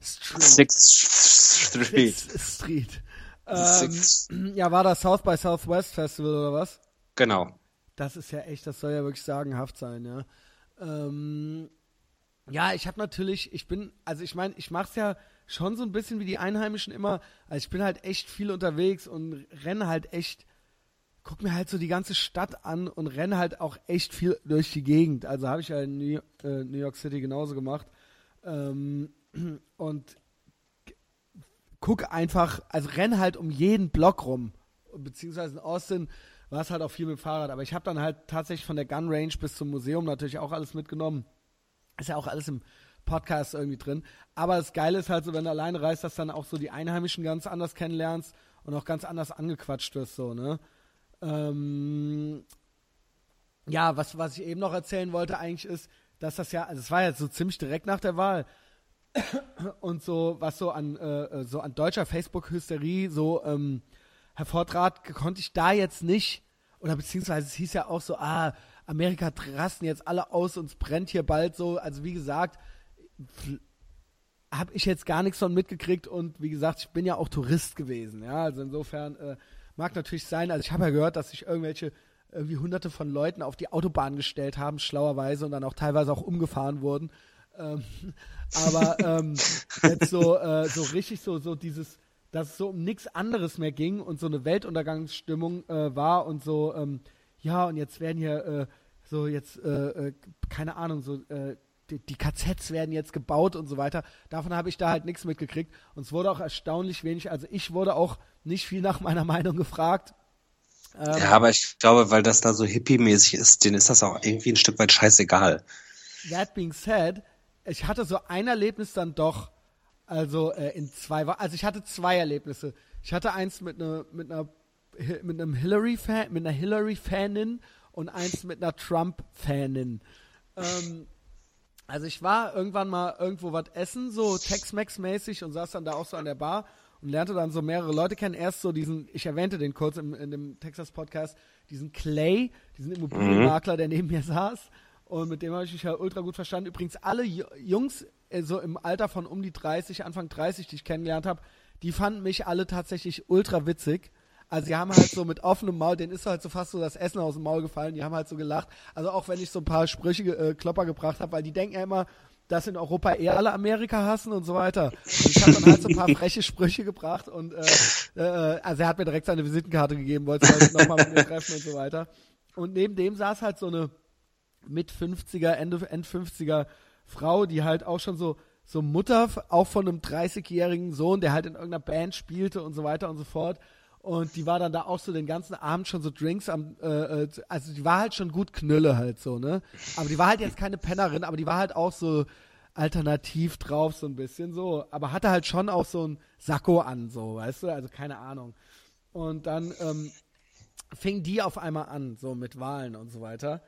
Street. Sixth Street. Sixth Street. Ähm, Sixth. ja, war das South by Southwest Festival oder was? Genau. Das ist ja echt, das soll ja wirklich sagenhaft sein, ja. Ähm, ja, ich habe natürlich, ich bin, also ich meine, ich mache es ja schon so ein bisschen wie die Einheimischen immer. Also ich bin halt echt viel unterwegs und renne halt echt, guck mir halt so die ganze Stadt an und renne halt auch echt viel durch die Gegend. Also habe ich ja in New, äh, New York City genauso gemacht. Ähm, und guck einfach, also renn halt um jeden Block rum. Beziehungsweise in Austin war es halt auch viel mit dem Fahrrad. Aber ich habe dann halt tatsächlich von der Gun Range bis zum Museum natürlich auch alles mitgenommen. Ist ja auch alles im Podcast irgendwie drin. Aber das Geile ist halt so, wenn du alleine reist, dass dann auch so die Einheimischen ganz anders kennenlernst und auch ganz anders angequatscht wirst, so, ne? Ähm, ja, was, was ich eben noch erzählen wollte eigentlich ist, dass das ja, also es war ja so ziemlich direkt nach der Wahl. Und so, was so an, äh, so an deutscher Facebook-Hysterie so ähm, hervortrat, konnte ich da jetzt nicht, oder beziehungsweise es hieß ja auch so, ah, Amerika rasten jetzt alle aus, uns brennt hier bald so, also wie gesagt, habe ich jetzt gar nichts von mitgekriegt und wie gesagt, ich bin ja auch Tourist gewesen, ja, also insofern äh, mag natürlich sein, also ich habe ja gehört, dass sich irgendwelche irgendwie hunderte von Leuten auf die Autobahn gestellt haben, schlauerweise und dann auch teilweise auch umgefahren wurden. Ähm, aber ähm, jetzt so, äh, so richtig so, so dieses, dass es so um nichts anderes mehr ging und so eine Weltuntergangsstimmung äh, war und so, ähm, ja, und jetzt werden hier äh, so jetzt, äh, äh, keine Ahnung, so äh, die, die KZs werden jetzt gebaut und so weiter. Davon habe ich da halt nichts mitgekriegt. Und es wurde auch erstaunlich wenig, also ich wurde auch nicht viel nach meiner Meinung gefragt. Ähm, Ja, aber ich glaube, weil das da so hippie-mäßig ist, denen ist das auch irgendwie ein Stück weit scheißegal. That being said, ich hatte so ein Erlebnis dann doch, also äh, in zwei Wochen, also ich hatte zwei Erlebnisse. Ich hatte eins mit einer mit einer mit einem Hillary Fan, mit einer Hillary Fanin und eins mit einer Trump Fanin. Ähm, also ich war irgendwann mal irgendwo was essen, so Tex-Mex mäßig und saß dann da auch so an der Bar und lernte dann so mehrere Leute kennen. Erst so diesen, ich erwähnte den kurz im, in dem Texas Podcast, diesen Clay, diesen Immobilienmakler, der neben mir saß. Und mit dem habe ich mich halt ultra gut verstanden. Übrigens, alle Jungs, äh, so im Alter von um die 30, Anfang 30, die ich kennengelernt habe, die fanden mich alle tatsächlich ultra witzig. Also die haben halt so mit offenem Maul, denen ist halt so fast so das Essen aus dem Maul gefallen, die haben halt so gelacht. Also auch wenn ich so ein paar Sprüche äh, Klopper gebracht habe, weil die denken ja immer, dass in Europa eher alle Amerika hassen und so weiter. Und ich habe dann halt so ein paar freche Sprüche gebracht und äh, äh, also er hat mir direkt seine Visitenkarte gegeben, wollte halt nochmal mit mir treffen und so weiter. Und neben dem saß halt so eine mit 50er, Ende, End 50er Frau, die halt auch schon so so Mutter auch von einem 30-jährigen Sohn, der halt in irgendeiner Band spielte und so weiter und so fort. Und die war dann da auch so den ganzen Abend schon so Drinks am, äh, äh, also die war halt schon gut Knülle halt so, ne? Aber die war halt jetzt keine Pennerin, aber die war halt auch so alternativ drauf, so ein bisschen so. Aber hatte halt schon auch so ein Sakko an, so, weißt du? Also keine Ahnung. Und dann ähm, fing die auf einmal an, so mit Wahlen und so weiter.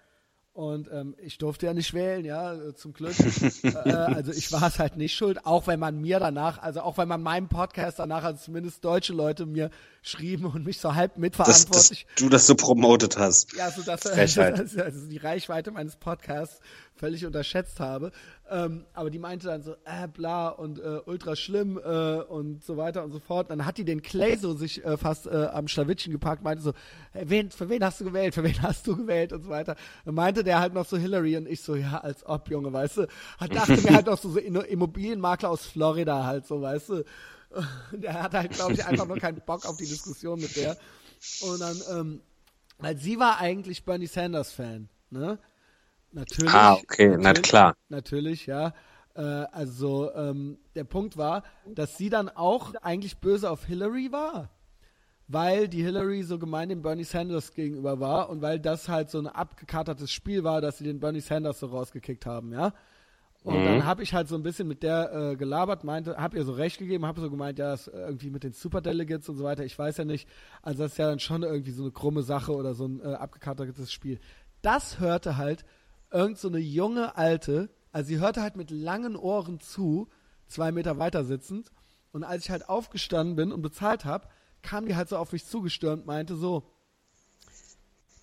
Und ähm, ich durfte ja nicht wählen, ja, äh, zum Glück. äh, also ich war es halt nicht schuld, auch wenn man mir danach, also auch wenn man meinem Podcast danach, also zumindest deutsche Leute mir schrieben und mich so halb mitverantwortlich. Dass, dass du das so promotet hast. Ja, so dass also, also die Reichweite meines Podcasts völlig unterschätzt habe. Ähm, aber die meinte dann so, äh, bla und äh, ultra schlimm äh, und so weiter und so fort. Dann hat die den Clay so sich äh, fast äh, am Schlawittchen gepackt, meinte so, hey, wen, für wen hast du gewählt, für wen hast du gewählt und so weiter. Dann meinte der halt noch so Hillary und ich so, ja, als ob, Junge, weißt du. Hat, dachte mir halt noch so, so Immobilienmakler aus Florida halt so, weißt du. Der hat halt, glaube ich, einfach nur keinen Bock auf die Diskussion mit der. Und dann, ähm, weil sie war eigentlich Bernie Sanders Fan, ne? Natürlich. Ah, okay, na klar. Natürlich, ja. Äh, also ähm, der Punkt war, dass sie dann auch eigentlich böse auf Hillary war, weil die Hillary so gemein dem Bernie Sanders gegenüber war und weil das halt so ein abgekatertes Spiel war, dass sie den Bernie Sanders so rausgekickt haben, ja. Und mhm. dann habe ich halt so ein bisschen mit der äh, gelabert, meinte, habe ihr so recht gegeben, habe so gemeint, ja, das irgendwie mit den Superdelegates und so weiter, ich weiß ja nicht. Also das ist ja dann schon irgendwie so eine krumme Sache oder so ein äh, abgekatertes Spiel. Das hörte halt irgend so eine junge Alte, also sie hörte halt mit langen Ohren zu, zwei Meter weiter sitzend. Und als ich halt aufgestanden bin und bezahlt habe, kam die halt so auf mich zugestürmt, meinte so,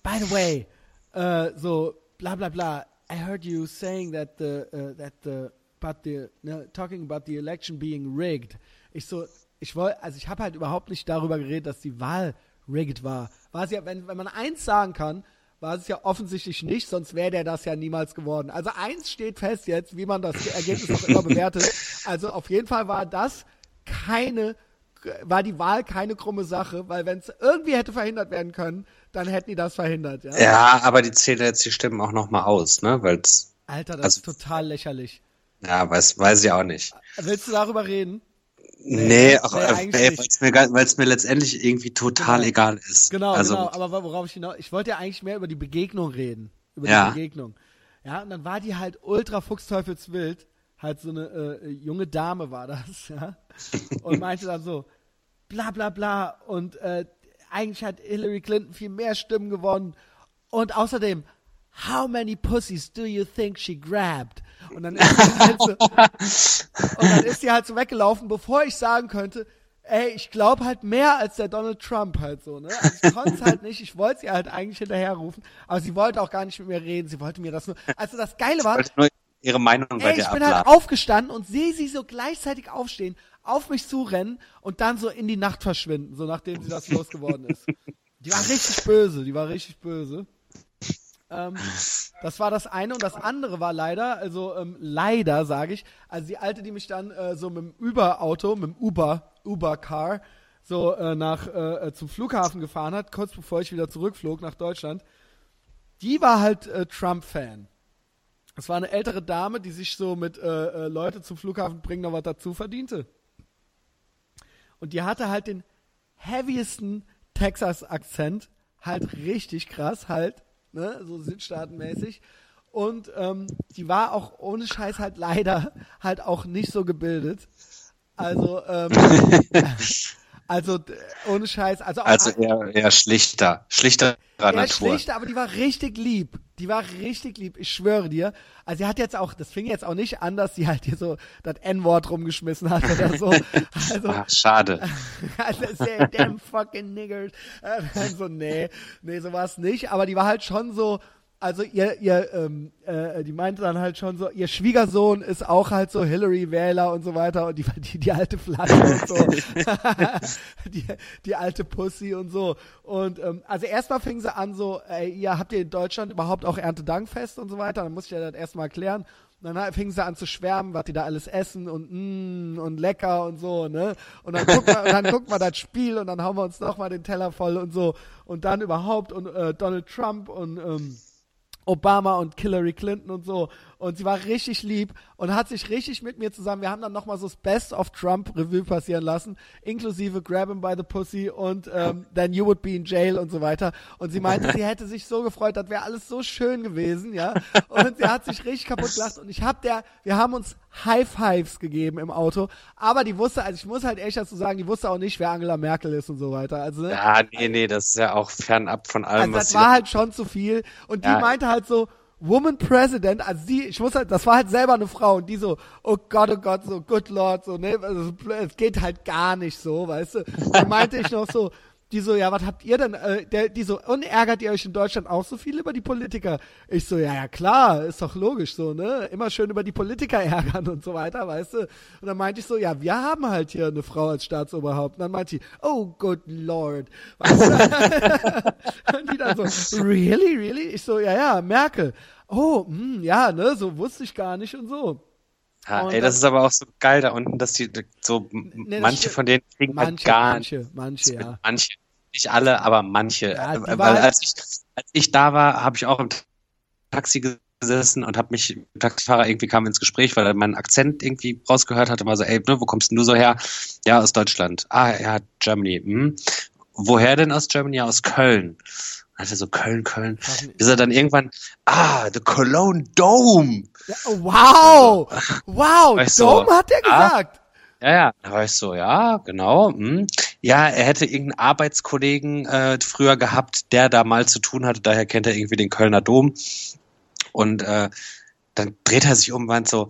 by the way, uh, so bla bla bla, I heard you saying that the uh, that the about the no, talking about the election being rigged. Ich so, ich wollte, also ich habe halt überhaupt nicht darüber geredet, dass die Wahl rigged war. War ja, wenn, wenn man eins sagen kann, war es ja offensichtlich nicht, sonst wäre der das ja niemals geworden. Also eins steht fest jetzt, wie man das Ergebnis auch immer bewertet. Also auf jeden Fall war das keine, war die Wahl keine krumme Sache, weil wenn es irgendwie hätte verhindert werden können, dann hätten die das verhindert. Ja, ja aber die zählen jetzt die Stimmen auch nochmal aus, ne? Weil's, Alter, das also, ist total lächerlich. Ja, weiß, weiß ich auch nicht. Willst du darüber reden? Nee, nee, äh, weil es mir, mir letztendlich irgendwie total genau. egal ist. Genau, also, genau, aber worauf ich hinaus, ich wollte ja eigentlich mehr über die Begegnung reden. Über ja. die Begegnung. Ja, und dann war die halt ultra fuchsteufelswild, halt so eine äh, junge Dame war das, ja, und meinte dann so, bla bla bla, und äh, eigentlich hat Hillary Clinton viel mehr Stimmen gewonnen, und außerdem, how many pussies do you think she grabbed? Und dann ist sie halt so, und dann ist sie halt so weggelaufen, bevor ich sagen könnte, ey, ich glaube halt mehr als der Donald Trump halt so, ne? Also ich konnte es halt nicht, ich wollte sie halt eigentlich hinterherrufen, aber sie wollte auch gar nicht mit mir reden, sie wollte mir das nur, also das Geile war, nur ihre Meinung bei ey, ich bin halt aufgestanden und sehe sie so gleichzeitig aufstehen, auf mich zurennen und dann so in die Nacht verschwinden, so nachdem sie das losgeworden ist. Die war richtig böse, die war richtig böse. Ähm, das war das eine und das andere war leider, also ähm, leider sage ich, also die alte, die mich dann äh, so mit dem Uber-Auto, mit dem Uber, Uber-Car, so äh, nach äh, zum Flughafen gefahren hat, kurz bevor ich wieder zurückflog nach Deutschland, die war halt äh, Trump-Fan. Es war eine ältere Dame, die sich so mit äh, äh, Leute zum Flughafen bringen noch was dazu verdiente. Und die hatte halt den heaviesten Texas-Akzent, halt richtig krass, halt ne, so südstaatenmäßig. Und ähm, die war auch ohne Scheiß halt leider halt auch nicht so gebildet. Also, ähm, also ohne Scheiß. Also, auch, also eher, eher schlichter, schlichter eher Natur. schlichter, aber die war richtig lieb. Die war richtig lieb, ich schwöre dir. Also sie hat jetzt auch, das fing jetzt auch nicht an, dass sie halt hier so das N-Wort rumgeschmissen hat oder so. Also, Ach, schade. Also say, damn fucking niggers. Also nee, nee, so war es nicht. Aber die war halt schon so, also ihr, ihr, ähm, äh, die meinte dann halt schon so, ihr Schwiegersohn ist auch halt so Hillary-Wähler und so weiter und die, die, die alte Flasche und so. die, die alte Pussy und so. Und ähm, also erstmal fing sie an so, ey, ihr habt ihr in Deutschland überhaupt auch Erntedankfest und so weiter? Dann muss ich ja das erstmal erklären. Und dann fing sie an zu schwärmen, was die da alles essen und mm, und lecker und so, ne? Und dann guckt man, dann guckt man das Spiel und dann hauen wir uns nochmal den Teller voll und so. Und dann überhaupt und äh, Donald Trump und ähm, Obama und Hillary Clinton und so. Und sie war richtig lieb und hat sich richtig mit mir zusammen. Wir haben dann nochmal so das Best of Trump Revue passieren lassen, inklusive Grab him by the Pussy und ähm, Then You Would Be in Jail und so weiter. Und sie meinte, sie hätte sich so gefreut, das wäre alles so schön gewesen, ja. Und sie hat sich richtig kaputt gelacht. Und ich hab der, wir haben uns High Fives gegeben im Auto, aber die wusste, also ich muss halt echt dazu sagen, die wusste auch nicht, wer Angela Merkel ist und so weiter. Also, ne? Ja, nee, nee, das ist ja auch fernab von allem, also das war halt schon zu viel. Und die Ja. meinte halt so, Woman President, also sie, ich muss halt, das war halt selber eine Frau und die so, oh Gott, oh Gott, so, good Lord, so, ne, also, es geht halt gar nicht so, weißt du. Dann meinte ich noch so, die so, ja, was habt ihr denn, äh, der, die so, und ärgert ihr euch in Deutschland auch so viel über die Politiker? Ich so, ja, ja, klar, ist doch logisch so, ne, immer schön über die Politiker ärgern und so weiter, weißt du. Und dann meinte ich so, ja, wir haben halt hier eine Frau als Staatsoberhaupt. Und dann meinte sie, oh, good Lord. Weißt du? und die dann so, really, really? Ich so, ja, ja, Merkel. Oh, hm, ja, ne, so wusste ich gar nicht und so. Ja, Und ey, das- ist aber auch so geil da unten, dass die so das manche von denen kriegen halt Manche, gar manche, manche, ja. Manche, nicht alle, aber manche. Ja, Weil war- als ich, als ich da war, habe ich auch im Taxi gesessen und habe mich, der Taxifahrer irgendwie kam ins Gespräch, weil er meinen Akzent irgendwie rausgehört hatte, war so, ey, ne, wo kommst denn du so her? Ja, aus Deutschland. Ah, ja, Germany. Hm. Woher denn aus Germany? Ja, aus Köln. Also so Köln, Köln. Bis er dann irgendwann, ah, the Cologne Dome. Ja, wow! Wow! Weißt du, Dome hat der ah, gesagt! Ja, ja, da war ich so, ja, genau. Hm. Ja, er hätte irgendeinen Arbeitskollegen äh, früher gehabt, der da mal zu tun hatte, daher kennt er irgendwie den Kölner Dom. Und äh, dann dreht er sich um und meint so,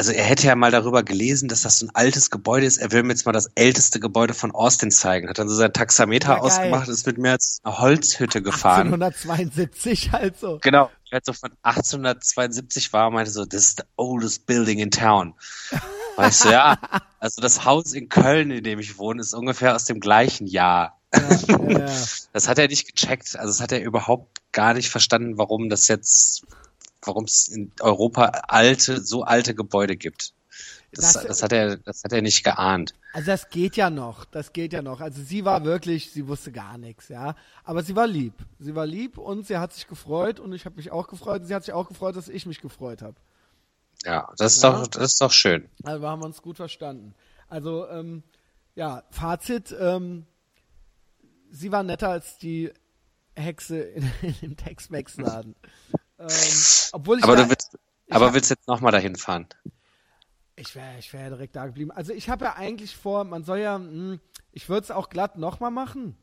also er hätte ja mal darüber gelesen, dass das so ein altes Gebäude ist. Er will mir jetzt mal das älteste Gebäude von Austin zeigen. Hat dann so sein Taxameter Ja, ausgemacht, ist mit mir als eine Holzhütte gefahren. 1872 halt so. Genau, ich halt so von 1872 war und meinte so, this is the oldest building in town. Weißt du, ja, also das Haus in Köln, in dem ich wohne, ist ungefähr aus dem gleichen Jahr. Ja, ja, ja. Das hat er nicht gecheckt. Also das hat er überhaupt gar nicht verstanden, warum das jetzt, warum es in Europa alte, so alte Gebäude gibt. Das, Das- das, hat er, das hat er nicht geahnt. Also das geht ja noch, das geht ja noch. Also sie war wirklich, sie wusste gar nichts, ja. Aber sie war lieb. Sie war lieb und sie hat sich gefreut und ich habe mich auch gefreut. Und sie hat sich auch gefreut, dass ich mich gefreut habe. Ja, das ist Ja. doch, das ist doch schön. Also haben wir uns gut verstanden. Also, ähm, ja, Fazit, ähm, sie war netter als die Hexe in, in dem Tex-Mex-Laden. Ähm, obwohl ich Aber da, du willst, aber hab- willst jetzt nochmal dahin fahren? Ich wäre ich wär direkt da geblieben. Also ich habe ja eigentlich vor, man soll ja, hm, ich würde es auch glatt nochmal machen.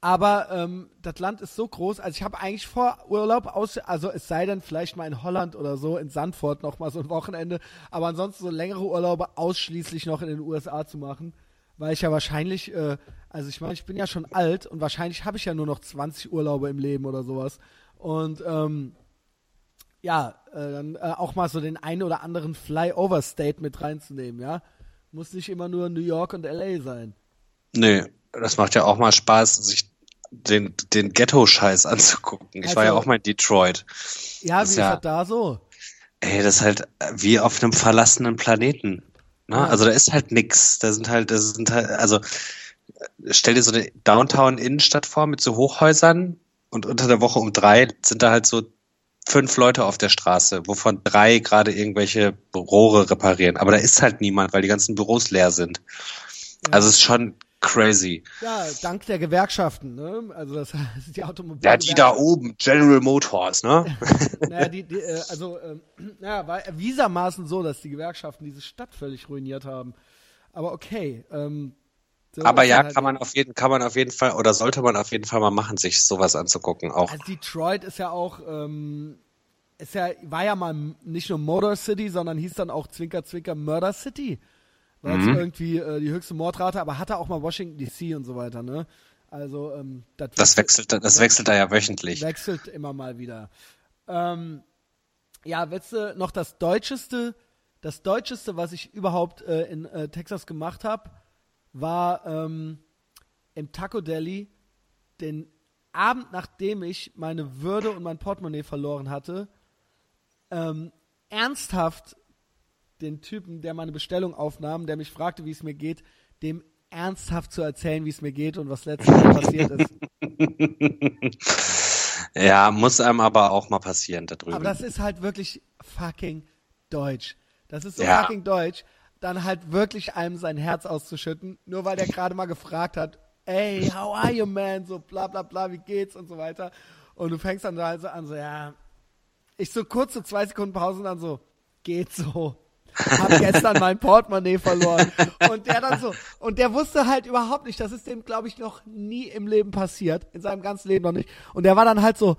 Aber ähm, das Land ist so groß, also ich habe eigentlich vor Urlaub aus, also es sei denn vielleicht mal in Holland oder so, in Sandford nochmal so ein Wochenende, aber ansonsten so längere Urlaube ausschließlich noch in den USA zu machen, weil ich ja wahrscheinlich, äh, also ich meine, ich bin ja schon alt und wahrscheinlich habe ich ja nur noch 20 Urlaube im Leben oder sowas. Und ähm, ja, äh, dann äh, auch mal so den einen oder anderen Flyover-State mit reinzunehmen, ja. Muss nicht immer nur New York und LA sein. Nö, das macht ja auch mal Spaß, sich den, den Ghetto-Scheiß anzugucken. Ich war ja Also- auch mal in Detroit. Ja, Das wie ist ja- das da so? Ey, das ist halt wie auf einem verlassenen Planeten. Ne? Ja. Also da ist halt nix. Da sind halt, das sind halt, also stell dir so eine Downtown-Innenstadt vor mit so Hochhäusern und unter der Woche um drei sind da halt so fünf Leute auf der Straße, wovon drei gerade irgendwelche Rohre reparieren. Aber da ist halt niemand, weil die ganzen Büros leer sind. Ja. Also es ist schon crazy. Ja, dank der Gewerkschaften, ne? Also das ist die Automobil. Ja, die da oben, General Motors, ne? Naja, die, die, äh, also, ähm, naja, war erwiesermaßen so, dass die Gewerkschaften diese Stadt völlig ruiniert haben. Aber okay. Ähm, so Aber ja, halt- kann man auf jeden, kann man auf jeden Fall oder sollte man auf jeden Fall mal machen, sich sowas anzugucken auch. Also Detroit ist ja auch, ähm, ist ja, war ja mal nicht nur Motor City, sondern hieß dann auch Zwinker Zwinker Murder City. War jetzt Mhm. irgendwie äh, die höchste Mordrate, aber hatte auch mal Washington DC und so weiter, ne? Also ähm, das, das wechselt, das wechselt da ja wöchentlich. Wechselt immer mal wieder. Ähm, ja, willst du noch das Deutscheste? Das Deutscheste, was ich überhaupt äh, in äh, Texas gemacht habe, war ähm, im Taco Deli den Abend, nachdem ich meine Würde und mein Portemonnaie verloren hatte, ähm, ernsthaft den Typen, der meine Bestellung aufnahm, der mich fragte, wie es mir geht, dem ernsthaft zu erzählen, wie es mir geht und was letztes passiert ist. Ja, muss einem aber auch mal passieren da drüben. Aber das ist halt wirklich fucking deutsch. Das ist so ja. fucking deutsch, dann halt wirklich einem sein Herz auszuschütten, nur weil der gerade mal gefragt hat, ey, how are you, man? So bla bla bla, wie geht's und so weiter. Und du fängst dann also an, so, ja, ich so kurz so zwei Sekunden Pause und dann so, geht so. Hab gestern mein Portemonnaie verloren. Und der dann so, und der wusste halt überhaupt nicht, das ist dem, glaube ich, noch nie im Leben passiert. In seinem ganzen Leben noch nicht. Und der war dann halt so,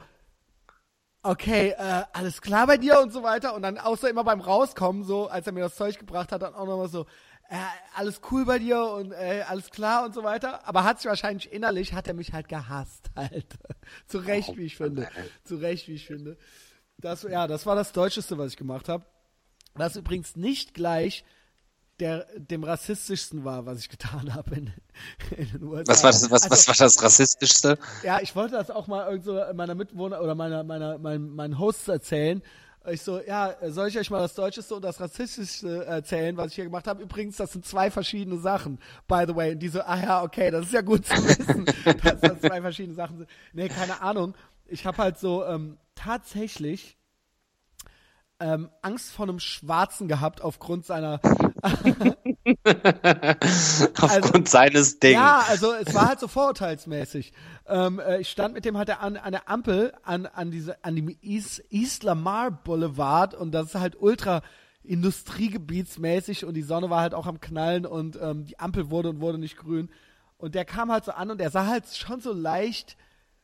okay, äh, alles klar bei dir und so weiter. Und dann außer immer beim Rauskommen, so, als er mir das Zeug gebracht hat, dann auch nochmal so, äh, alles cool bei dir und äh, alles klar und so weiter. Aber hat sich wahrscheinlich innerlich, hat er mich halt gehasst halt. Zu Recht, wie ich finde. Zu Recht, wie ich finde. Das, ja, das war das Deutscheste, was ich gemacht habe. Was übrigens nicht gleich der, dem rassistischsten war, was ich getan habe in, in den USA. Was war das, was, also, was war das rassistischste? Ja, ich wollte das auch mal irgend so meiner Mitwohner oder meiner, meiner, meinen, meinen Hosts erzählen. Ich so, ja, soll ich euch mal das Deutscheste und das Rassistischste erzählen, was ich hier gemacht habe? Übrigens, das sind zwei verschiedene Sachen, by the way. Und die so, ah ja, okay, das ist ja gut zu wissen, dass das zwei verschiedene Sachen sind. Nee, keine Ahnung. Ich habe halt so ähm, tatsächlich ähm, Angst vor einem Schwarzen gehabt aufgrund seiner aufgrund also, seines Dings. Ja, also es war halt so vorurteilsmäßig. Ähm, äh, ich stand mit dem halt an, an der Ampel an, an, diese, an dem East, East Lamar Boulevard und das ist halt ultra industriegebietsmäßig und die Sonne war halt auch am Knallen und ähm, die Ampel wurde und wurde nicht grün. Und der kam halt so an und er sah halt schon so leicht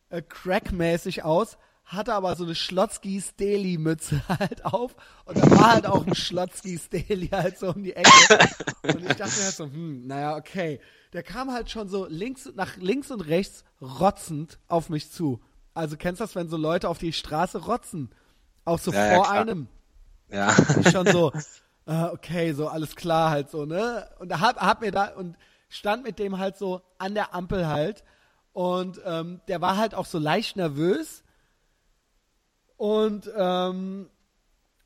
äh, crackmäßig aus, hatte aber so eine Schlotzkis Daily Mütze halt auf und da war halt auch ein Schlotzkis Daily halt so um die Ecke und ich dachte mir halt so, hm, naja, okay. Der kam halt schon so links, nach links und rechts rotzend auf mich zu. Also kennst du das, wenn so Leute auf die Straße rotzen? Auch so ja, vor ja, einem. Ja. Schon so, äh, okay, so alles klar halt so, ne? Und da hab, hab mir da und stand mit dem halt so an der Ampel halt und ähm, der war halt auch so leicht nervös und ähm,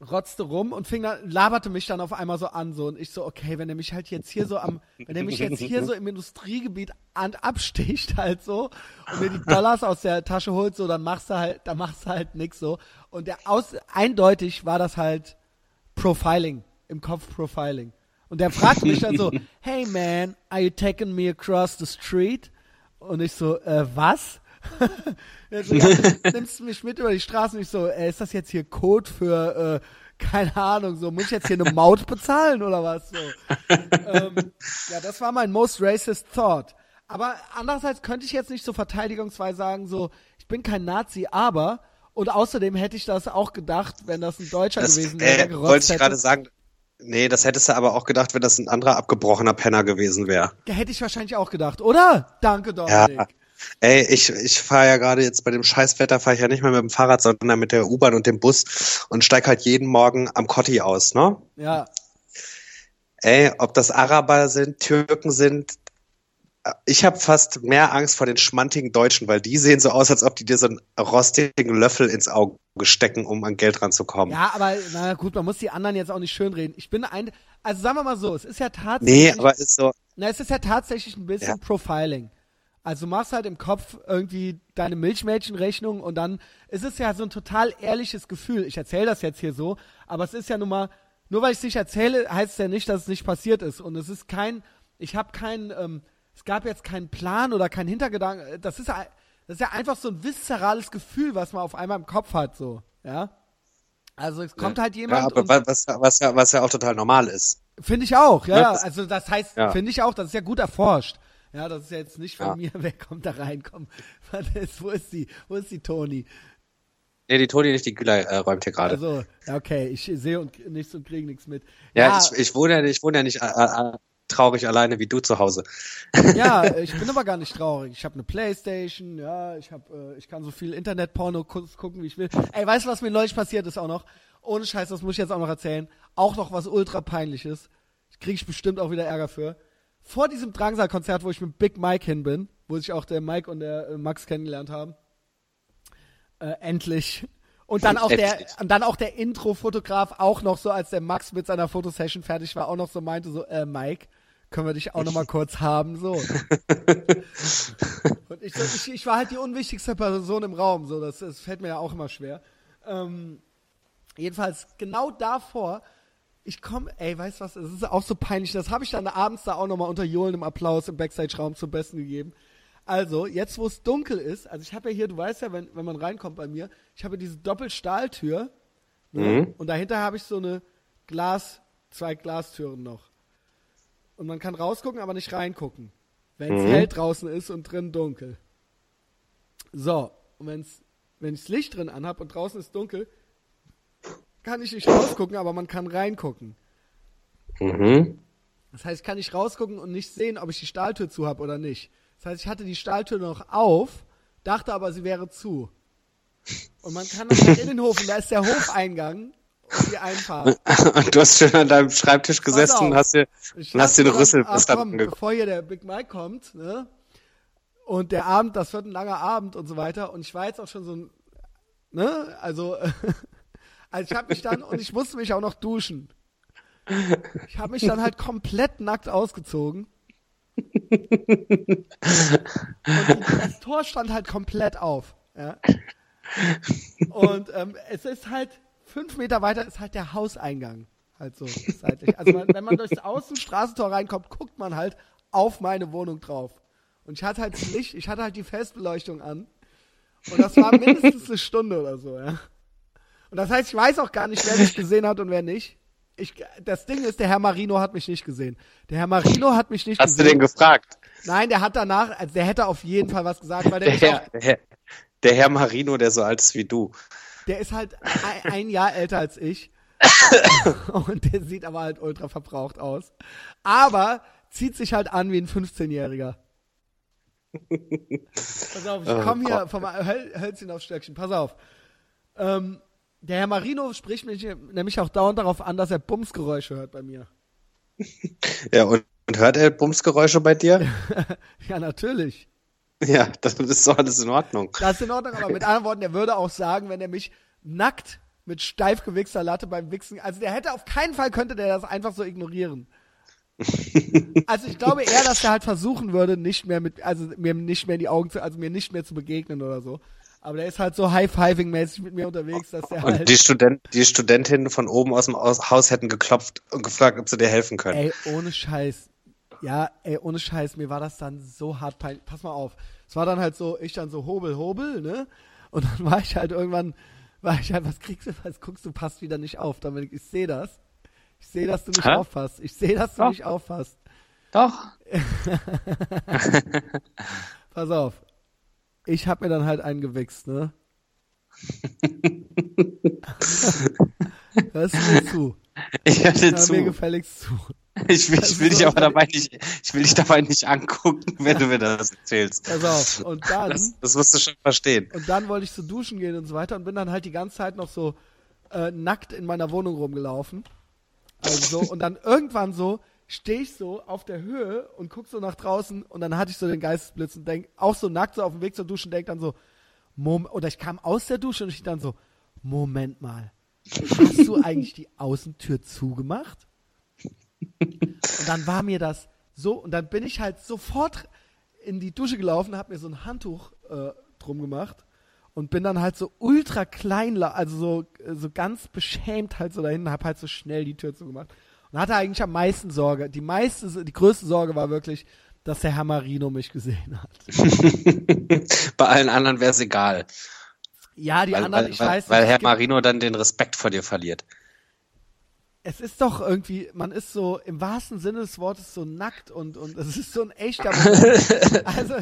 rotzte rum und fing dann, laberte mich dann auf einmal so an, so, und ich so, okay, wenn er mich halt jetzt hier so am, wenn er mich jetzt hier so im Industriegebiet an, absticht halt so und mir die Dollars aus der Tasche holt, so, dann machst du halt, dann machst du halt nix so. Und der aus, eindeutig war das halt Profiling, im Kopf Profiling. Und der fragt mich dann so, hey man, are you taking me across the street? Und ich so, äh, was? So, ja, nimmst du mich mit über die Straße und ich so, äh, ist das jetzt hier Code für, äh, keine Ahnung, so, muss ich jetzt hier eine Maut bezahlen oder was? So. ähm, ja, das war mein most racist thought. Aber andererseits könnte ich jetzt nicht so verteidigungsweise sagen, so, ich bin kein Nazi, aber, und außerdem hätte ich das auch gedacht, wenn das ein Deutscher das, gewesen wäre, äh, Wollte ich gerade sagen, Nee, das hättest du aber auch gedacht, wenn das ein anderer abgebrochener Penner gewesen wäre. Hätte ich wahrscheinlich auch gedacht, oder? Danke, Dominik. Ja, Ey, ich, ich fahre ja gerade jetzt bei dem Scheißwetter, fahre ich ja nicht mehr mit dem Fahrrad, sondern mit der U-Bahn und dem Bus und steig halt jeden Morgen am Kotti aus, ne? Ja. Ey, ob das Araber sind, Türken sind, ich habe fast mehr Angst vor den schmantigen Deutschen, weil die sehen so aus, als ob die dir so einen rostigen Löffel ins Auge stecken, um an Geld ranzukommen. Ja, aber na gut, man muss die anderen jetzt auch nicht schönreden. Ich bin ein, also sagen wir mal so, es ist ja tatsächlich. Nee, aber ist so. Na, es ist ja tatsächlich ein bisschen ja. Profiling. Also du machst halt im Kopf irgendwie deine Milchmädchenrechnung und dann ist es ja so ein total ehrliches Gefühl. Ich erzähle das jetzt hier so, aber es ist ja nun mal, nur weil ich es nicht erzähle, heißt es ja nicht, dass es nicht passiert ist. Und es ist kein, ich habe keinen, ähm, es gab jetzt keinen Plan oder keinen Hintergedanken. Das ist, das ist ja einfach so ein viszerales Gefühl, was man auf einmal im Kopf hat, so, ja. Also es kommt ja. halt jemand. Ja, aber was, was, ja, was ja auch total normal ist. Finde ich auch, ja. ja also das heißt, ja. finde ich auch, das ist ja gut erforscht. Ja, das ist ja jetzt nicht von ja. mir, wer kommt da rein, komm. wo ist die, wo ist die Toni? Nee, die Toni nicht, die Güler äh, räumt hier gerade. Also, okay, ich sehe und nichts und kriege nichts mit. Ja, ja, Ich, ich wohne ja, ich wohne ja nicht äh, äh, traurig alleine wie du zu Hause. Ja, ich bin aber gar nicht traurig. Ich habe eine Playstation, ja, ich hab, äh, ich kann so viel Internetporno gucken, wie ich will. Ey, weißt du, was mir neulich passiert ist auch noch? Ohne Scheiß, das muss ich jetzt auch noch erzählen. Auch noch was ultra peinliches. Kriege ich bestimmt auch wieder Ärger für. Vor diesem Drangsal-Konzert, wo ich mit Big Mike hin bin, wo sich auch der Mike und der äh, Max kennengelernt haben. Äh, endlich. Und dann auch der, und dann auch der Intro-Fotograf auch noch so, als der Max mit seiner Fotosession fertig war, auch noch so meinte so, äh, Mike, können wir dich auch noch mal kurz haben, so. und ich, ich, ich war halt die unwichtigste Person im Raum, so, das, das fällt mir ja auch immer schwer. Ähm, jedenfalls, genau davor, ich komme, ey, weißt du was, es ist auch so peinlich, das habe ich dann abends da auch noch mal unter johlendem Applaus im Backstage-Raum zum Besten gegeben. Also, jetzt wo es dunkel ist, also ich habe ja hier, du weißt ja, wenn, wenn man reinkommt bei mir, ich habe diese Doppelstahltür ne? mhm. und dahinter habe ich so eine Glas, zwei Glastüren noch. Und man kann rausgucken, aber nicht reingucken. Wenn es mhm. hell draußen ist und drin dunkel. So, und wenn's, wenn ich das Licht drin anhab und draußen ist dunkel, kann ich nicht rausgucken, aber man kann reingucken. Mhm. Das heißt, ich kann nicht rausgucken und nicht sehen, ob ich die Stahltür zu habe oder nicht. Das heißt, ich hatte die Stahltür noch auf, dachte aber, sie wäre zu. Und man kann dann in den Hof, und da ist der Hofeingang und die Einfahrt. Und du hast schön an deinem Schreibtisch gesessen und hast dir, und hast dir eine Rüssel ach, komm, bevor hier der Big Mike kommt, ne? Und der Abend, das wird ein langer Abend und so weiter. Und ich war jetzt auch schon so ein, ne? Also, also ich habe mich dann, und ich musste mich auch noch duschen. Ich habe mich dann halt komplett nackt ausgezogen und das Tor stand halt komplett auf. Ja. Und ähm, es ist halt fünf Meter weiter ist halt der Hauseingang. Halt so seitlich. Also man, wenn man durchs Außenstraßentor reinkommt, guckt man halt auf meine Wohnung drauf. Und ich hatte halt Licht, ich hatte halt die Festbeleuchtung an. Und das war mindestens eine Stunde oder so, ja. Und das heißt, ich weiß auch gar nicht, wer mich gesehen hat und wer nicht ich, das Ding ist, der Herr Marino hat mich nicht gesehen. Der Herr Marino hat mich nicht Hast gesehen. Hast du den gefragt? Nein, der hat danach, also der hätte auf jeden Fall was gesagt, weil der, der, Herr, der, Herr, der Herr Marino, der so alt ist wie du. Der ist halt ein, ein Jahr älter als ich. und der sieht aber halt ultra verbraucht aus. Aber zieht sich halt an wie ein 15-Jähriger. Pass auf, ich komme hier vom Hölzchen aufs Stöckchen. Pass auf. Ähm, der Herr Marino spricht mich nämlich auch dauernd darauf an, dass er Bumsgeräusche hört bei mir. Ja, und, und hört er Bumsgeräusche bei dir? ja, natürlich. Ja, das ist doch alles in Ordnung. Das ist in Ordnung, aber mit anderen Worten, er würde auch sagen, wenn er mich nackt mit steif gewichster Latte beim Wichsen, also der hätte auf keinen Fall könnte der das einfach so ignorieren. also ich glaube eher, dass er halt versuchen würde, nicht mehr mit, also mir nicht mehr in die Augen zu, also mir nicht mehr zu begegnen oder so. Aber der ist halt so High-Fiving-mäßig mit mir unterwegs, dass der und halt. Die, Student, die Studentinnen von oben aus dem Haus hätten geklopft und gefragt, ob sie dir helfen können. Ey, ohne Scheiß. Ja, ey, ohne Scheiß, mir war das dann so hart peinlich. Pass mal auf. Es war dann halt so, ich dann so hobel, hobel, ne? Und dann war ich halt irgendwann, war ich halt, was kriegst du, was guckst du, passt wieder nicht auf. Damit ich sehe das. Ich sehe, dass du nicht Hä? aufpasst. Ich sehe, dass du Doch. nicht aufpasst. Doch. Pass auf ich habe mir dann halt einen gewichst, ne? Hörst du mir zu? Ich höre dir zu. mir gefälligst zu. Ich will, ich will dich aber dabei nicht, ich will dich dabei nicht angucken, wenn du mir das erzählst. Pass auf. Und dann. Das, das musst du schon verstehen. Und dann wollte ich so duschen gehen und so weiter und bin dann halt die ganze Zeit noch so äh, nackt in meiner Wohnung rumgelaufen. Also so, und dann irgendwann so, stehe ich so auf der Höhe und guck so nach draußen und dann hatte ich so den Geistesblitz und denk, auch so nackt so auf dem Weg zur Dusche und denk dann so, Moment, oder ich kam aus der Dusche und ich dann so, Moment mal, hast du eigentlich die Außentür zugemacht? Und dann war mir das so, und dann bin ich halt sofort in die Dusche gelaufen, hab mir so ein Handtuch äh, drum gemacht und bin dann halt so ultra klein, also so, so ganz beschämt halt so dahin, hab halt so schnell die Tür zugemacht und hatte eigentlich am meisten Sorge. Die meiste, die größte Sorge war wirklich, dass der Herr Marino mich gesehen hat. Bei allen anderen wäre es egal. Ja, die weil, anderen, weil, ich weil, weiß Weil Herr Marino dann den Respekt vor dir verliert. Es ist doch irgendwie, man ist so im wahrsten Sinne des Wortes so nackt und, und es ist so ein echter. Also,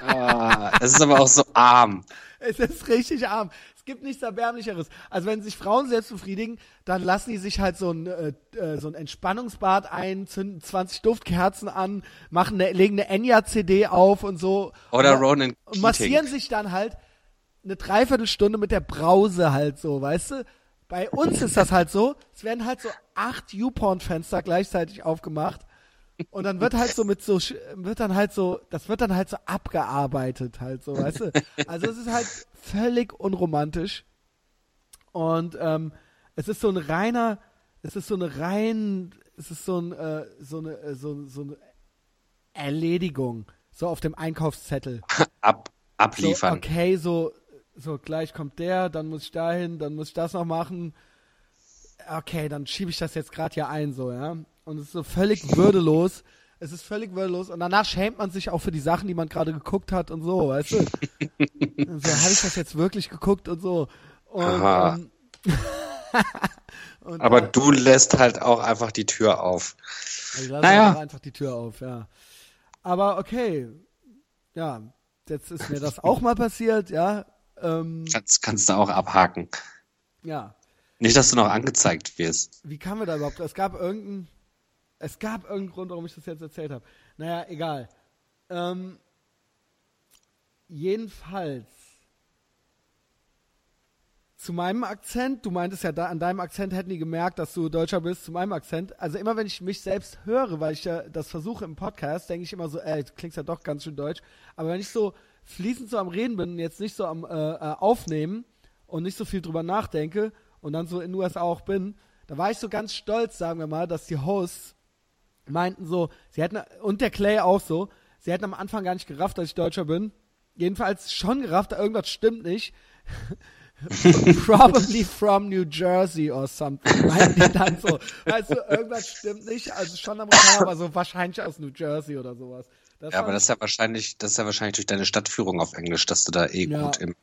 Ah, es ist aber auch so arm. es ist richtig arm. Es gibt nichts Erbärmlicheres. Also wenn sich Frauen selbst befriedigen, dann lassen die sich halt so ein, äh, äh, so ein Entspannungsbad ein, zünden 20 Duftkerzen an, machen eine, legen eine Enya-CD auf und so. Oder und, Ronan Und Keating. massieren sich dann halt eine Dreiviertelstunde mit der Brause halt so, weißt du? Bei uns ist das halt so, es werden halt so acht YouPorn-Fenster gleichzeitig aufgemacht und dann wird halt so mit so, wird dann halt so, das wird dann halt so abgearbeitet halt so, weißt du? Also es ist halt völlig unromantisch und ähm, es ist so ein reiner, es ist so eine rein, es ist so ein, äh, so eine, äh, so, so eine Erledigung, so auf dem Einkaufszettel. Ab, So, abliefern. okay, so, so gleich kommt der, dann muss ich dahin, dann muss ich das noch machen. Okay, dann schiebe ich das jetzt gerade hier ein, so, ja. Und es ist so völlig würdelos. Es ist völlig würdelos. Und danach schämt man sich auch für die Sachen, die man gerade geguckt hat und so, weißt du? Und so, habe ich das jetzt wirklich geguckt und so. Und, Aha. ähm, und Aber äh, du lässt halt auch einfach die Tür auf. ich lasse naja. einfach, einfach die Tür auf, ja. Aber okay, ja, jetzt ist mir das auch mal passiert, ja. Ähm, Das kannst du auch abhaken. ja. Nicht, dass du noch angezeigt wirst. Wie kamen wir da überhaupt? Es gab irgendeinen, es gab irgendeinen Grund, warum ich das jetzt erzählt habe. Naja, egal. Ähm, jedenfalls zu meinem Akzent, du meintest ja, da, an deinem Akzent hätten die gemerkt, dass du Deutscher bist, zu meinem Akzent. Also immer wenn ich mich selbst höre, weil ich ja das versuche im Podcast, denke ich immer so, ey, du klingst ja doch ganz schön deutsch. Aber wenn ich so fließend so am Reden bin und jetzt nicht so am äh, äh, Aufnehmen und nicht so viel drüber nachdenke und dann so in den USA auch bin, da war ich so ganz stolz, sagen wir mal, dass die Hosts meinten so, sie hätten, und der Clay auch so, sie hätten am Anfang gar nicht gerafft, dass ich Deutscher bin. Jedenfalls schon gerafft, irgendwas stimmt nicht. Probably from New Jersey or something. Meinten die dann so. Weißt du, irgendwas stimmt nicht. Also schon Amerikaner, aber so wahrscheinlich aus New Jersey oder sowas. Das Ja, aber das ist ja wahrscheinlich, das ist ja wahrscheinlich durch deine Stadtführung auf Englisch, dass du da eh Ja. gut im,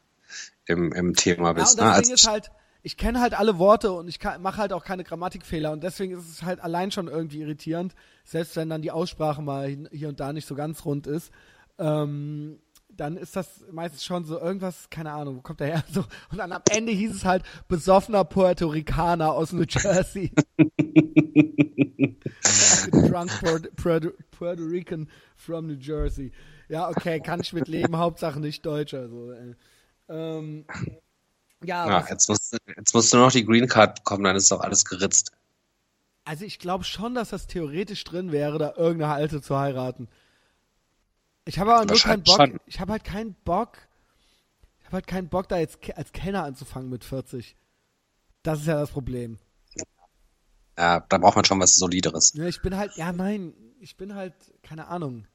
im, im Thema Ja, bist. und ne? das Als, Ding ist halt, ich kenne halt alle Worte und ich mache halt auch keine Grammatikfehler und deswegen ist es halt allein schon irgendwie irritierend, selbst wenn dann die Aussprache mal hier und da nicht so ganz rund ist. Ähm, dann ist das meistens schon so irgendwas, keine Ahnung, wo kommt der her? So, und dann am Ende hieß es halt besoffener Puerto Ricaner aus New Jersey. Drunk Puerto, Puerto, Puerto Rican from New Jersey. Ja, okay, kann ich mit leben, Hauptsache nicht Deutscher. So, äh. ähm, ja, ja, jetzt, musst, du- jetzt musst du noch die Green Card bekommen, dann ist doch alles geritzt. also ich glaube schon, dass das theoretisch drin wäre, da irgendeine Alte zu heiraten. Ich habe aber nur keinen Bock. schon. Ich habe halt keinen Bock. Ich habe halt keinen Bock, da jetzt als Kellner anzufangen mit 40. Das ist ja das Problem. Ja, da braucht man schon was Solideres. Ja, ich bin halt, ja nein, ich bin halt, keine Ahnung.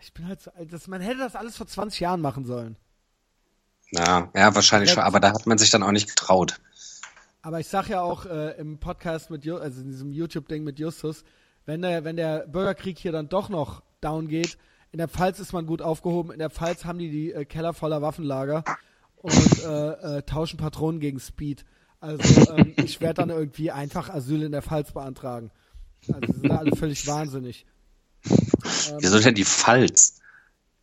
Ich bin halt so alt. Das, man hätte das alles vor 20 Jahren machen sollen. Ja, ja, wahrscheinlich Ja. schon, aber da hat man sich dann auch nicht getraut. Aber ich sag ja auch äh, im Podcast mit, also in diesem YouTube-Ding mit Justus, wenn der, wenn der Bürgerkrieg hier dann doch noch down geht, in der Pfalz ist man gut aufgehoben, in der Pfalz haben die die äh, Keller voller Waffenlager und äh, äh, tauschen Patronen gegen Speed. Also ähm, ich werde dann irgendwie einfach Asyl in der Pfalz beantragen. Also sind da alle völlig wahnsinnig. Ähm, Wieso denn die Pfalz?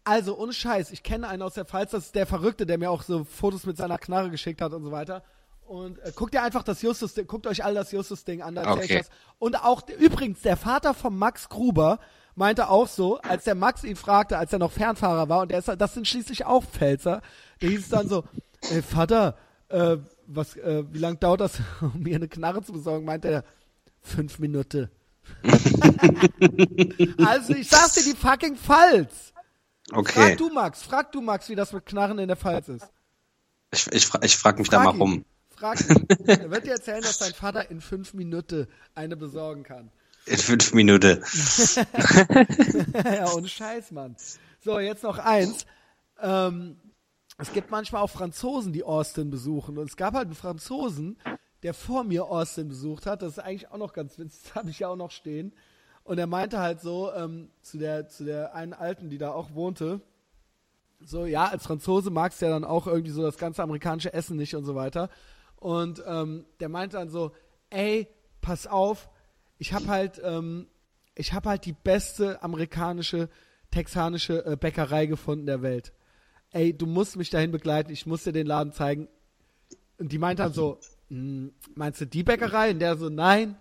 Also, ohne Scheiß, ich kenne einen aus der Pfalz, das ist der Verrückte, der mir auch so Fotos mit seiner Knarre geschickt hat und so weiter. Und äh, guckt ihr einfach das Justus, guckt euch all das Justus-Ding an, da Okay. Und auch, übrigens, der Vater von Max Gruber meinte auch so, als der Max ihn fragte, als er noch Fernfahrer war, und der ist, das sind schließlich auch Pfälzer, der hieß es dann so, ey Vater, äh, was, äh, wie lange dauert das, um mir eine Knarre zu besorgen? Meinte er, fünf Minuten. also, ich sag's dir, die fucking Pfalz. Okay, Frag du Max, frag du Max, wie das mit Knarren in der Pfalz ist. ich, ich, ich frag mich da Frag mal rum. Frag ihn. er wird dir erzählen, dass dein Vater in fünf Minuten eine besorgen kann. In fünf Minuten. ja, ohne Scheiß, Mann. So, jetzt noch eins. Ähm, es gibt manchmal auch Franzosen, die Austin besuchen. Und es gab halt einen Franzosen, der vor mir Austin besucht hat. Das ist eigentlich auch noch ganz witzig. Das habe ich ja auch noch stehen. Und er meinte halt so ähm, zu, der, zu der einen Alten, die da auch wohnte, so, ja, als Franzose magst du ja dann auch irgendwie so das ganze amerikanische Essen nicht und so weiter. Und ähm, der meinte dann so, ey, pass auf, ich habe halt, ähm, ich habe halt die beste amerikanische, texanische äh, Bäckerei gefunden der Welt. Ey, du musst mich dahin begleiten, ich muss dir den Laden zeigen. Und die meint dann so, "Hm, meinst du die Bäckerei? Und der so, nein.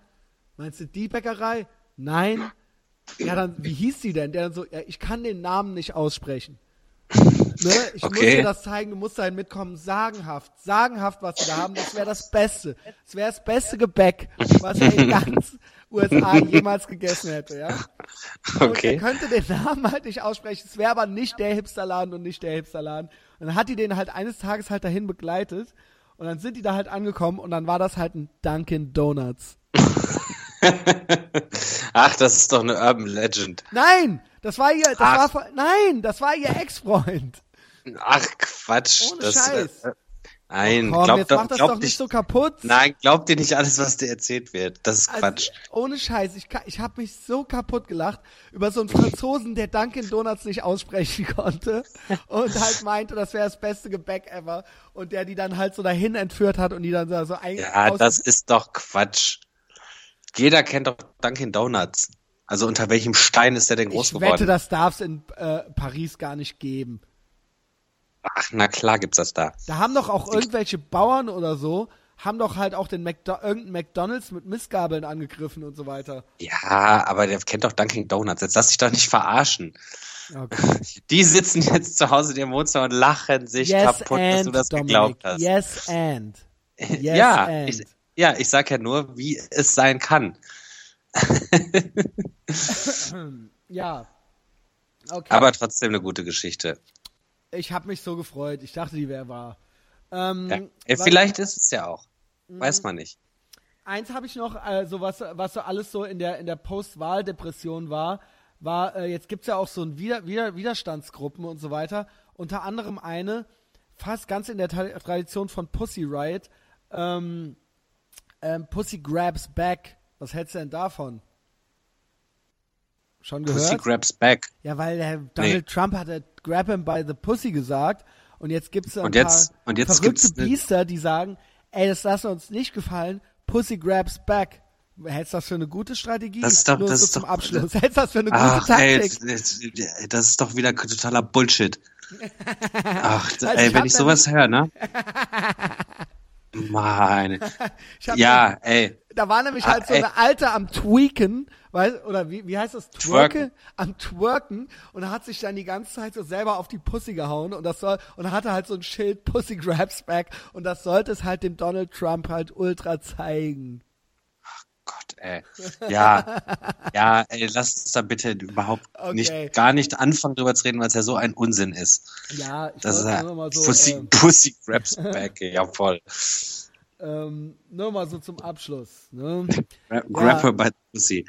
Meinst du die Bäckerei? Nein. Ja, dann, wie hieß die denn? Der dann so, ja, ich kann den Namen nicht aussprechen. Ne? Ich muss Okay. dir das zeigen, du musst dahin mitkommen. Sagenhaft, sagenhaft, was sie da haben. Das wäre das Beste. Das wäre das beste Gebäck, was er in ganz USA jemals gegessen hätte, ja. Und er Okay. könnte den Namen halt nicht aussprechen. Es wäre aber nicht der Hipsterladen und nicht der Hipsterladen. Und dann hat die den halt eines Tages halt dahin begleitet. Und dann sind die da halt angekommen und dann war das halt ein Dunkin' Donuts. Ach, das ist doch eine Urban Legend. Nein! Das war ihr, das Ach. war, nein, das war ihr Ex-Freund. Ach, Quatsch. Ohne das, Scheiß. Äh, nein, Komm, glaub, jetzt doch, mach das glaub doch nicht, so kaputt. Nein, glaub dir nicht alles, was dir erzählt wird. Das ist Also, Quatsch. ohne Scheiß, ich, ich habe mich so kaputt gelacht über so einen Franzosen, der Dunkin' Donuts nicht aussprechen konnte und halt meinte, das wäre das beste Gebäck ever und der die dann halt so dahin entführt hat und die dann so, ein Ja, das ist doch Quatsch. Jeder kennt doch Dunkin' Donuts. Also unter welchem Stein ist der denn groß Ich geworden? wette, das darf es in äh, Paris gar nicht geben. Ach, na klar gibt's das da. Da haben doch auch irgendwelche Bauern oder so, haben doch halt auch den McDo irgendeinen McDonalds mit Missgabeln angegriffen und so weiter. Ja, aber der kennt doch Dunkin' Donuts. Jetzt lass dich doch nicht verarschen. Okay. Die sitzen jetzt zu Hause in ihrem Wohnzimmer und lachen sich Yes kaputt, dass du das Dominik. geglaubt hast. Yes and. Yes ja, and. ich, ja, ich sag ja nur, wie es sein kann. ja. Okay. Aber trotzdem eine gute Geschichte. Ich habe mich so gefreut. Ich dachte, die wäre wahr. Ähm, Ja. Was- vielleicht ist es ja auch. Mhm. Weiß man nicht. Eins habe ich noch, also was, was so alles so in der, in der Post-Wahl-Depression war, war, äh, jetzt gibt's ja auch so ein Wider, Wider, Widerstandsgruppen und so weiter. Unter anderem eine, fast ganz in der Ta Tradition von Pussy Riot, ähm, ähm, Pussy Grabs Back. Was hältst du denn davon? Schon gehört? Pussy grabs back. Ja, weil der Donald Trump hat äh, Grab him by the Pussy gesagt und jetzt gibt's ein Und jetzt- paar und jetzt verrückte gibt's Biester, die sagen, ey, das lassen uns nicht gefallen, Pussy grabs back. Hältst du das für eine gute Strategie? Das ist doch- Nur das so ist zum doch- Abschluss. Hältst du das für eine gute Ach, ey, Taktik? das, das ist doch wieder totaler Bullshit. Ach, Also ey, ich wenn ich sowas höre, ne? Meine. Ja, ey. Da war nämlich Ah, halt so ey. eine Alte am Tweaken, weil, oder wie, wie heißt das? Twerken. Am Twerken und hat sich dann die ganze Zeit so selber auf die Pussy gehauen und das soll, und hatte halt so ein Schild Pussy Grabs Back und das sollte es halt dem Donald Trump halt ultra zeigen. Gott, ey. Ja, ja, ey, lass uns da bitte überhaupt Okay. nicht, gar nicht anfangen drüber zu reden, weil es ja so ein Unsinn ist. Ja, ich Das ist ja mal so, Pussy, ähm, Pussy grabs back, ja voll. ähm, nur mal so zum Abschluss. Ne? Gra- Grab her by pussy.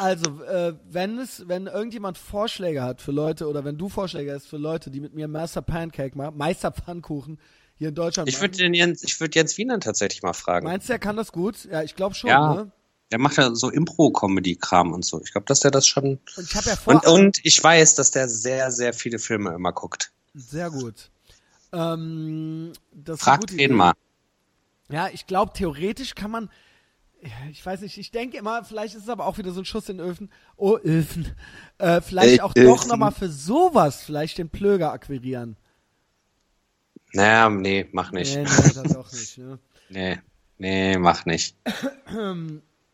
Also, äh, wenn es, wenn irgendjemand Vorschläge hat für Leute oder wenn du Vorschläge hast für Leute, die mit mir Master Pancake machen, Meister Pfannkuchen hier in Deutschland Ich machen, würde den Jens, ich würde Jens Wiener tatsächlich mal fragen. meinst du, er kann das gut? Ja, ich glaube schon. Ja. Ne? Der macht ja so Impro-Comedy-Kram und so. Ich glaube, dass der das schon. Und ich ja vor, Und, und ich weiß, dass der sehr, sehr viele Filme immer guckt. sehr gut. Ähm, gute ihn Idee. mal. Ja, ich glaube, theoretisch kann man, ich weiß nicht, ich denke immer, vielleicht ist es aber auch wieder so ein Schuss in den Öfen. Oh, Öfen. Äh, vielleicht Äh, auch doch Öfen. nochmal für sowas vielleicht den Plöger akquirieren. Naja, nee, mach nicht. Nee, nee, doch nicht, ne? Nee, nee, mach nicht.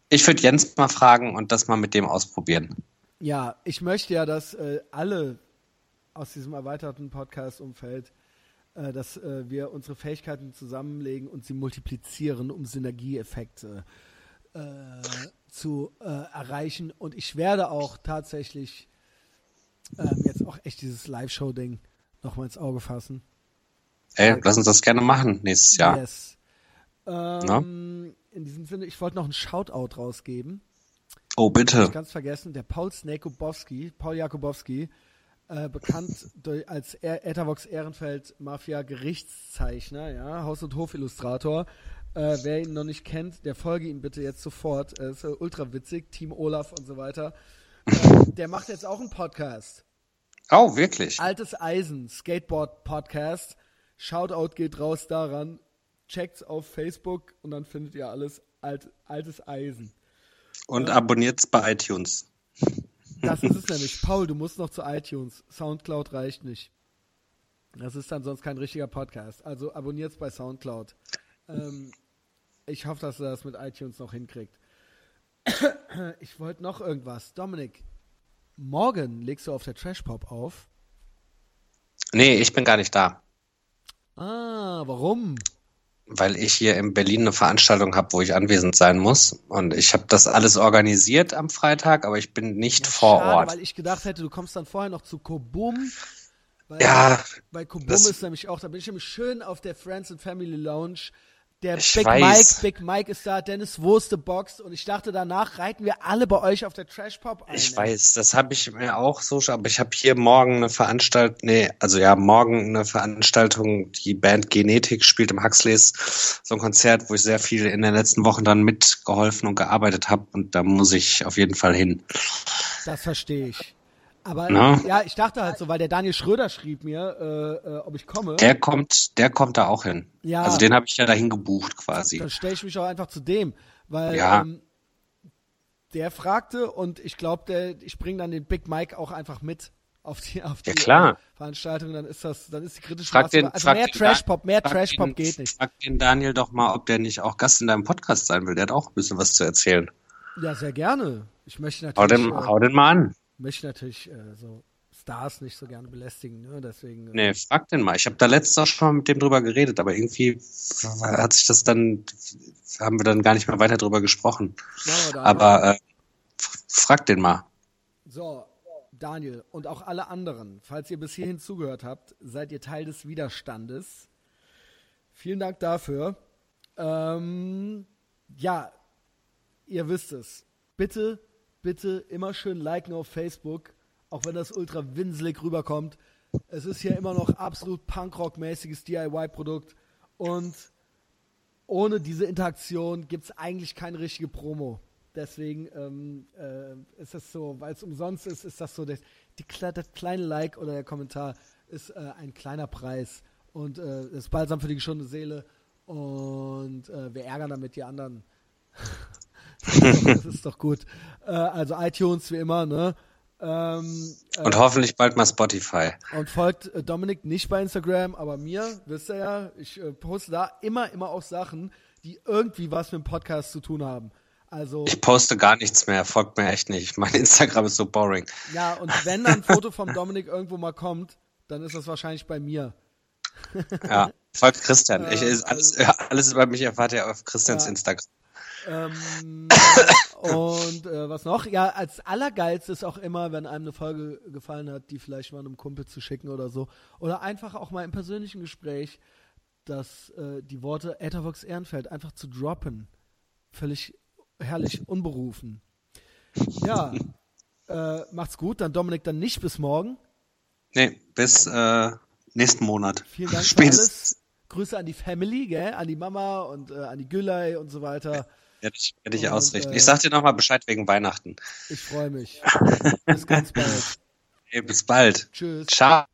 Ich würde Jens mal fragen und das mal mit dem ausprobieren. Ja, ich möchte ja, dass äh, alle aus diesem erweiterten Podcast-Umfeld, äh, dass äh, wir unsere Fähigkeiten zusammenlegen und sie multiplizieren, um Synergieeffekte äh, zu äh, erreichen. Und ich werde auch tatsächlich ähm, jetzt auch echt dieses Live-Show-Ding nochmal ins Auge fassen. Ey, lass uns das gerne machen nächstes Jahr. Yes. Ähm, in diesem Sinne, ich wollte noch einen Shoutout rausgeben. Oh, bitte. ich ganz vergessen, der Paul Snakobowski, Paul Jakubowski, äh, bekannt durch, als Etavox Ehrenfeld Mafia Gerichtszeichner, ja, Haus- und Hofillustrator. Äh, wer ihn noch nicht kennt, der folge ihm bitte jetzt sofort. Er ist äh, ultra witzig, Team Olaf und so weiter. Äh, der macht jetzt auch einen Podcast. Oh, wirklich? Altes Eisen, Skateboard Podcast. Shoutout geht raus daran. Checkt's auf Facebook und dann findet ihr alles. alt, altes Eisen. Und abonniert's bei iTunes. Das ist es nämlich. Paul, du musst noch zu iTunes. Soundcloud reicht nicht. Das ist dann sonst kein richtiger Podcast. Also abonniert's bei Soundcloud. Ähm, ich hoffe, dass er das mit iTunes noch hinkriegt. Ich wollte noch irgendwas. Dominik, morgen legst du auf der Trash Pop auf. Nee, ich bin gar nicht da. Ah, warum? Weil ich hier in Berlin eine Veranstaltung habe, wo ich anwesend sein muss. Und ich habe das alles organisiert am Freitag, aber ich bin nicht Ja, vor schade, Ort. Weil ich gedacht hätte, du kommst dann vorher noch zu Kobum. Weil Ja, Bei Kobum ist nämlich auch, da bin ich nämlich schön auf der Friends and Family Lounge. Der Ich Big weiß. Mike, Big Mike ist da, Dennis Wurste boxt und ich dachte, danach reiten wir alle bei euch auf der Trash Pop ein. Ich ey. weiß, das habe ich mir auch so, aber ich habe hier morgen eine Veranstaltung, nee, also ja, morgen eine Veranstaltung, die Band Genetik spielt im Huxleys, so ein Konzert, wo ich sehr viel in den letzten Wochen dann mitgeholfen und gearbeitet habe und da muss ich auf jeden Fall hin. Das verstehe ich. Aber Na? ja, ich dachte halt so, weil der Daniel Schröder schrieb mir, äh, äh, ob ich komme. Der kommt, der kommt da auch hin. Ja. Also den habe ich ja dahin gebucht quasi. Dann stelle ich mich auch einfach zu dem, weil Ja. ähm, der fragte und ich glaube, ich bringe dann den Big Mike auch einfach mit auf die, auf die Ja, klar. äh, Veranstaltung. Dann ist das, dann ist die kritische Frag Masse. den, also mehr den Trash Pop, mehr Trash Pop den- geht nicht. Frag den Daniel doch mal, ob der nicht auch Gast in deinem Podcast sein will. Der hat auch ein bisschen was zu erzählen. Ja, sehr gerne. Ich möchte Hau natürlich, den, äh, hau den mal an. Möchte natürlich äh, so Stars nicht so gerne belästigen, ne? Deswegen. äh, Nee, frag den mal. Ich habe da letztens auch schon mal mit dem drüber geredet, aber irgendwie hat sich das dann, haben wir dann gar nicht mehr weiter drüber gesprochen. Aber äh, frag den mal. So, Daniel und auch alle anderen, falls ihr bis hierhin zugehört habt, seid ihr Teil des Widerstandes. Vielen Dank dafür. Ähm, ja, ihr wisst es. Bitte, bitte immer schön liken auf Facebook, auch wenn das ultra winselig rüberkommt. Es ist hier immer noch absolut Punkrock-mäßiges DIY-Produkt und ohne diese Interaktion gibt es eigentlich keine richtige Promo. Deswegen ähm, äh, ist das so, weil es umsonst ist, ist das so, das, die, das kleine Like oder der Kommentar ist äh, ein kleiner Preis und äh, ist balsam für die geschundene Seele und äh, wir ärgern damit die anderen. das, ist doch, gut. Äh, also iTunes wie immer, ne? Ähm, Und hoffentlich bald mal Spotify. und folgt äh, Dominik nicht bei Instagram, aber mir, wisst ihr ja, ich äh, poste da immer, immer auch Sachen, die irgendwie was mit dem Podcast zu tun haben. Also, Ich poste gar nichts mehr, folgt mir echt nicht. Mein Instagram ist so boring. ja, und wenn dann ein Foto vom Dominik irgendwo mal kommt, dann ist das wahrscheinlich bei mir. Ja, folgt Christian. Ich, Äh, ist alles, alles über mich erfahrt ihr auf Christians Ja. Instagram. Ähm, und äh, was noch? Ja, als allergeilste ist auch immer, wenn einem eine Folge gefallen hat, die vielleicht mal einem Kumpel zu schicken oder so. Oder einfach auch mal im persönlichen Gespräch, dass äh, die Worte Ethervox Ehrenfeld einfach zu droppen. Völlig herrlich unberufen. Ja, äh, macht's gut. Dann Dominik, dann nicht bis morgen. Nee, bis äh, nächsten Monat. Vielen Dank für Spätestens. alles. Grüße an die Family, gell? an die Mama und äh, an die Gülay und so weiter. Werde ich, werde ich Und, ausrichten. äh, Ich sag dir nochmal Bescheid wegen Weihnachten. Ich freue mich. Bis ganz bald. Hey, bis bald. Tschüss. Ciao.